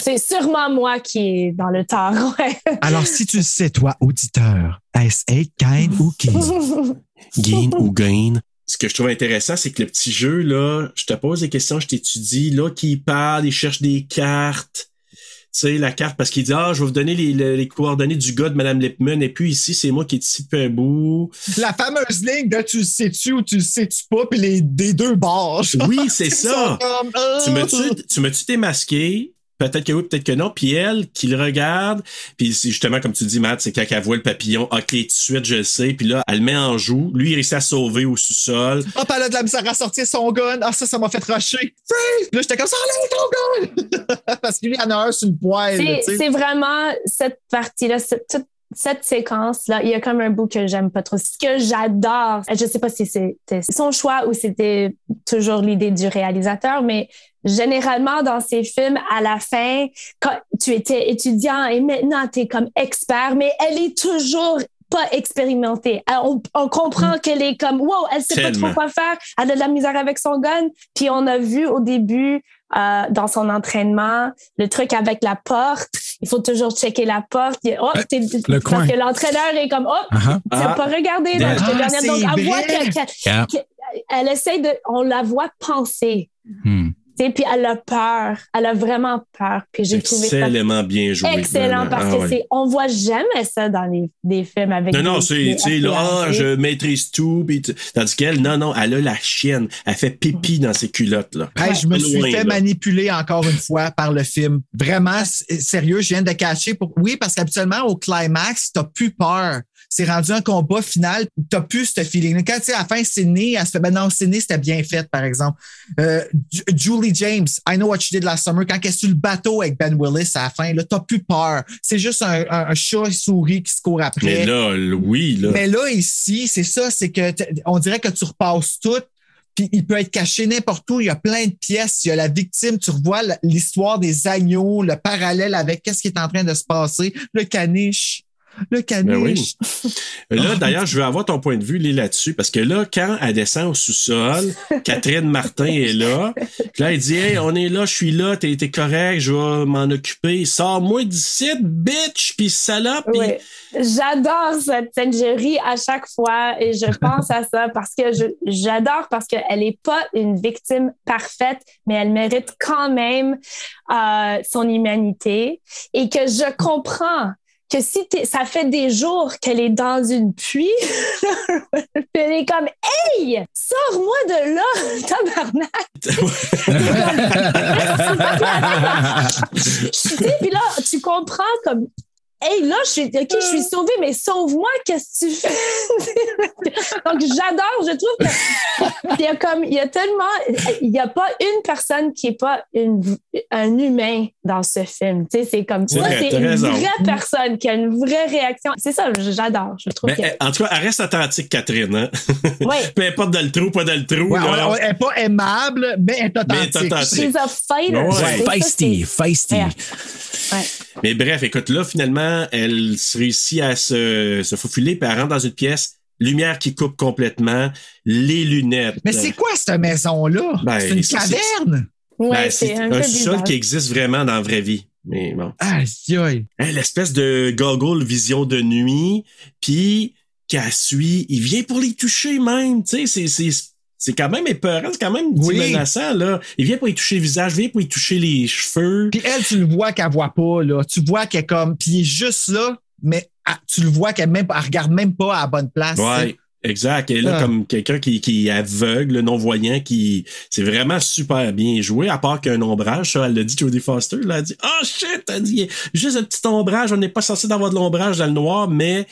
c'est sûrement moi qui est dans le tard. *laughs* Ouais. Alors, si tu le sais, toi, auditeur, est-ce Ed Gain ou Gain? Gain *laughs* ou gain. Ce que je trouve intéressant, c'est que le petit jeu, là, je te pose des questions, je t'étudie, là, qui parle, il cherche des cartes. Tu sais, la carte, parce qu'il dit, ah, je vais vous donner les, les- les coordonnées du gars de Madame Lipman, et puis ici, c'est moi qui est ici depuis un bout. La fameuse ligne de tu le sais-tu ou tu le sais-tu pas, puis les des deux bords. Oui, c'est *laughs* ça. comme, ah. Tu m'as-tu, tu m'as-tu démasqué? Peut-être que oui, peut-être que non. Puis elle, qui le regarde, puis c'est justement, comme tu dis, Matt, c'est quand elle voit le papillon, OK, tout de suite, je le sais. Puis là, elle le met en joue. Lui, il réussit à sauver au sous-sol. Ah, puis elle a de la misère à sortir son gun. Ah, ça, ça m'a fait rusher. Freeze! Là, j'étais comme ça, ton gun! *laughs* Parce que lui, il en a un sur le poil. là, C'est vraiment cette partie-là, cette, toute cette séquence-là. Il y a comme un bout que j'aime pas trop. Ce que j'adore, je sais pas si c'était son choix ou c'était toujours l'idée du réalisateur, mais généralement dans ces films, à la fin, quand tu étais étudiant et maintenant tu es comme expert, mais elle est toujours pas expérimentée. On, on comprend qu'elle est comme, wow, elle sait pas trop quoi faire, elle a de la misère avec son gun. Puis on a vu au début, euh, dans son entraînement, le truc avec la porte. Il faut toujours checker la porte. Il- Oh, t'es- le parce coin. que l'entraîneur est comme, oh, tu Ah. n'as pas regardé. Ah, Donc, elle voit vrai. que- que- Yeah. que- elle essaie de, on la voit penser. Hmm. Puis elle a peur. Elle a vraiment peur. Puis j'ai trouvé ça bien joué. excellent parce Ah que ouais. c'est, on voit jamais ça dans les, des films avec Non, non, c'est, tu sais, là, ah, je maîtrise tout. Pis tu- Tandis qu'elle, non, non, elle a la chienne. Elle fait pipi dans ses culottes, là. Hey, je me suis Loin, fait là. manipuler encore une fois par le film. Vraiment, sérieux, je viens de cacher. Pour... Oui, parce qu'habituellement, au climax, t'as plus peur. C'est rendu un combat final, t'as plus ce feeling. Quand tu sais, à la fin, Sydney, elle se fait, ben non, Sydney, c'était bien fait, par exemple. Euh, Ju- Julie James, I Know What You Did Last Summer, quand elle est sur le bateau avec Ben Willis à la fin, là, t'as plus peur. C'est juste un, un, un chat souris qui se court après. Mais là, oui, là. Mais là, ici, c'est ça, c'est que on dirait que tu repasses tout. Puis il peut être caché n'importe où. Il y a plein de pièces. Il y a la victime. Tu revois l'histoire des agneaux, le parallèle avec qu'est-ce qui est en train de se passer. Le caniche. Le Ben oui. caniche. Là, d'ailleurs, je veux avoir ton point de vue là-dessus, parce que là, quand elle descend au sous-sol, *laughs* Catherine Martin est là. Puis là, elle dit Hey, on est là, je suis là, t'es t'es correct, je vais m'en occuper. Sors-moi d'ici, bitch, puis salope. Oui. J'adore cette scène. Je ris à chaque fois et je *laughs* pense à ça parce que j'adore parce qu'elle n'est pas une victime parfaite, mais elle mérite quand même euh, son humanité et que je comprends que si ça fait des jours qu'elle est dans une pluie, *laughs* elle est comme Hey, sors-moi de là, *laughs* tabarnak! *laughs* Tu sais, puis là, tu comprends comme Hey, là, je suis, OK, je suis sauvée, mais sauve-moi, qu'est-ce que tu fais? *laughs* Donc, j'adore, je trouve que il y a comme, il y a tellement, il n'y a pas une personne qui n'est pas une, un humain dans ce film. Tu sais, c'est comme C'est ça, c'est une raison. vraie personne qui a une vraie réaction. C'est ça, j'adore. Je trouve elle- en tout cas, elle reste authentique, Catherine. Hein? *laughs* Oui. Peu importe dans le trou, pas dans le trou. Ouais, là. on- on- elle n'est pas aimable, mais elle est Mais elle est authentique. authentique. She's a fighter. Ouais. Feisty, feisty. Ouais. Ouais. Mais bref, écoute, là, finalement, elle se réussit à se, se faufiler, puis elle rentre dans une pièce, lumière qui coupe complètement, les lunettes. Mais c'est quoi cette maison-là? Ben, c'est une ça, caverne? Ouais, Ben, c'est c'est un un bizarre. qui existe vraiment dans la vraie vie. Mais bon. Aïe, aïe. Hein, L'espèce de goggle vision de nuit, puis qu'elle suit, il vient pour les toucher même, tu sais, c'est, c'est, quand même épeurant, c'est quand même Oui. menaçant, là. Il vient pour y toucher le visage, il vient pour y toucher les cheveux. Puis elle, tu le vois qu'elle voit pas, là. Tu vois qu'elle est comme. Puis il est juste là, mais tu le vois qu'elle même, elle regarde même pas à la bonne place. Ouais. Exact. Et là, Ah. comme quelqu'un qui, qui est aveugle, non-voyant, qui. C'est vraiment super bien joué, à part qu'un ombrage, ça, elle l'a dit, Jodie Foster, là, elle a dit Oh shit! Elle dit juste un petit ombrage, on n'est pas censé avoir de l'ombrage dans le noir, mais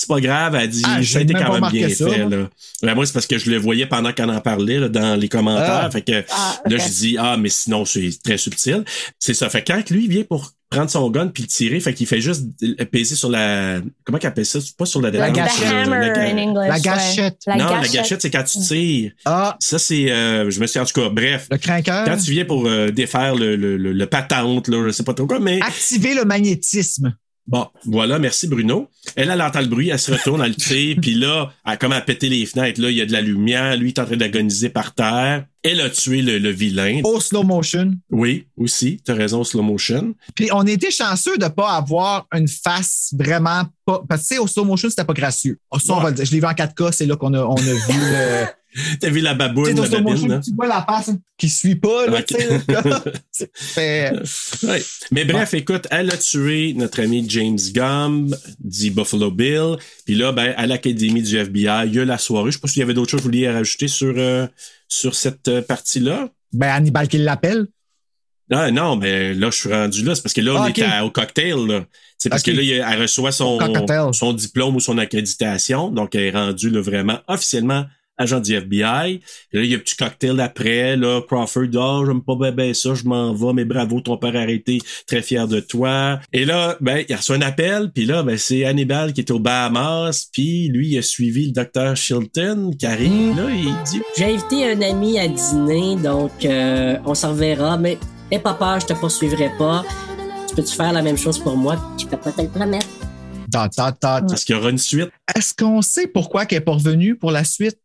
c'est pas grave, elle dit Ah, ça a j'ai été quand même bien ça, fait. moi. Là. Ben, moi, c'est parce que je le voyais pendant qu'elle en parlait là, dans les commentaires. Ah. Fait que Ah, là, je dis Ah, mais sinon, c'est très subtil. C'est ça. Fait que quand lui vient pour prendre son gun puis le tirer, fait qu'il fait juste peser sur la. Comment qu'il appelle ça? C'est pas sur la détente, sur hammer la- English. La ouais. gâchette. La non, gâchette. la gâchette, c'est quand tu tires. Ah, Ça, c'est. euh, je me suis en tout cas, bref. le craqueur. Quand tu viens pour euh, défaire le, le, le, le patente, là, je sais pas trop quoi, mais Activer le magnétisme. Bon, voilà, merci Bruno. Elle, elle entend le bruit, elle se retourne, elle le tire, *laughs* puis là, elle commence à péter les fenêtres. Là, il y a de la lumière, lui il est en train d'agoniser par terre. Elle a tué le, le vilain. Au slow motion. Oui, aussi, t'as raison, slow motion. Puis on était chanceux de pas avoir une face vraiment pas. Parce que tu sais, au slow motion, c'était pas gracieux. Oh, Ça, on va le dire. Je l'ai vu en 4K, c'est là qu'on a, on a vu le. *laughs* T'as vu la baboune, la babine, hein? tu vois la face qui suit pas, là, tu sais. *laughs* *laughs* Ouais. Mais bref, écoute, elle a tué notre ami James Gumb, dit Buffalo Bill. Puis là, ben, à l'académie du FBI, il y a la soirée. Je sais pas s'il y avait d'autres choses que vous vouliez rajouter sur, euh, sur cette euh, partie-là. Ben, Hannibal qui l'appelle. Ah non, mais là, je suis rendu là. C'est parce que là, on Ah, à- au cocktail. C'est parce Ok. que là, elle reçoit son, son diplôme ou son accréditation. Donc, elle est rendue là, vraiment officiellement agent du FBI. Et là, il y a un petit cocktail après. Là, Crawford, ah, j'aime pas bien ben ça, je m'en vais, mais bravo, ton père a arrêté, très fier de toi. Et là, ben, il reçoit un appel, puis là, ben, c'est Hannibal qui est au Bahamas, puis lui, il a suivi le docteur Shilton qui arrive, là, il dit J'ai invité un ami à dîner, donc euh, on s'en reverra, mais aie pas peur, je te poursuivrai pas. Tu peux-tu faire la même chose pour moi? Je peux pas te le promettre. Dot. Est-ce qu'il y aura une suite? Est-ce qu'on sait pourquoi qu'elle est pas revenue pour la suite?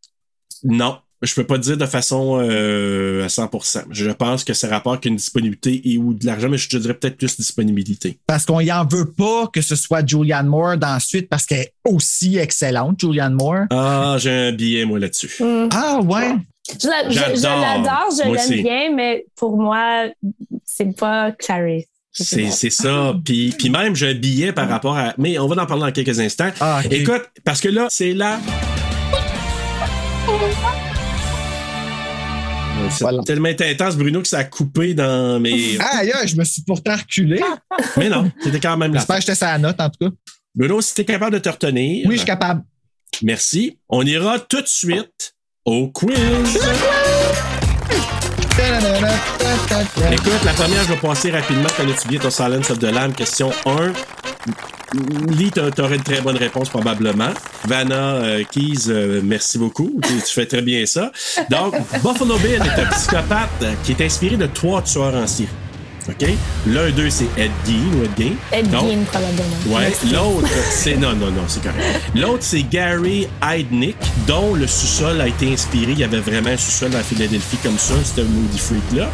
Non. Je peux pas dire de façon euh, à 100%. Je pense que c'est rapport qu'une disponibilité et ou de l'argent, mais je te dirais peut-être plus disponibilité. Parce qu'on y en veut pas que ce soit Julianne Moore dans la suite parce qu'elle est aussi excellente, Julianne Moore. Ah, j'ai un billet, moi, là-dessus. Mm. Ah, ouais. Je l'adore, je l'aime bien, mais pour moi, c'est pas Clarice. C'est, c'est ça. Puis, puis même, j'ai un billet par rapport à... Mais on va en parler dans quelques instants. Ah. Écoute, parce que là, c'est là... C'est Voilà. tellement intense, Bruno, que ça a coupé dans mes... *laughs* Aïe, aïe, je me suis pourtant reculé. Mais non, c'était quand même là. J'espère que j'étais la note, en tout cas. Bruno, si t'es capable de te retenir... Oui, je suis capable. Merci. On ira tout de suite au quiz. Écoute, la première, je vais passer rapidement. Connais-tu bien ton Silence of the Lamb? Question 1. Lee, t'a- t'aurais une très bonne réponse probablement. Vanna euh, Keys, euh, merci beaucoup. Tu, fais très bien ça. Donc, Buffalo Bill est un psychopathe qui est inspiré de trois tueurs en. OK? L'un d'eux, c'est Ed Gein ou Ed Gein? Ed Donc, Gein, probablement. Ouais, l'autre, *laughs* c'est. Non, non, non, c'est correct. L'autre, c'est Gary Heidnick, dont le sous-sol a été inspiré. Il y avait vraiment un sous-sol à Philadelphie comme ça, c'était un Moody Freak-là.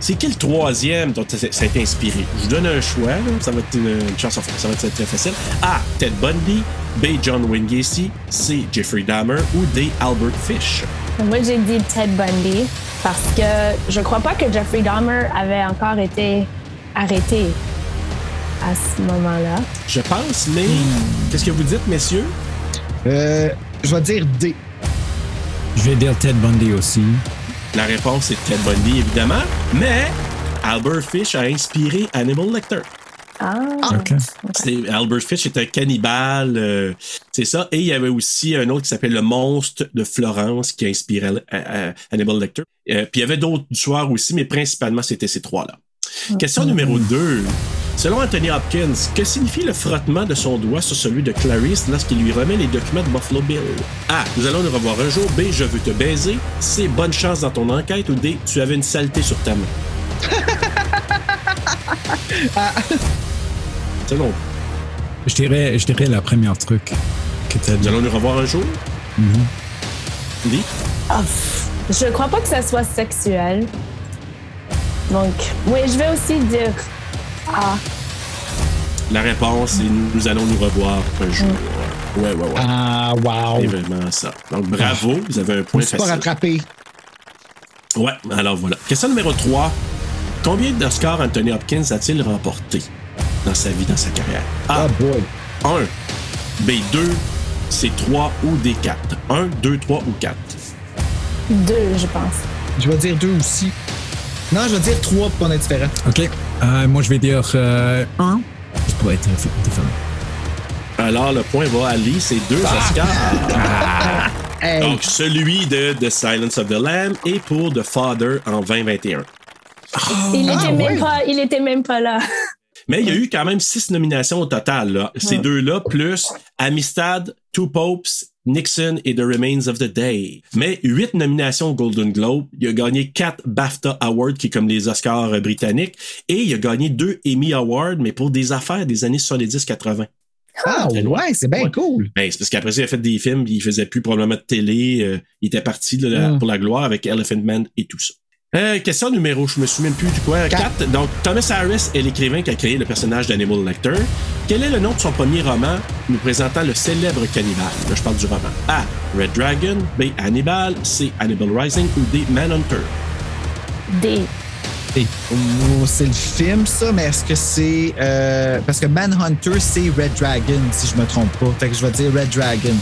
C'est qui le troisième dont ça ça a été inspiré? Je vous donne un choix, là. ça va être une, une chance, ça va être très facile. A. Ted Bundy. B. John Wayne Gacy. C. Jeffrey Dahmer. Ou D. Albert Fish. Moi, j'ai dit Ted Bundy parce que je crois pas que Jeffrey Dahmer avait encore été arrêté à ce moment-là. Je pense, mais qu'est-ce que vous dites, messieurs? Euh, je vais dire D. Je vais dire Ted Bundy aussi. La réponse est Ted Bundy, évidemment, mais Albert Fish a inspiré Hannibal Lecter. Ah, C'est- Albert Fish est un cannibale, euh, c'est ça. Et il y avait aussi un autre qui s'appelle Le Monstre de Florence qui a inspiré euh, euh, Hannibal Lecter. Euh, puis il y avait d'autres tueurs aussi, mais principalement c'était ces trois-là. Question numéro 2. Selon Anthony Hopkins, que signifie le frottement de son doigt sur celui de Clarice lorsqu'il lui remet les documents de Buffalo Bill? A. Nous allons nous revoir un jour. B. Je veux te baiser. C. Bonne chance dans ton enquête. Ou D. Tu avais une saleté sur ta main. *laughs* C'est long. Je dirais, je dirais la première truc que tu as Nous allons nous revoir un jour? Lee? Ah, pff, je crois pas que ça soit sexuel. Donc, oui, je vais aussi dire Ah. La réponse est nous allons nous revoir un jour. Ouais, ouais, ouais. Ah, wow. C'est vraiment ça. Donc, bravo, vous avez un Je point suis pas facile. rattrapé. Ouais, alors voilà. Question numéro 3. Combien d'Oscars Anthony Hopkins a-t-il remporté dans sa vie, dans sa carrière? A. 1. B. 2. C. 3 ou D. 4. 1, 2, 3 ou 4. Deux, je pense. Je vais dire deux aussi. Non, je vais dire trois pour qu'on est différent. OK. Euh, moi, je vais dire euh, un. Ça pourrait être différent. Alors, le point va à Lee, c'est deux Oscars. Donc, celui de The Silence of the Lamb et pour The Father en 2021. Il, Ah, était même ouais. pas, il était même pas là. Mais il y a eu quand même six nominations au total. Là. Ces Ouais. deux-là, plus Amistad, Two Popes, Nixon et The Remains of the Day. Mais huit nominations au Golden Globe. Il a gagné quatre BAFTA Awards, qui est comme les Oscars euh, britanniques. Et il a gagné deux Emmy Awards, mais pour des affaires des années 70-80. Ah, ouais, c'est bien cool. Ben, c'est parce qu'après ça, il a fait des films, il faisait plus probablement de télé. euh, il était parti Mm. pour la gloire avec Elephant Man et tout ça. Euh, question numéro, je me souviens plus du quoi. 4. Donc, Thomas Harris est l'écrivain qui a créé le personnage d'Animal Lecter. Quel est le nom de son premier roman nous présentant le célèbre cannibale? Là, je parle du roman. A. Red Dragon. B. Hannibal. C. Hannibal Rising. Ou D. Manhunter? D. Oh, c'est le film, ça, mais est-ce que c'est. euh, parce que Manhunter, c'est Red Dragon, si je me trompe pas. Fait que je vais dire Red Dragon.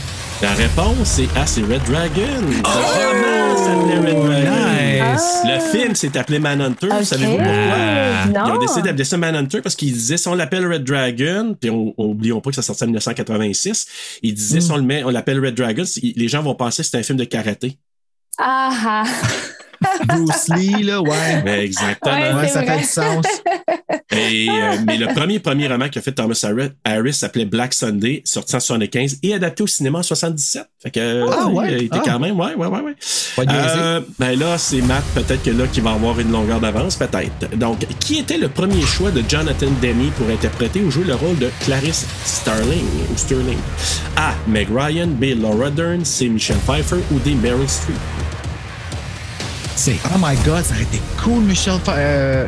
La réponse est A. C'est Red Dragon. Le roman s'appelait Nice. Le film s'est appelé Manhunter. Ok. Savez-vous pourquoi? Non. Ils ont décidé d'appeler ça Manhunter parce qu'ils disaient si on l'appelle Red Dragon, puis on, on- oublions pas que ça sortait en 1986, ils disaient si on le met, on l'appelle Red Dragon, les gens vont penser que c'est un film de karaté. Ah ah. Bruce Lee, là, ouais. Ben, exactement. Ouais, ça vrai. fait du sens. Et, euh, mais le premier premier roman qu'a fait Thomas Harris, s'appelait Black Sunday, sorti en 75 et adapté au cinéma en 77. Fait que Ah, ouais. il était Ah. quand même, ouais, ouais, ouais, ouais. Euh, ben là, c'est Matt, peut-être que là, qui va avoir une longueur d'avance, peut-être. Donc, qui était le premier choix de Jonathan Demme pour interpréter ou jouer le rôle de Clarice Starling ou Sterling? A. Meg Ryan, B. Laura Dern, C. Michelle Pfeiffer ou D. Meryl Streep? C'est. Oh my god, ça aurait été cool, Michel. Fa- Euh,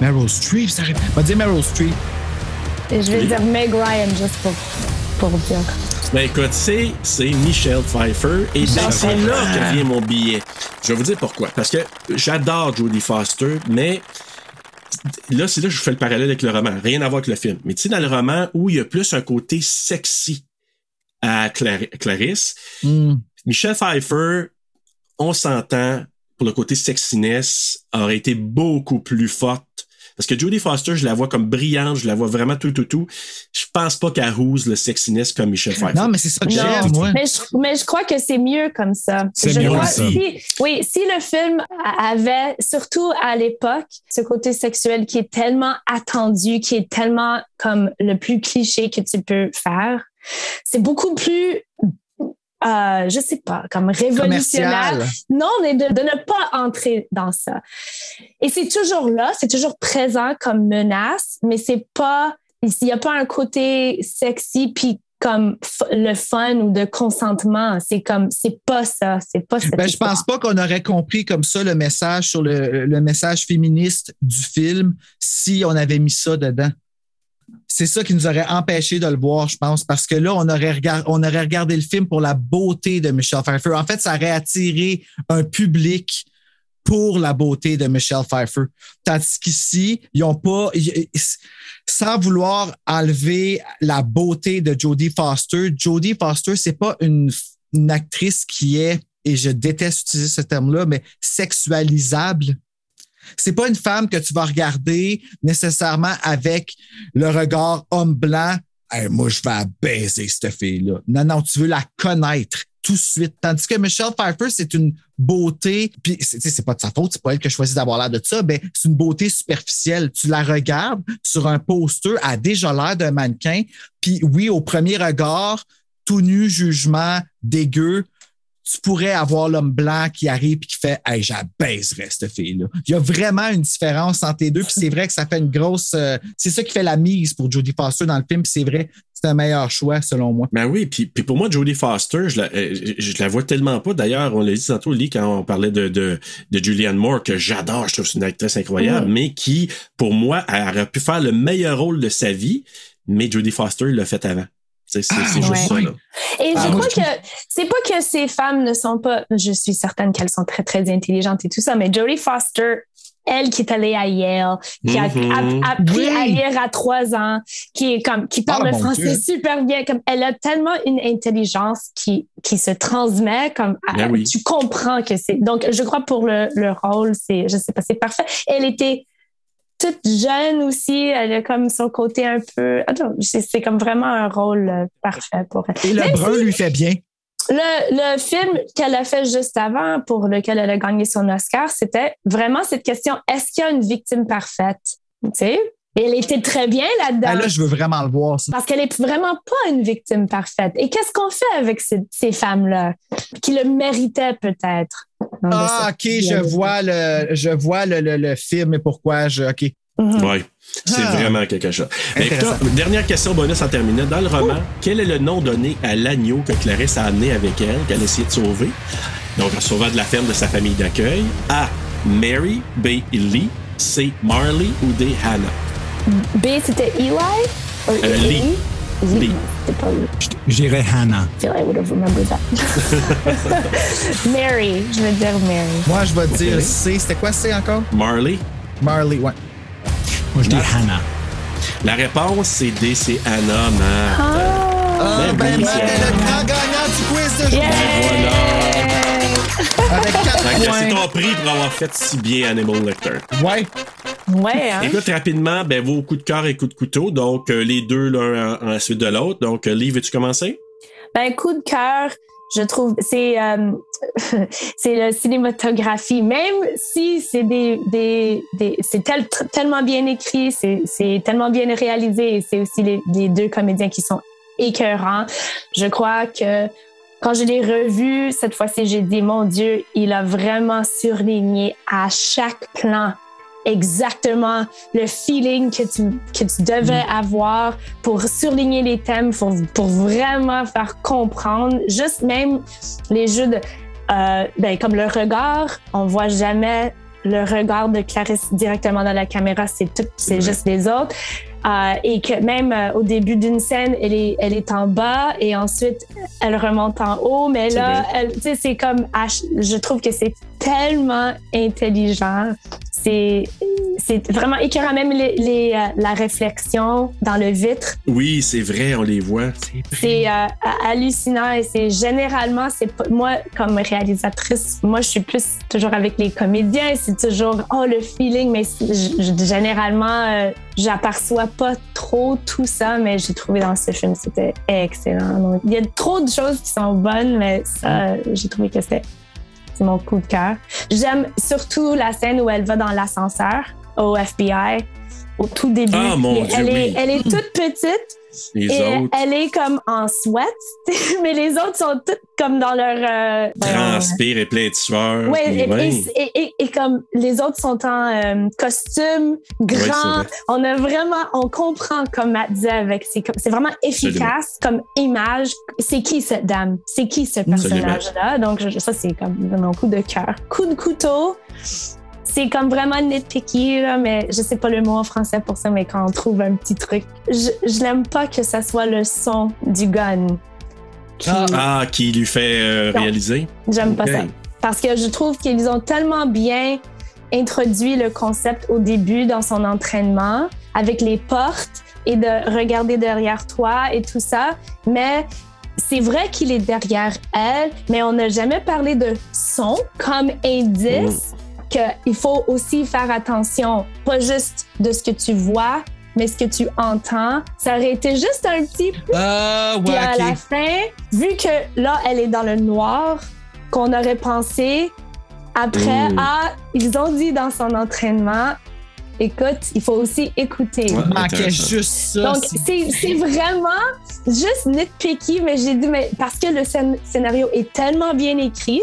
Meryl Streep, ça. On va dire Meryl Streep. Et je vais dire Meg Ryan juste pour, pour dire. Ben écoute, c'est, c'est Michelle Pfeiffer et ben, c'est là que vient mon billet. Je vais vous dire pourquoi. Parce que j'adore Jodie Foster, mais là, c'est là que je fais le parallèle avec le roman. Rien à voir avec le film. Mais tu sais, dans le roman où il y a plus un côté sexy à Clar- Clarisse, Michelle Pfeiffer, on s'entend pour le côté sexiness, aurait été beaucoup plus forte Parce que Jodie Foster, je la vois comme brillante, je la vois vraiment tout, tout, tout. Je pense pas qu'elle rouse le sexiness comme Michelle Pfeiffer. Non, mais c'est ça que j'aime, moi. Mais je, mais je crois que c'est mieux comme ça. C'est Je mieux crois- aussi. si- oui, si le film avait, surtout à l'époque, ce côté sexuel qui est tellement attendu, qui est tellement comme le plus cliché que tu peux faire, c'est beaucoup plus, euh, je sais pas, comme révolutionnaire. Commercial. Non, mais de, de ne pas entrer dans ça. Et c'est toujours là, c'est toujours présent comme menace, mais c'est pas, il n'y a pas un côté sexy puis comme le fun ou de consentement. C'est comme, c'est pas ça, c'est pas cette Ben, je pense pas qu'on aurait compris comme ça le message sur le, le message féministe du film si on avait mis ça dedans. C'est ça qui nous aurait empêché de le voir, je pense, parce que là, on aurait, regardé le film pour la beauté de Michelle Pfeiffer. En fait, ça aurait attiré un public pour la beauté de Michelle Pfeiffer. Tandis qu'ici, ils ont pas, sans vouloir enlever la beauté de Jodie Foster, Jodie Foster, c'est pas une actrice qui est, et je déteste utiliser ce terme-là, mais sexualisable. C'est pas une femme que tu vas regarder nécessairement avec le regard homme blanc. Moi, je vais baiser cette fille-là. Non, non, tu veux la connaître tout de suite. Tandis que Michelle Pfeiffer, c'est une beauté, puis c'est pas de sa faute, c'est pas elle qui a choisi d'avoir l'air de ça, mais c'est une beauté superficielle. Tu la regardes sur un poster, a déjà l'air d'un mannequin, puis oui, au premier regard, tout nu, jugement, dégueu, tu pourrais avoir l'homme blanc qui arrive et qui fait Hey, j'abaiserais cette fille-là. Il y a vraiment une différence entre les deux, puis c'est vrai que ça fait une grosse. euh, c'est ça qui fait la mise pour Jodie Foster dans le film, puis c'est vrai, c'est un meilleur choix selon moi. Ben oui, puis, puis pour moi, Jodie Foster, je la, euh, je la vois tellement pas. D'ailleurs, on l'a dit tantôt, Lee, quand on parlait de, de, de Julianne Moore, que j'adore, je trouve que c'est une actrice incroyable, Mhm. mais qui, pour moi, elle aurait pu faire le meilleur rôle de sa vie, mais Jodie Foster l'a fait avant. C'est c'est juste ouais. ça, là. Et Ah, je crois je que c'est pas que ces femmes ne sont pas, je suis certaine qu'elles sont très, très intelligentes et tout ça, mais Jodie Foster, elle qui est allée à Yale, qui a, a- a appris Oui. à lire à trois ans, qui est comme, qui parle Ah, le français Dieu. super bien, comme elle a tellement une intelligence qui, qui se transmet, comme Ben à- oui. tu comprends que c'est. Donc, je crois pour le, le rôle, c'est, je sais pas, c'est parfait. Elle était toute jeune aussi, elle a comme son côté un peu. Attends, c'est comme vraiment un rôle euh, parfait pour elle. Et le Même brun si- lui fait bien. le, le film qu'elle a fait juste avant, pour lequel elle a gagné son Oscar, c'était vraiment cette question est-ce qu'il y a une victime parfaite? Tu sais? Elle était très bien là-dedans. Ah, là, je veux vraiment le voir. ça. Parce qu'elle est vraiment pas une victime parfaite. Et qu'est-ce qu'on fait avec ces, ces femmes-là? Qui le méritaient peut-être? Ah, OK, je vois le, je vois le, le, le film et pourquoi je. OK. Ouais. C'est Ah. vraiment quelque chose. Écoute, dernière question bonus en terminant. Dans le roman, quel est le nom donné à l'agneau que Clarisse a amené avec elle, qu'elle a essayé de sauver? Donc, en sauvant de la ferme de sa famille d'accueil. A. Mary. B. Lee. C. Marley ou D. Hannah? B, c'était Eli? Or Euh, Lee. Lee? C'était pas Lee. J'irais Hannah. I feel I would have remembered that. *laughs* Mary, je vais dire Mary. Moi, je vais dire Ok. C. C'était quoi C encore? Marley. Marley, ouais. Moi, je dis Hannah. La réponse, c'est D. C'est Hannah, Matt. Ah, ben, oui, Matt c'est est le Hannah. grand gagnant du quiz de Ben voilà. Avec 4 Fait que C'est points. ton prix pour avoir fait si bien Animal Lecter. Ouais. Ouais, hein? Écoute rapidement, ben, vos coups de cœur et coups de couteau. Donc, euh, les deux l'un en, la suite de l'autre. Donc, euh, Lee, veux-tu commencer? Ben, coup de cœur, je trouve, c'est euh, *laughs* c'est la cinématographie. Même si c'est des, des, des c'est tel- tellement bien écrit, c'est c'est tellement bien réalisé, et c'est aussi les, les deux comédiens qui sont écœurants. Je crois que quand je l'ai revu cette fois-ci, j'ai dit mon Dieu, il a vraiment surligné à chaque plan exactement le feeling que tu, que tu devais avoir pour surligner les thèmes, pour, pour vraiment faire comprendre, juste même les jeux de, euh, ben, comme le regard, on voit jamais le regard de Clarisse directement dans la caméra, c'est tout, c'est juste les autres. Euh, et que même euh, au début d'une scène, elle est, elle est en bas et ensuite elle remonte en haut. Mais là, tu sais, c'est comme, je trouve que c'est tellement intelligent. c'est c'est vraiment écœurant. Même les, les, euh, la réflexion dans le vitre, Oui, c'est vrai, on les voit. c'est euh, hallucinant et c'est généralement, c'est moi comme réalisatrice, moi je suis plus toujours avec les comédiens, c'est toujours oh le feeling, mais généralement euh, j'aperçois pas trop tout ça, mais j'ai trouvé dans ce film c'était excellent. Donc, il y a trop de choses qui sont bonnes, mais ça j'ai trouvé que c'était c'est mon coup de cœur. J'aime surtout la scène où elle va dans l'ascenseur au FBI au tout début. Ah, mon Dieu, elle, est, oui. elle est toute petite. Les et autres? elle est comme en sweat, *laughs* mais les autres sont toutes comme dans leur. euh, Transpire et plein de sueur. Puis et, ouais. et- et- comme les autres sont en euh, costume, grand, on a vraiment, on comprend comme Matt disait avec, c'est vraiment efficace comme image. C'est qui cette dame? C'est qui ce personnage-là? Donc je- ça c'est comme mon coup de cœur. Coup de couteau. C'est comme vraiment nitpicky, là, mais je sais pas le mot en français pour ça, mais quand on trouve un petit truc, je, je n'aime pas que ça soit le son du gun. qui- Ah, qui lui fait euh, réaliser? J'aime pas ça. Parce que je trouve qu'ils ont tellement bien introduit le concept au début dans son entraînement avec les portes et de regarder derrière toi et tout ça. Mais c'est vrai qu'il est derrière elle, mais on n'a jamais parlé de son comme indice qu'il faut aussi faire attention, pas juste de ce que tu vois, mais ce que tu entends. Ça aurait été juste un petit Ah, puis ouais, à la fin, vu que là, elle est dans le noir, qu'on aurait pensé, après, Mm. ah, ils ont dit dans son entraînement, écoute, il faut aussi écouter. Il manquait juste ça. Donc, c'est c'est vraiment juste nitpicky, mais j'ai dit, mais parce que le scén- scénario est tellement bien écrit,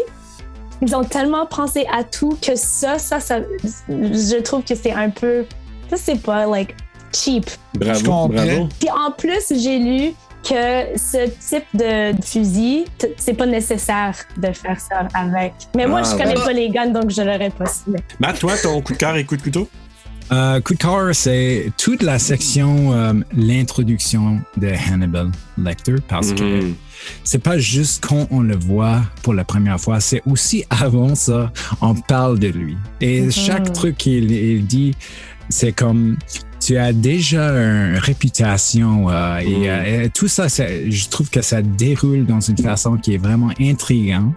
ils ont tellement pensé à tout que ça, ça, ça je trouve que c'est un peu, ça, c'est pas, like, cheap. Bravo, Je comprends. bravo. Puis en plus, j'ai lu que ce type de fusil, c'est pas nécessaire de faire ça avec. Mais moi, Ah, je connais ouais. pas les guns, donc je l'aurais pas su. Matt, toi, ton coup de cœur et coup de couteau? Euh, coup de cœur, c'est toute la section, euh, l'introduction de Hannibal Lecter, parce que c'est pas juste quand on le voit pour la première fois, c'est aussi *laughs* avant ça, on parle de lui. Et Mhm. chaque truc qu'il il dit, c'est comme tu as déjà une réputation euh, et, euh, et tout ça, je trouve que ça déroule dans une façon qui est vraiment intrigante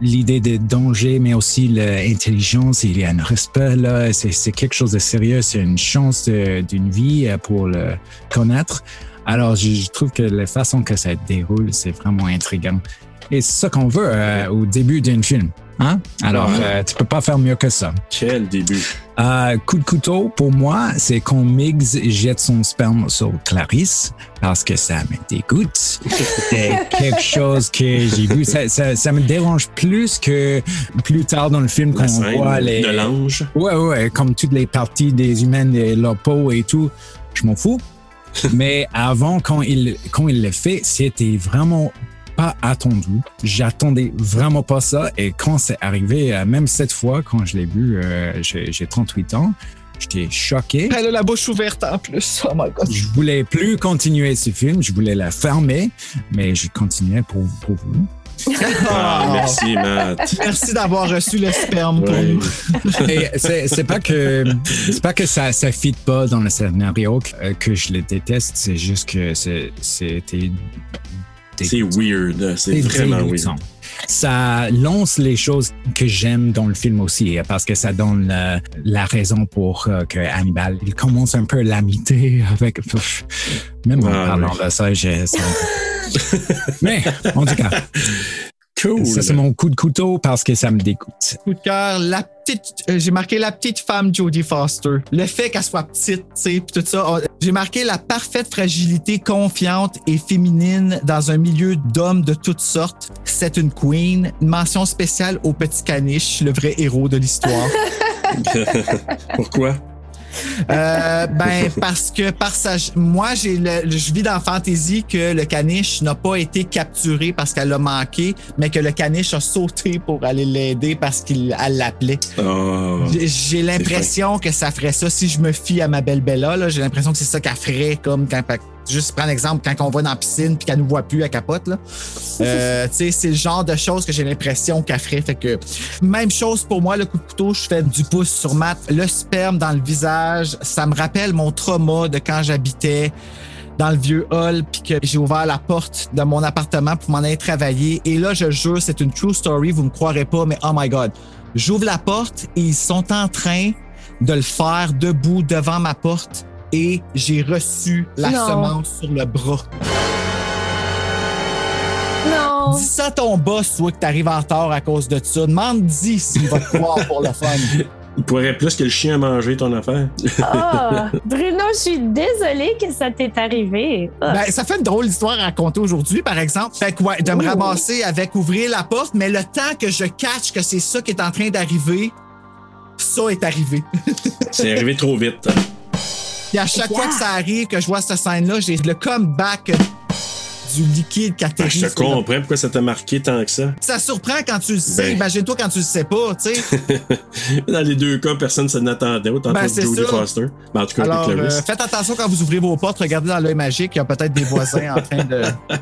l'idée de danger, mais aussi l'intelligence, il y a un respect là, c'est quelque chose de sérieux, c'est une chance de- d'une vie euh, pour le connaître. Alors, je, je trouve que la façon que ça déroule, c'est vraiment intriguant. Et c'est ça qu'on veut euh, au début d'un film. Hein? Alors, euh, tu peux pas faire mieux que ça. Quel début. Euh, coup de couteau, pour moi, c'est quand Miggs jette son sperme sur Clarisse parce que ça me dégoûte. *laughs* C'est quelque chose que j'ai vu. Ça, ça- ça me dérange plus que plus tard dans le film La quand scène on voit les. de l'ange. Ouais, ouais, comme toutes les parties des humains, de leur peau et tout. Je m'en fous. *laughs* Mais avant, quand il, quand il le fait, c'était vraiment pas attendu. J'attendais vraiment pas ça. Et quand c'est arrivé, euh, même cette fois, quand je l'ai vu, euh, j'ai j'ai 38 ans, j'étais choqué. Elle a la bouche ouverte en plus. Oh my god. Je voulais plus continuer ce film, je voulais la fermer, mais j'ai continué pour, pour vous. Ah, merci, Matt. Merci d'avoir reçu le sperme pour nous. *laughs* Et c'est pas que c'est pas que ça ça fit pas dans le scénario que, euh, que je le déteste, c'est juste que c'est- c'était C'est weird. C'est vraiment weird. Ça lance les choses que j'aime dans le film aussi, parce que ça donne euh, la raison pour euh, que Hannibal il commence un peu l'amitié *laughs* avec. Pff, Même en Ah, parlant de ça, j'ai. ça- *laughs* Mais en tout cas, Cool. ça c'est mon coup de couteau parce que ça me dégoûte. Coup de cœur, la petite, euh, j'ai marqué la petite femme Jodie Foster. Le fait qu'elle soit petite, tu sais, tout ça. Oh, J'ai marqué la parfaite fragilité confiante et féminine dans un milieu d'hommes de toutes sortes. C'est une queen. Une mention spéciale au petit caniche, le vrai héros de l'histoire. *laughs* Pourquoi? Euh, ben parce que par sa, moi j'ai le, je vis dans la fantaisie que le caniche n'a pas été capturé parce qu'elle l'a manqué, mais que le caniche a sauté pour aller l'aider parce qu'il elle l'appelait. Oh. J'ai- l'impression que ça ferait ça si je me fie à ma belle Bella. là, J'ai l'impression que c'est ça qu'elle ferait comme quand. Juste prendre l'exemple, quand on va dans la piscine puis qu'elle nous voit plus, elle capote. Là. *laughs* Euh, tu sais, c'est le genre de choses que j'ai l'impression qu'elle ferait. Fait que, même chose pour moi, le coup de couteau, je fais du pouce sur Matt. Le sperme dans le visage, ça me rappelle mon trauma de quand j'habitais dans le vieux hall, puis que j'ai ouvert la porte de mon appartement pour m'en aller travailler. Et là, je jure, c'est une true story, vous me croirez pas, mais oh my God. J'ouvre la porte et ils sont en train de le faire debout devant ma porte et j'ai reçu la Non. semence sur le bras. Non. Dis ça à ton boss, soit que t'arrives en retard à cause de ça. Demande-y s'il va te croire pour le fun. *laughs* Il pourrait plus que le chien à manger ton affaire. Ah, *laughs* Bruno, je suis désolée que ça t'est arrivé. Ah. Ben, ça fait une drôle d'histoire à raconter aujourd'hui, par exemple. Fait que, ouais, de me Ouh. ramasser avec ouvrir la porte, mais le temps que je catch que c'est ça qui est en train d'arriver, ça est arrivé. *laughs* C'est arrivé trop vite. Et à chaque fois que ça arrive, que je vois cette scène-là, j'ai le comeback du liquide qui Ben, je te comprends pourquoi ça t'a marqué tant que ça. Ça surprend quand tu le sais. Ben. Imagine-toi quand tu le sais pas, tu sais. *laughs* Dans les deux cas, personne ne s'en attendait. Autant Ben, que c'est Jodie. Foster. Ben, en tout cas, Alors, avec Clarice. euh, faites attention quand vous ouvrez vos portes, regardez dans l'œil magique, il y a peut-être des voisins en train de. *laughs*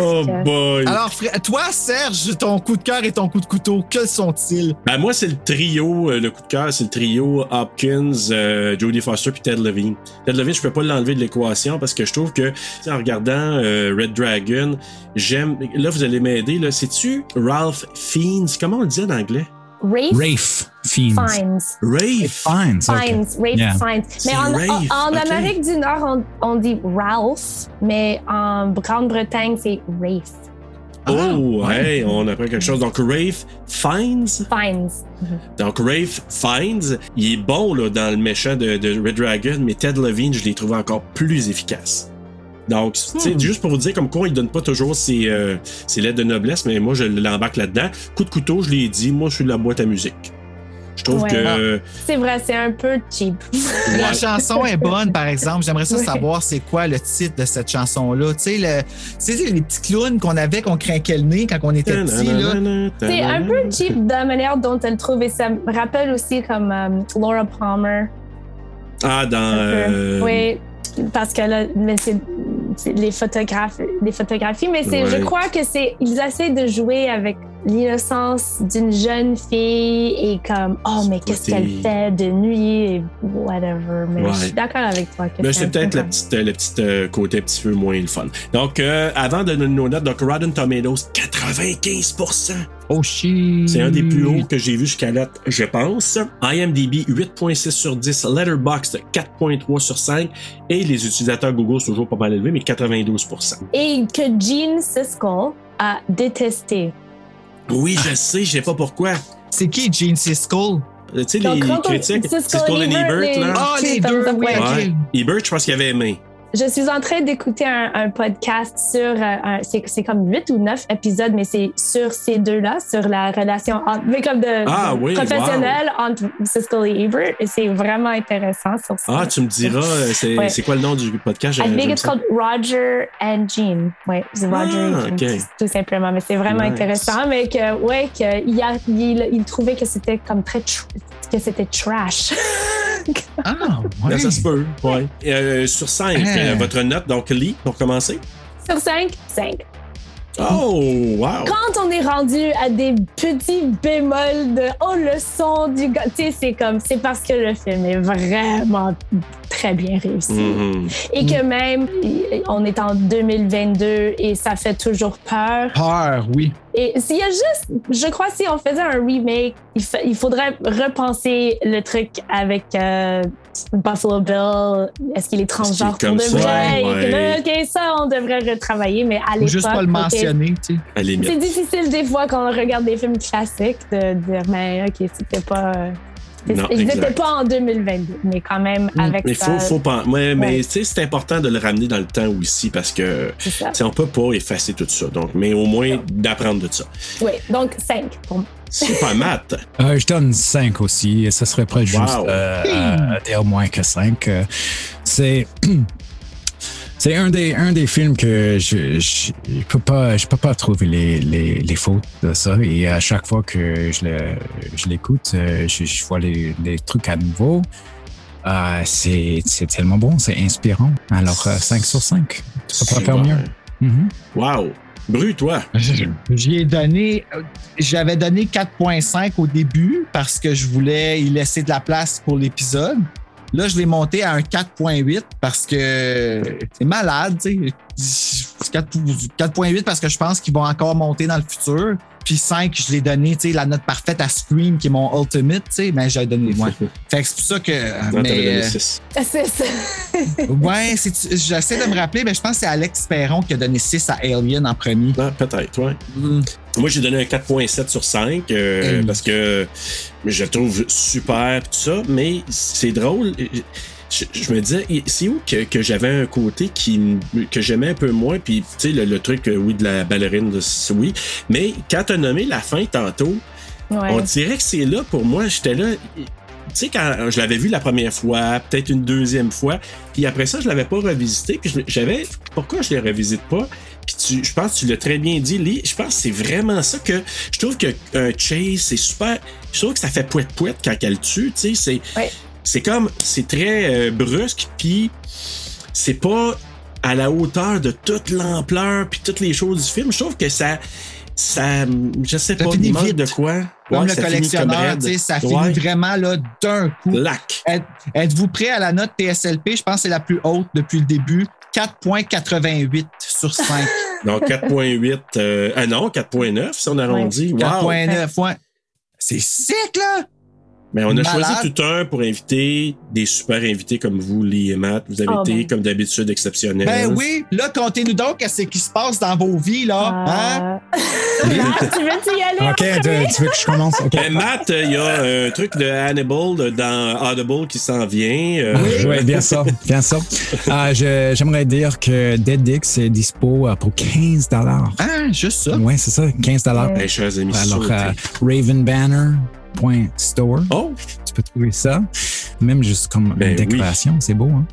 Oh boy! Alors, frère- toi, Serge, ton coup de cœur et ton coup de couteau, quels sont-ils? Ben, moi, c'est le trio, euh, le coup de cœur, c'est le trio Hopkins, euh, Jodie Foster puis Ted Levine. Ted Levine, je peux pas l'enlever de l'équation parce que je trouve que, tu sais, en regardant euh, Red Dragon, j'aime. Là, vous allez m'aider, là. C'est-tu Ralph Fiennes? Comment on le dit en anglais? Rafe Rafe Fiends. Fines. Rafe. Fiends. ok. Fines, Rafe Yeah. Fines. Mais en, Rafe, en- en. Amérique du Nord, on, on dit Ralph, mais en Grande-Bretagne, c'est Rafe. Oh, hey, on apprend quelque chose. Donc, Rafe Fiennes? Fines. Donc, Rafe Fiennes, il est bon là, dans le méchant de, de Red Dragon, mais Ted Levine, je l'ai trouvé encore plus efficace. Donc, tu sais, Hmm. juste pour vous dire comme quoi il donne pas toujours ses, euh, ses lettres de noblesse, mais moi, je l'embarque là-dedans. Coup de couteau, je l'ai dit, moi, je suis de la boîte à musique. Je trouve Ouais. que. C'est vrai, c'est un peu cheap. La chanson est bonne, par exemple. J'aimerais ça Ouais. savoir c'est quoi le titre de cette chanson-là. Tu sais, le- tu sais, les petits clowns qu'on avait, qu'on craquait le nez quand on était petit, là. C'est un peu cheap de la manière dont elle trouve et ça me rappelle aussi comme euh, Laura Palmer. Ah, dans. euh, Oui, parce que là, mais c'est les photographes, les photographies, mais c'est, je crois que c'est, ils essaient de jouer avec l'innocence d'une jeune fille et comme, oh, mais qu'est-ce qu'elle fait de nuit et whatever. Mais Ouais. je suis d'accord avec toi. Que Ben, c'est peut-être peu le petit, le petit euh, côté un petit peu moins le fun. Donc, euh, avant de donner nos notes, donc Rotten Tomatoes, 95%. Oh shit. C'est un des plus hauts que j'ai vu jusqu'à date, je pense. IMDb, 8.6 sur 10. Letterboxd, 4.3 sur 5. Et les utilisateurs Google sont toujours pas mal élevés, mais 92%. Et que Gene Siskel a détesté. Oui, je sais, je sais pas pourquoi. C'est qui Gene Siskel? Tu sais, les critiques, Siskel et Ebert, les- là. Ah, les deux, oui. Ouais. Ebert, je pense qu'il avait aimé. Je suis en train d'écouter un, un podcast sur, euh, un- c'est comme 8 ou 9 épisodes, mais c'est sur ces deux-là, sur la relation entre, mais comme de, Ah de oui, professionnelle entre Siskel et Ebert. Et c'est vraiment intéressant sur ça. Ah, tu me diras, euh, c'est Ouais. quoi le nom du podcast? I think it's called Roger and Jean. Ouais, c'est Roger Ah, et Jean, tout simplement. Mais c'est vraiment Nice. intéressant, mais que, ouais, qu'il a, il, il trouvait que c'était comme très, tr- que c'était trash. *laughs* Ah, *laughs* Ben, ça se peut, ouais. Euh, sur 5, Ah. votre note, donc Lee, pour commencer? Sur 5, 5. Oh, wow! Quand on est rendu à des petits bémols de oh le son du gars, tu sais c'est comme c'est parce que le film est vraiment très bien réussi Mhm. et que même on est en 2022 et ça fait toujours peur. Peur, oui. Et s'il y a juste, je crois si on faisait un remake, il, fa- il faudrait repenser le truc avec euh, Buffalo Bill. Est-ce qu'il est transgenre pour de comme ça? vrai? Ouais. Ok, ça on devrait retravailler, mais à Ou l'époque. juste pas le mentionner, tu sais. C'est difficile des fois quand on regarde des films classiques de dire, mais ok, c'était pas. Euh, Non, Ils n'étaient pas en 2022, mais quand même avec Mais ça. faut, faut pas. Ouais, mais Ouais. tu sais, c'est important de le ramener dans le temps aussi parce que ça. on peut pas effacer tout ça. Donc, mais au moins d'apprendre de ça. Oui, donc 5 pour moi. C'est pas *laughs* Matt. Euh, je donne 5 aussi. et Ce serait pas juste Wow. euh, à dire moins que 5. Euh, c'est. *clears throat* C'est un des, un des films que je je, je peux pas je peux pas trouver les, les, les fautes de ça et à chaque fois que je le- je l'écoute euh, je, je vois les, les trucs à nouveau Euh, c'est c'est tellement bon, c'est inspirant. Alors, euh, 5 sur 5. Tu peux pas faire mieux. Mhm. Wow. Bru, toi? *laughs* J'y ai donné, euh, j'avais donné 4.5 au début parce que je voulais y laisser de la place pour l'épisode. Là, je l'ai monté à un 4.8 parce que c'est malade, tu sais. 4 4.8 parce que je pense qu'ils vont encore monter dans le futur. Puis 5, je l'ai donné, tu sais, la note parfaite à Scream qui est mon ultimate, tu sais, mais j'ai donné moins. *laughs* fait que c'est pour ça que. Non, mais, t'avais donné euh, six. C'est ça. *laughs* ouais, c'est- j'essaie de me rappeler, mais je pense que c'est Alex Perron qui a donné 6 à Alien en premier. Ah, peut-être, ouais. Moi, j'ai donné un 4.7 sur 5 euh, Mm. parce que je le trouve super tout ça, mais c'est drôle. Je, je me disais, c'est où que, que j'avais un côté qui que j'aimais un peu moins, puis tu sais, le, le truc, euh, oui, de la ballerine, de- oui, mais quand tu as nommé la fin tantôt, Ouais. on dirait que c'est là pour moi, j'étais là. Tu sais, quand je l'avais vu la première fois, peut-être une deuxième fois, puis après ça, je l'avais pas revisité, puis j'avais. Pourquoi je les revisite pas? Puis tu- je pense que tu l'as très bien dit, Lee. Je pense que c'est vraiment ça que. Je trouve que un chase, c'est super. Je trouve que ça fait pouette-pouette quand elle tue, tu sais. C'est. C'est comme. C'est très euh, brusque, puis c'est pas à la hauteur de toute l'ampleur, puis toutes les choses du film. Je trouve que ça. Ça. Je sais Ça pas, il manque de quoi. Comme Ouais, le ça finit comme collectionneur, ça Ouais. finit vraiment là d'un coup. Lac. Êtes- Êtes-vous prêt à la note TSLP? Je pense que c'est la plus haute depuis le début. 4.88 sur 5. Donc 4.8. euh, ah non, 4.9 si on arrondit. Wow. 4.9, ouais. C'est sick, là! Mais on a Malade. choisi tout un pour inviter des super invités comme vous, Lee et Matt. Vous avez Oh, été, ben. comme d'habitude, exceptionnels. Ben oui, là, contez-nous donc qu'est-ce qui se passe dans vos vies, là. Hein? Matt, *laughs* tu veux-tu y aller? Ok, en tu, premier? tu veux que je commence? Ok. Ben, Matt, il y a un truc de Hannibal dans Audible qui s'en vient. euh, Oui, bien *laughs* sûr, bien sûr. Euh, je- J'aimerais dire que Dead Dix est dispo euh, pour 15 dollars. Ah, juste ça? Oui, c'est ça, 15 dollars. Hey, chers amis, Alors, sautez. euh, ravenbanner.store. Oh! Tu peux trouver ça. Même juste comme Ben une décoration, c'est beau, hein?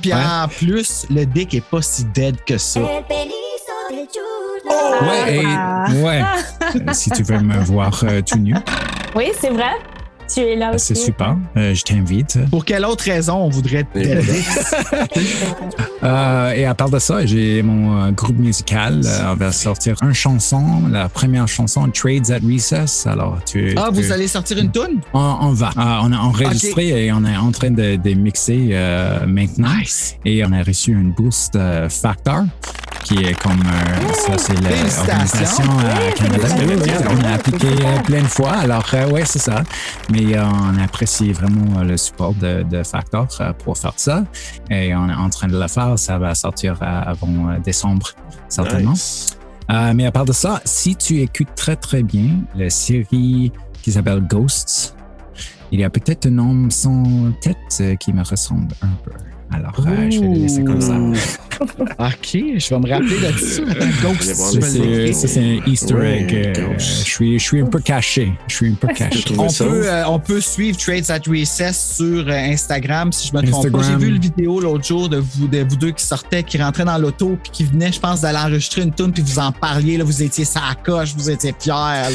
Puis Ouais. en plus, le dick est pas si dead que ça. Ouais, et- ouais. Euh, si tu veux me voir euh, tout nu, Oui, c'est vrai. Tu es là aussi. c'est super. Euh, je t'invite. Pour quelle autre raison on voudrait dead dick? *laughs* Euh, et à part de ça, j'ai mon euh, groupe musical. On va sortir une chanson, la première chanson, Trades at Recess. Alors, tu. Ah, tu- vous allez sortir une toune? On, on va. Euh, on a enregistré et on est en train de, de mixer euh, maintenant. Et on a reçu une boost euh, Factor, qui est comme euh, ça, c'est l'organisation euh, oui, on a appliqué euh, plein de fois. Alors, euh, ouais, c'est ça. Mais euh, on apprécie vraiment le support de, de Factor pour faire ça. Et on est en train de le faire. Ça va sortir avant décembre, certainement. Nice. Mais à part de ça, si tu écoutes très très bien la série qui s'appelle Ghosts, il y a peut-être un homme sans tête qui me ressemble un peu. Alors, euh, je vais le laisser comme ça. OK, je vais me rappeler de ça. Ça, c'est vidéo. ça, c'est un Easter Ouais, egg. euh, je, suis, je suis un peu caché. Je suis un peu caché. On peut, euh, on peut suivre Trades at Recess sur euh, Instagram, si je me trompe pas. J'ai vu le vidéo l'autre jour de vous, de vous deux qui sortaient, qui rentraient dans l'auto, puis qui venaient, je pense, d'aller enregistrer une tune, puis vous en parliez. Là, vous étiez sa coche, vous étiez fiers.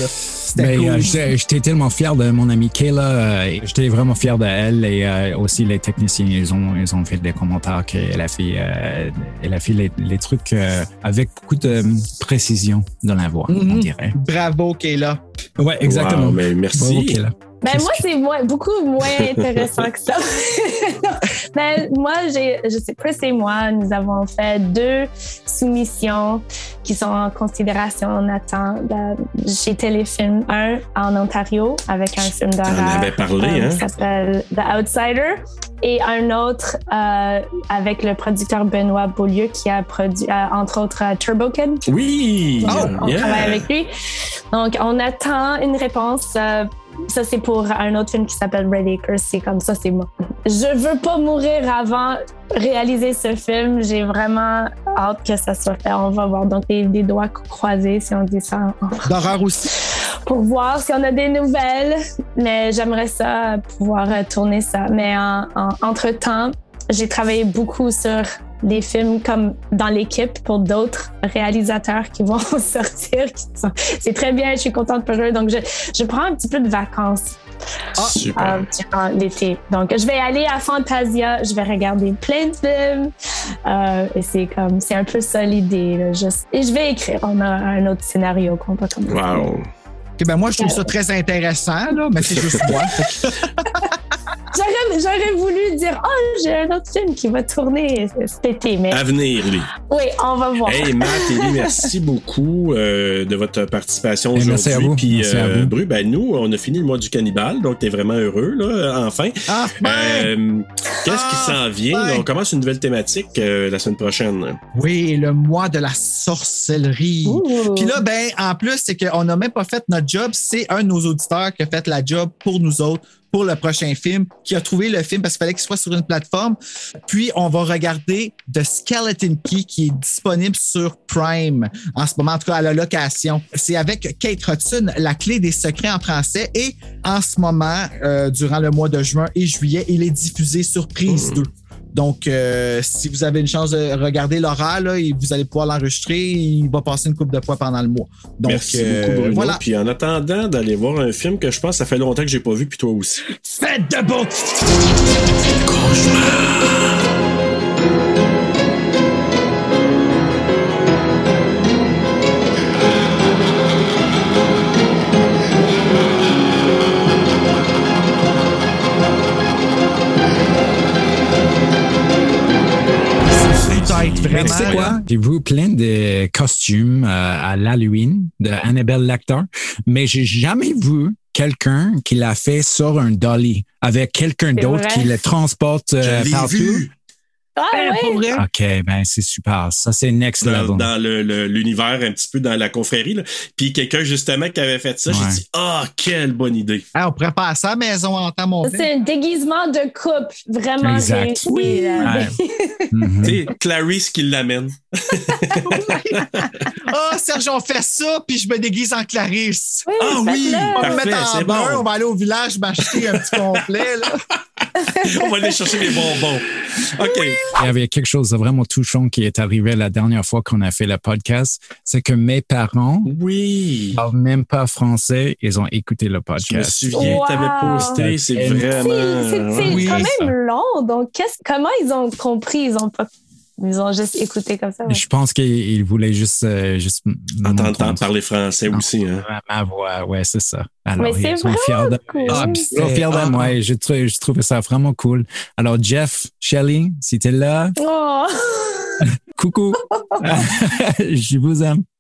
C'était Mais cool. euh, j'étais tellement fier de mon amie Kayla. euh, j'étais vraiment fier de elle et euh, aussi les techniciens. Ils ont, ils ont fait des commentaires qu'elle a fait, euh, elle a fait les, les trucs euh, avec beaucoup de euh, précision dans la voix, on Mhm. dirait. Bravo, Kayla. Ouais, exactement. Wow, mais merci. Bravo, Kayla. Ben moi, c'est beaucoup moins intéressant que ça. *laughs* ben, moi, j'ai, je sais, Chris et moi, nous avons fait deux soumissions qui sont en considération. On attend de- chez Téléfilm. Un en Ontario avec un film d'horreur T'en avais parlé, euh, hein? qui s'appelle The Outsider. Et un autre euh, avec le producteur Benoît Beaulieu qui a produit, euh, entre autres, euh, Turbo Kid. Oui! On yeah. travaille avec lui. Donc, on attend une réponse. Ça, c'est pour un autre film qui s'appelle Red Acres. C'est comme ça, c'est moi. Je veux pas mourir avant réaliser ce film. J'ai vraiment hâte que ça soit fait. On va voir. Donc, des, des doigts croisés, si on dit ça, en français, D'horreur aussi. pour voir si on a des nouvelles. Mais j'aimerais ça pouvoir tourner ça. Mais en- en- entre-temps, j'ai travaillé beaucoup sur des films comme dans l'équipe pour d'autres réalisateurs qui vont *laughs* sortir. C'est très bien, je suis contente pour eux. Donc, je, je prends un petit peu de vacances. Super. euh, durant l'été. Donc, je vais aller à Fantasia, je vais regarder plein de films. euh, et c'est comme, c'est un peu ça l'idée. Et je vais écrire. On a un autre scénario qu'on va commencer. Wow. Ok, ben moi, je trouve ça très intéressant, là, mais c'est juste moi. *laughs* *laughs* J'aurais, j'aurais voulu dire, oh, j'ai un autre film qui va tourner cet été, mais À venir, lui. oui, on va voir. Hey, Matt et Lee, merci *laughs* beaucoup euh, de votre participation Hey, merci à aujourd'hui. vous. Puis, Merci à euh, vous. Bru, ben, nous, on a fini le mois du cannibale, donc t'es vraiment heureux, là, enfin. Euh, Qu'est-ce qui s'en vient? là? on commence une nouvelle thématique euh, la semaine prochaine. Oui, le mois de la sorcellerie. Puis là, ben, en plus, c'est qu'on n'a même pas fait notre job. C'est un de nos auditeurs qui a fait la job pour nous autres pour le prochain film, qui a trouvé le film parce qu'il fallait qu'il soit sur une plateforme. Puis, on va regarder The Skeleton Key qui est disponible sur Prime en ce moment, en tout cas à la location. C'est avec Kate Hudson, La clé des secrets en français. Et en ce moment, euh, durant le mois de juin et juillet, il est diffusé sur Prise 2. Donc, euh, si vous avez une chance de regarder et vous allez pouvoir l'enregistrer. Il va passer une coupe de fois pendant le mois. Donc, Merci euh, beaucoup, Bruno. voilà. Puis en attendant d'aller voir un film que je pense que ça fait longtemps que j'ai pas vu, puis toi aussi. Faites! Peut-être Mais vraiment. tu sais quoi? J'ai vu plein de costumes euh, à l'Halloween de Annabelle Lecter, mais j'ai jamais vu quelqu'un qui l'a fait sur un dolly avec quelqu'un d'autre qui le transporte euh, partout. vu. Ah ouais? OK, ben c'est super. Ça, c'est next dans, level. dans le- le- l'univers, un petit peu dans la confrérie. là. Puis quelqu'un justement qui avait fait ça, Ouais. j'ai dit Ah, quelle bonne idée. Ah, on pourrait faire ça à la maison en temps mon C'est un déguisement de couple vraiment Exact. réussi. Oui. *laughs* Mhm. Tu sais, Clarice qui l'amène. Ah, *laughs* Serge, on fait ça, puis je me déguise en Clarisse. Oui, Ah oui, faites-le. On va me parfait, mettre en c'est brun, bon. on va aller au village m'acheter un petit complet. Là. *laughs* On va aller chercher les bonbons. OK. Il y avait quelque chose de vraiment touchant qui est arrivé la dernière fois qu'on a fait le podcast. C'est que mes parents oui. parlent même pas français. Ils ont écouté le podcast. Je me souviens, t'avais Wow. posté, c'est vraiment. C'est Oui, quand ça. même long. Donc, qu'est-ce- comment ils ont compris? Ils ont pas. Ils ont juste écouté comme ça. ouais. Je pense qu'ils voulaient juste, euh, juste Entendre parler français aussi. Hein. ma voix. Ouais, c'est ça. Alors, Mais c'est ils sont fiers de, cool. Ah, ils sont fiers de moi et je, trou- je trouvais ça vraiment cool. Alors, Jeff, Shelly, si t'es là, Oh! coucou. *laughs* *laughs* je vous aime.